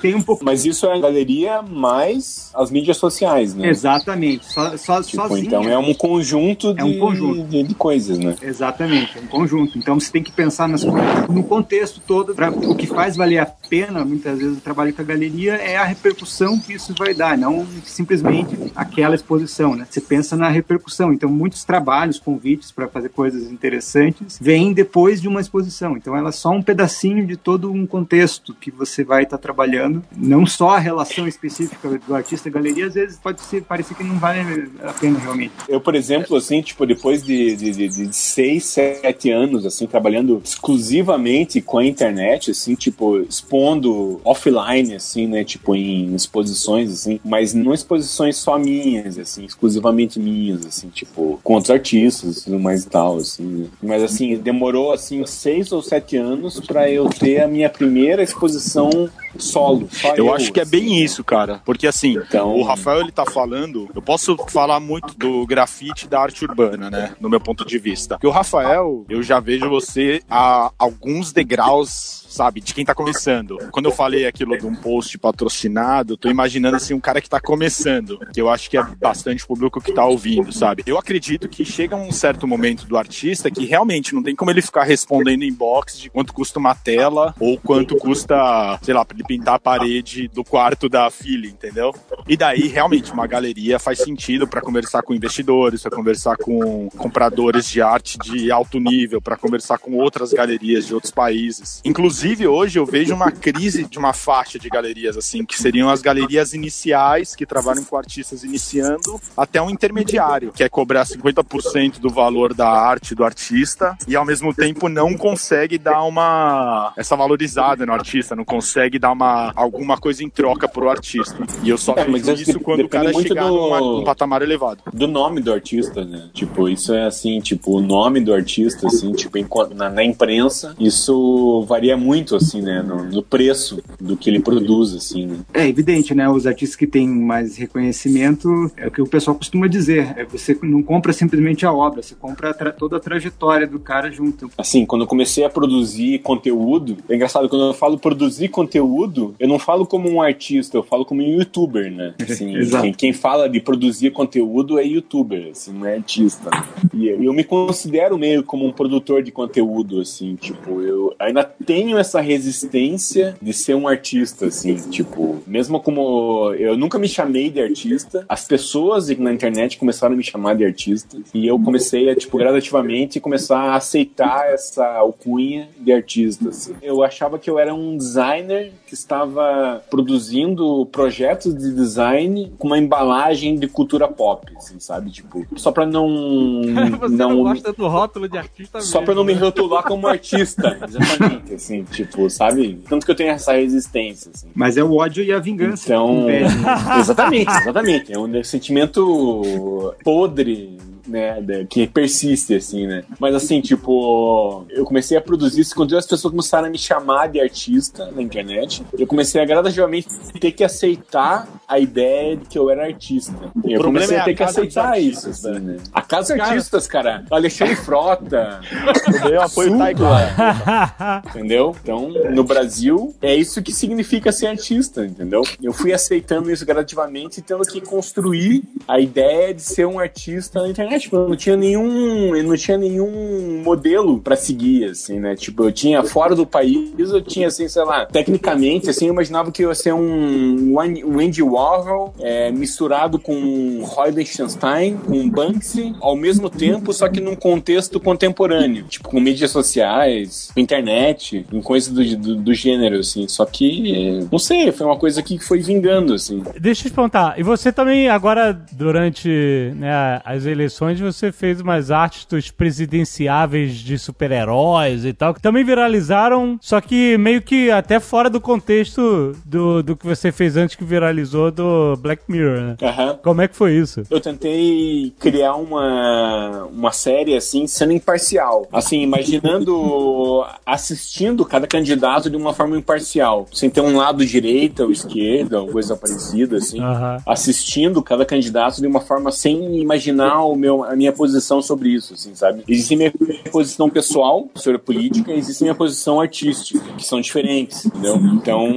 tem um pouco. Mas isso é a galeria mais as mídias sociais, né? Exatamente. Só, só, tipo, sozinha. Então é um conjunto de, é um conjunto. De, de, coisas, né? Exatamente, é um conjunto. Então você tem que pensar nas coisas no contexto todo. Pra, o que faz valer a pena, muitas vezes, o trabalho com a galeria é a repercussão que isso vai dar, não simplesmente aquela exposição, né? Você pensa na repercussão. Então, muitos trabalhos, convites para fazer coisas interessantes, vêm depois de uma exposição. Então, ela é só um pedacinho de todo um contexto que você vai estar tá trabalhando. Não só a relação específica do artista galeria, às vezes pode ser, parecer que não vale a pena realmente. Eu, por exemplo, assim, tipo, depois de, de, de, de seis, sete anos, assim, trabalhando exclusivamente com a internet, assim, tipo, expondo offline, assim, né, tipo, em exposições, assim, mas não exposições só minhas, assim, exclusivamente minhas, assim, tipo, com outros artistas tudo mais e tal, assim, né? Mas, assim, demorou, assim, seis ou sete anos para eu ter a minha primeira exposição solo. eu, eu, acho que é bem assim. isso, cara. Porque assim, então... o Rafael ele tá falando, eu posso falar muito do grafite da arte urbana, né? No meu ponto de vista. Porque o Rafael, eu já vejo você a alguns degraus sabe? De quem tá começando. Quando eu falei aquilo de um post patrocinado, tô imaginando assim um cara que tá começando, que eu acho que é bastante público que tá ouvindo, sabe? Eu acredito que chega um certo momento do artista que realmente não tem como ele ficar respondendo inbox de quanto custa uma tela ou quanto custa, sei lá, pra ele pintar a parede do quarto da filha, entendeu? E daí realmente uma galeria faz sentido para conversar com investidores, para conversar com compradores de arte de alto nível, para conversar com outras galerias de outros países. Inclusive Inclusive, hoje eu vejo uma crise de uma faixa de galerias, assim, que seriam as galerias iniciais, que trabalham com artistas iniciando, até um intermediário, que é cobrar 50% do valor da arte do artista e ao mesmo tempo não consegue dar uma essa valorizada no artista, não consegue dar uma alguma coisa em troca pro artista. E eu só é, vejo isso quando o cara chegar do... numa, num patamar elevado. Do nome do artista, né? Tipo, isso é assim, tipo, o nome do artista, assim, tipo, na, na imprensa, isso varia muito muito, assim, né, no, no, preço do que ele produz, assim, né? É evidente, né, os artistas que têm mais reconhecimento, é o que o pessoal costuma dizer, é você não compra simplesmente a obra, você compra a toda a trajetória do cara junto. Assim, quando eu comecei a produzir conteúdo, é engraçado, quando eu falo produzir conteúdo, eu não falo como um artista, eu falo como um youtuber, né? Assim, quem, quem, fala de produzir conteúdo é youtuber, assim, não é artista. E eu me considero meio como um produtor de conteúdo, assim, tipo, eu ainda tenho essa resistência de ser um artista, assim, tipo, mesmo como eu nunca me chamei de artista, as pessoas na internet começaram a me chamar de artista e eu comecei a, tipo, gradativamente começar a aceitar essa alcunha de artista, assim. Eu achava que eu era um designer que estava produzindo projetos de design com uma embalagem de cultura pop, assim, sabe? Tipo, só pra não... Você não, não gosta do rótulo de artista Só mesmo, pra não me né? rotular como artista, exatamente, assim tipo, sabe? Tanto que eu tenho essa resistência. Assim. Mas é o ódio e a vingança. Então, exatamente, exatamente. É um sentimento podre né, que persiste, assim, né? Mas assim, tipo, eu comecei a produzir isso quando as pessoas começaram a me chamar de artista na internet. Eu comecei a gradativamente ter que aceitar a ideia de que eu era artista. O eu comecei é a ter que aceitar isso, assim, né? A casa dos artistas, cara. Alexandre Frota. Eu apoio Taekwondo. Entendeu? Então, no Brasil, é isso que significa ser artista, entendeu? Eu fui aceitando isso gradativamente e tendo que construir a ideia de ser um artista na internet tipo, eu não tinha nenhum, eu não tinha nenhum modelo pra seguir, assim, né? Tipo, eu tinha fora do país, eu tinha, assim, sei lá, tecnicamente, assim, eu imaginava que ia ser um, um Andy Warhol é, misturado com Roy Lichtenstein, com Banksy, ao mesmo tempo, só que num contexto contemporâneo, tipo, com mídias sociais, com internet, em coisas do, do, do gênero, assim. Só que, não sei, foi uma coisa que foi vingando, assim. Deixa eu te perguntar, e você também, agora, durante né, as eleições, você fez umas artes dos presidenciáveis de super-heróis e tal, que também viralizaram, só que meio que até fora do contexto do, do que você fez antes que viralizou do Black Mirror, né? Aham. Como é que foi isso? Eu tentei criar uma, uma série, assim, sendo imparcial. Assim, imaginando, assistindo cada candidato de uma forma imparcial. Sem ter um lado direita ou esquerda, ou coisa parecida, assim. Aham. Assistindo cada candidato de uma forma sem imaginar o meu, a minha posição sobre isso, assim, sabe? Existe minha posição pessoal sobre a política e existe minha posição artística, que são diferentes, entendeu? Então,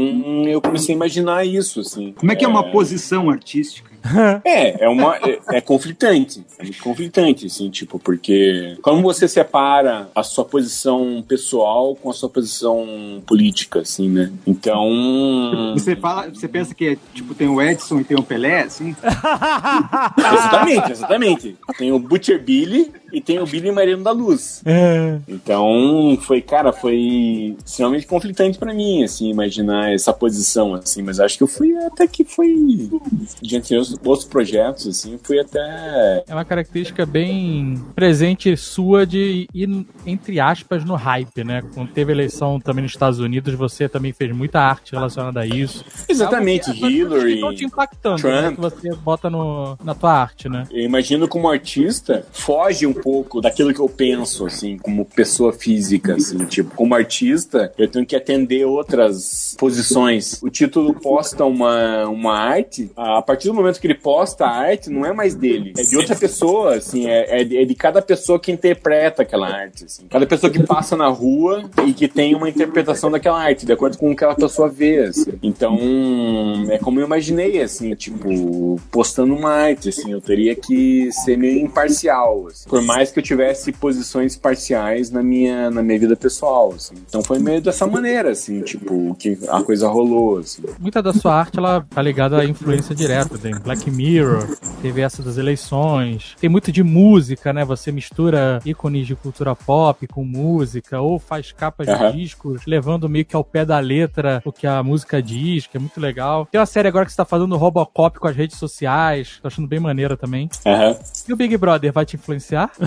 eu comecei a imaginar isso, assim. Como é que é uma posição artística? É, é uma. É, é conflitante. É muito conflitante, assim, tipo, porque como você separa a sua posição pessoal com a sua posição política, assim, né? Então. Você fala, você pensa que tipo tem o Edson e tem o Pelé, assim? Exatamente, exatamente. Tem o Butcher Billy e tem o Billy Mariano da Luz. É. Então, foi, cara, foi extremamente conflitante pra mim, assim, imaginar essa posição, assim, mas acho que eu fui até que foi, diante de outros- outros projetos, assim, fui até É uma característica bem presente sua de ir, entre aspas, no hype, né? Quando teve eleição também nos Estados Unidos, você também fez muita arte relacionada a isso. exatamente coisas que estão te Hillary. impactando, né? Trump. Que você bota no, na tua arte, né? Eu imagino como artista, foge um pouco daquilo que eu penso, assim, como pessoa física, assim, tipo, como artista, eu tenho que atender outras posições. O título posta uma, uma arte, a partir do momento que ele posta a arte, não é mais dele, é de outra pessoa, assim, é, é de, é de cada pessoa que interpreta aquela arte, assim. Cada pessoa que passa na rua e que tem uma interpretação daquela arte, de acordo com o que aquela pessoa vê, assim. Então, é como eu imaginei, assim, tipo, postando uma arte, assim, eu teria que ser meio imparcial, assim. Por mais que eu tivesse posições parciais na minha, na minha vida pessoal, assim. Então foi meio dessa maneira, assim, tipo, que a coisa rolou, assim. Muita da sua arte, ela tá ligada à influência direta. Tem Black Mirror, teve essa das eleições. Tem muito de música, né? Você mistura ícones de cultura pop com música, ou faz capas Aham. de discos, levando meio que ao pé da letra o que a música diz, que é muito legal. Tem uma série agora que você tá fazendo Robocop com as redes sociais, tô achando bem maneira também. Aham. E o Big Brother vai te influenciar?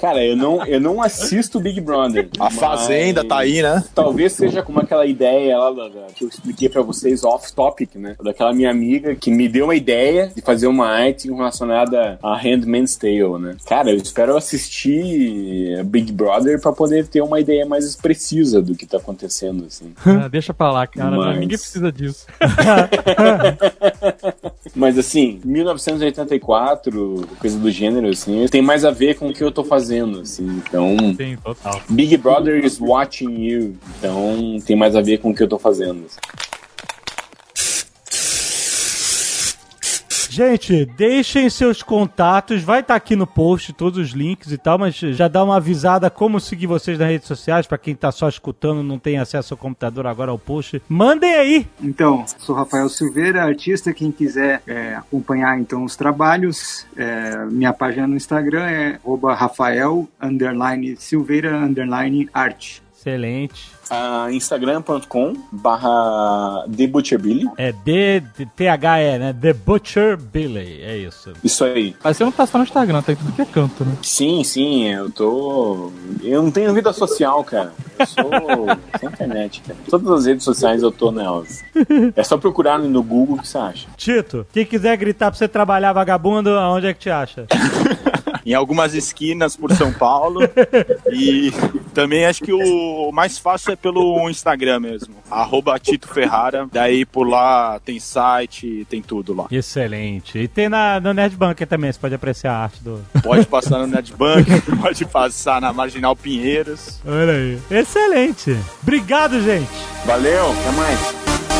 Cara, eu não, eu não assisto Big Brother. A Fazenda tá aí, né? Talvez seja como aquela ideia lá da- da- que eu expliquei pra vocês off-topic, né? Daquela minha amiga que me deu uma ideia de fazer uma arte relacionada a Handmaid's Tale, né? Cara, eu espero assistir Big Brother pra poder ter uma ideia mais precisa do que tá acontecendo, assim. Ah, deixa pra lá, cara. Mas- Ninguém precisa disso. Mas assim, 1984, coisa do gênero, assim, tem mais a ver com o que eu tô fazendo, assim. Então, Sim, total. Big Brother is watching you. Então, tem mais a ver com o que eu tô fazendo. assim. Gente, deixem seus contatos, vai estar aqui no post todos os links e tal, mas já dá uma avisada como seguir vocês nas redes sociais, pra quem tá só escutando, não tem acesso ao computador agora ao post. Mandem aí! Então, sou Rafael Silveira, artista. Quem quiser é, acompanhar então os trabalhos, é, minha página no Instagram é arroba Excelente. Ah, Instagram.com barra TheButcherBilly. É D, D- T-H-E, né? The Butcher Billy, é isso. Isso aí. Mas você não tá só no Instagram, tá em tudo que é canto, né? Sim, sim, eu tô. Eu não tenho vida social, cara. Eu sou sem internet, cara. Todas as redes sociais eu tô nelas. É só procurar no Google o que você acha. Tito, quem quiser gritar pra você trabalhar vagabundo, aonde é que te acha? Em algumas esquinas por São Paulo. e também acho que o mais fácil é pelo Instagram mesmo. Arroba Tito Ferrara. Daí por lá tem site, tem tudo lá. Excelente. E tem na, no Nerd Bunker também, você pode apreciar a arte do. Pode passar no Netbank, pode passar na Marginal Pinheiros. Olha aí. Excelente. Obrigado, gente. Valeu, até mais.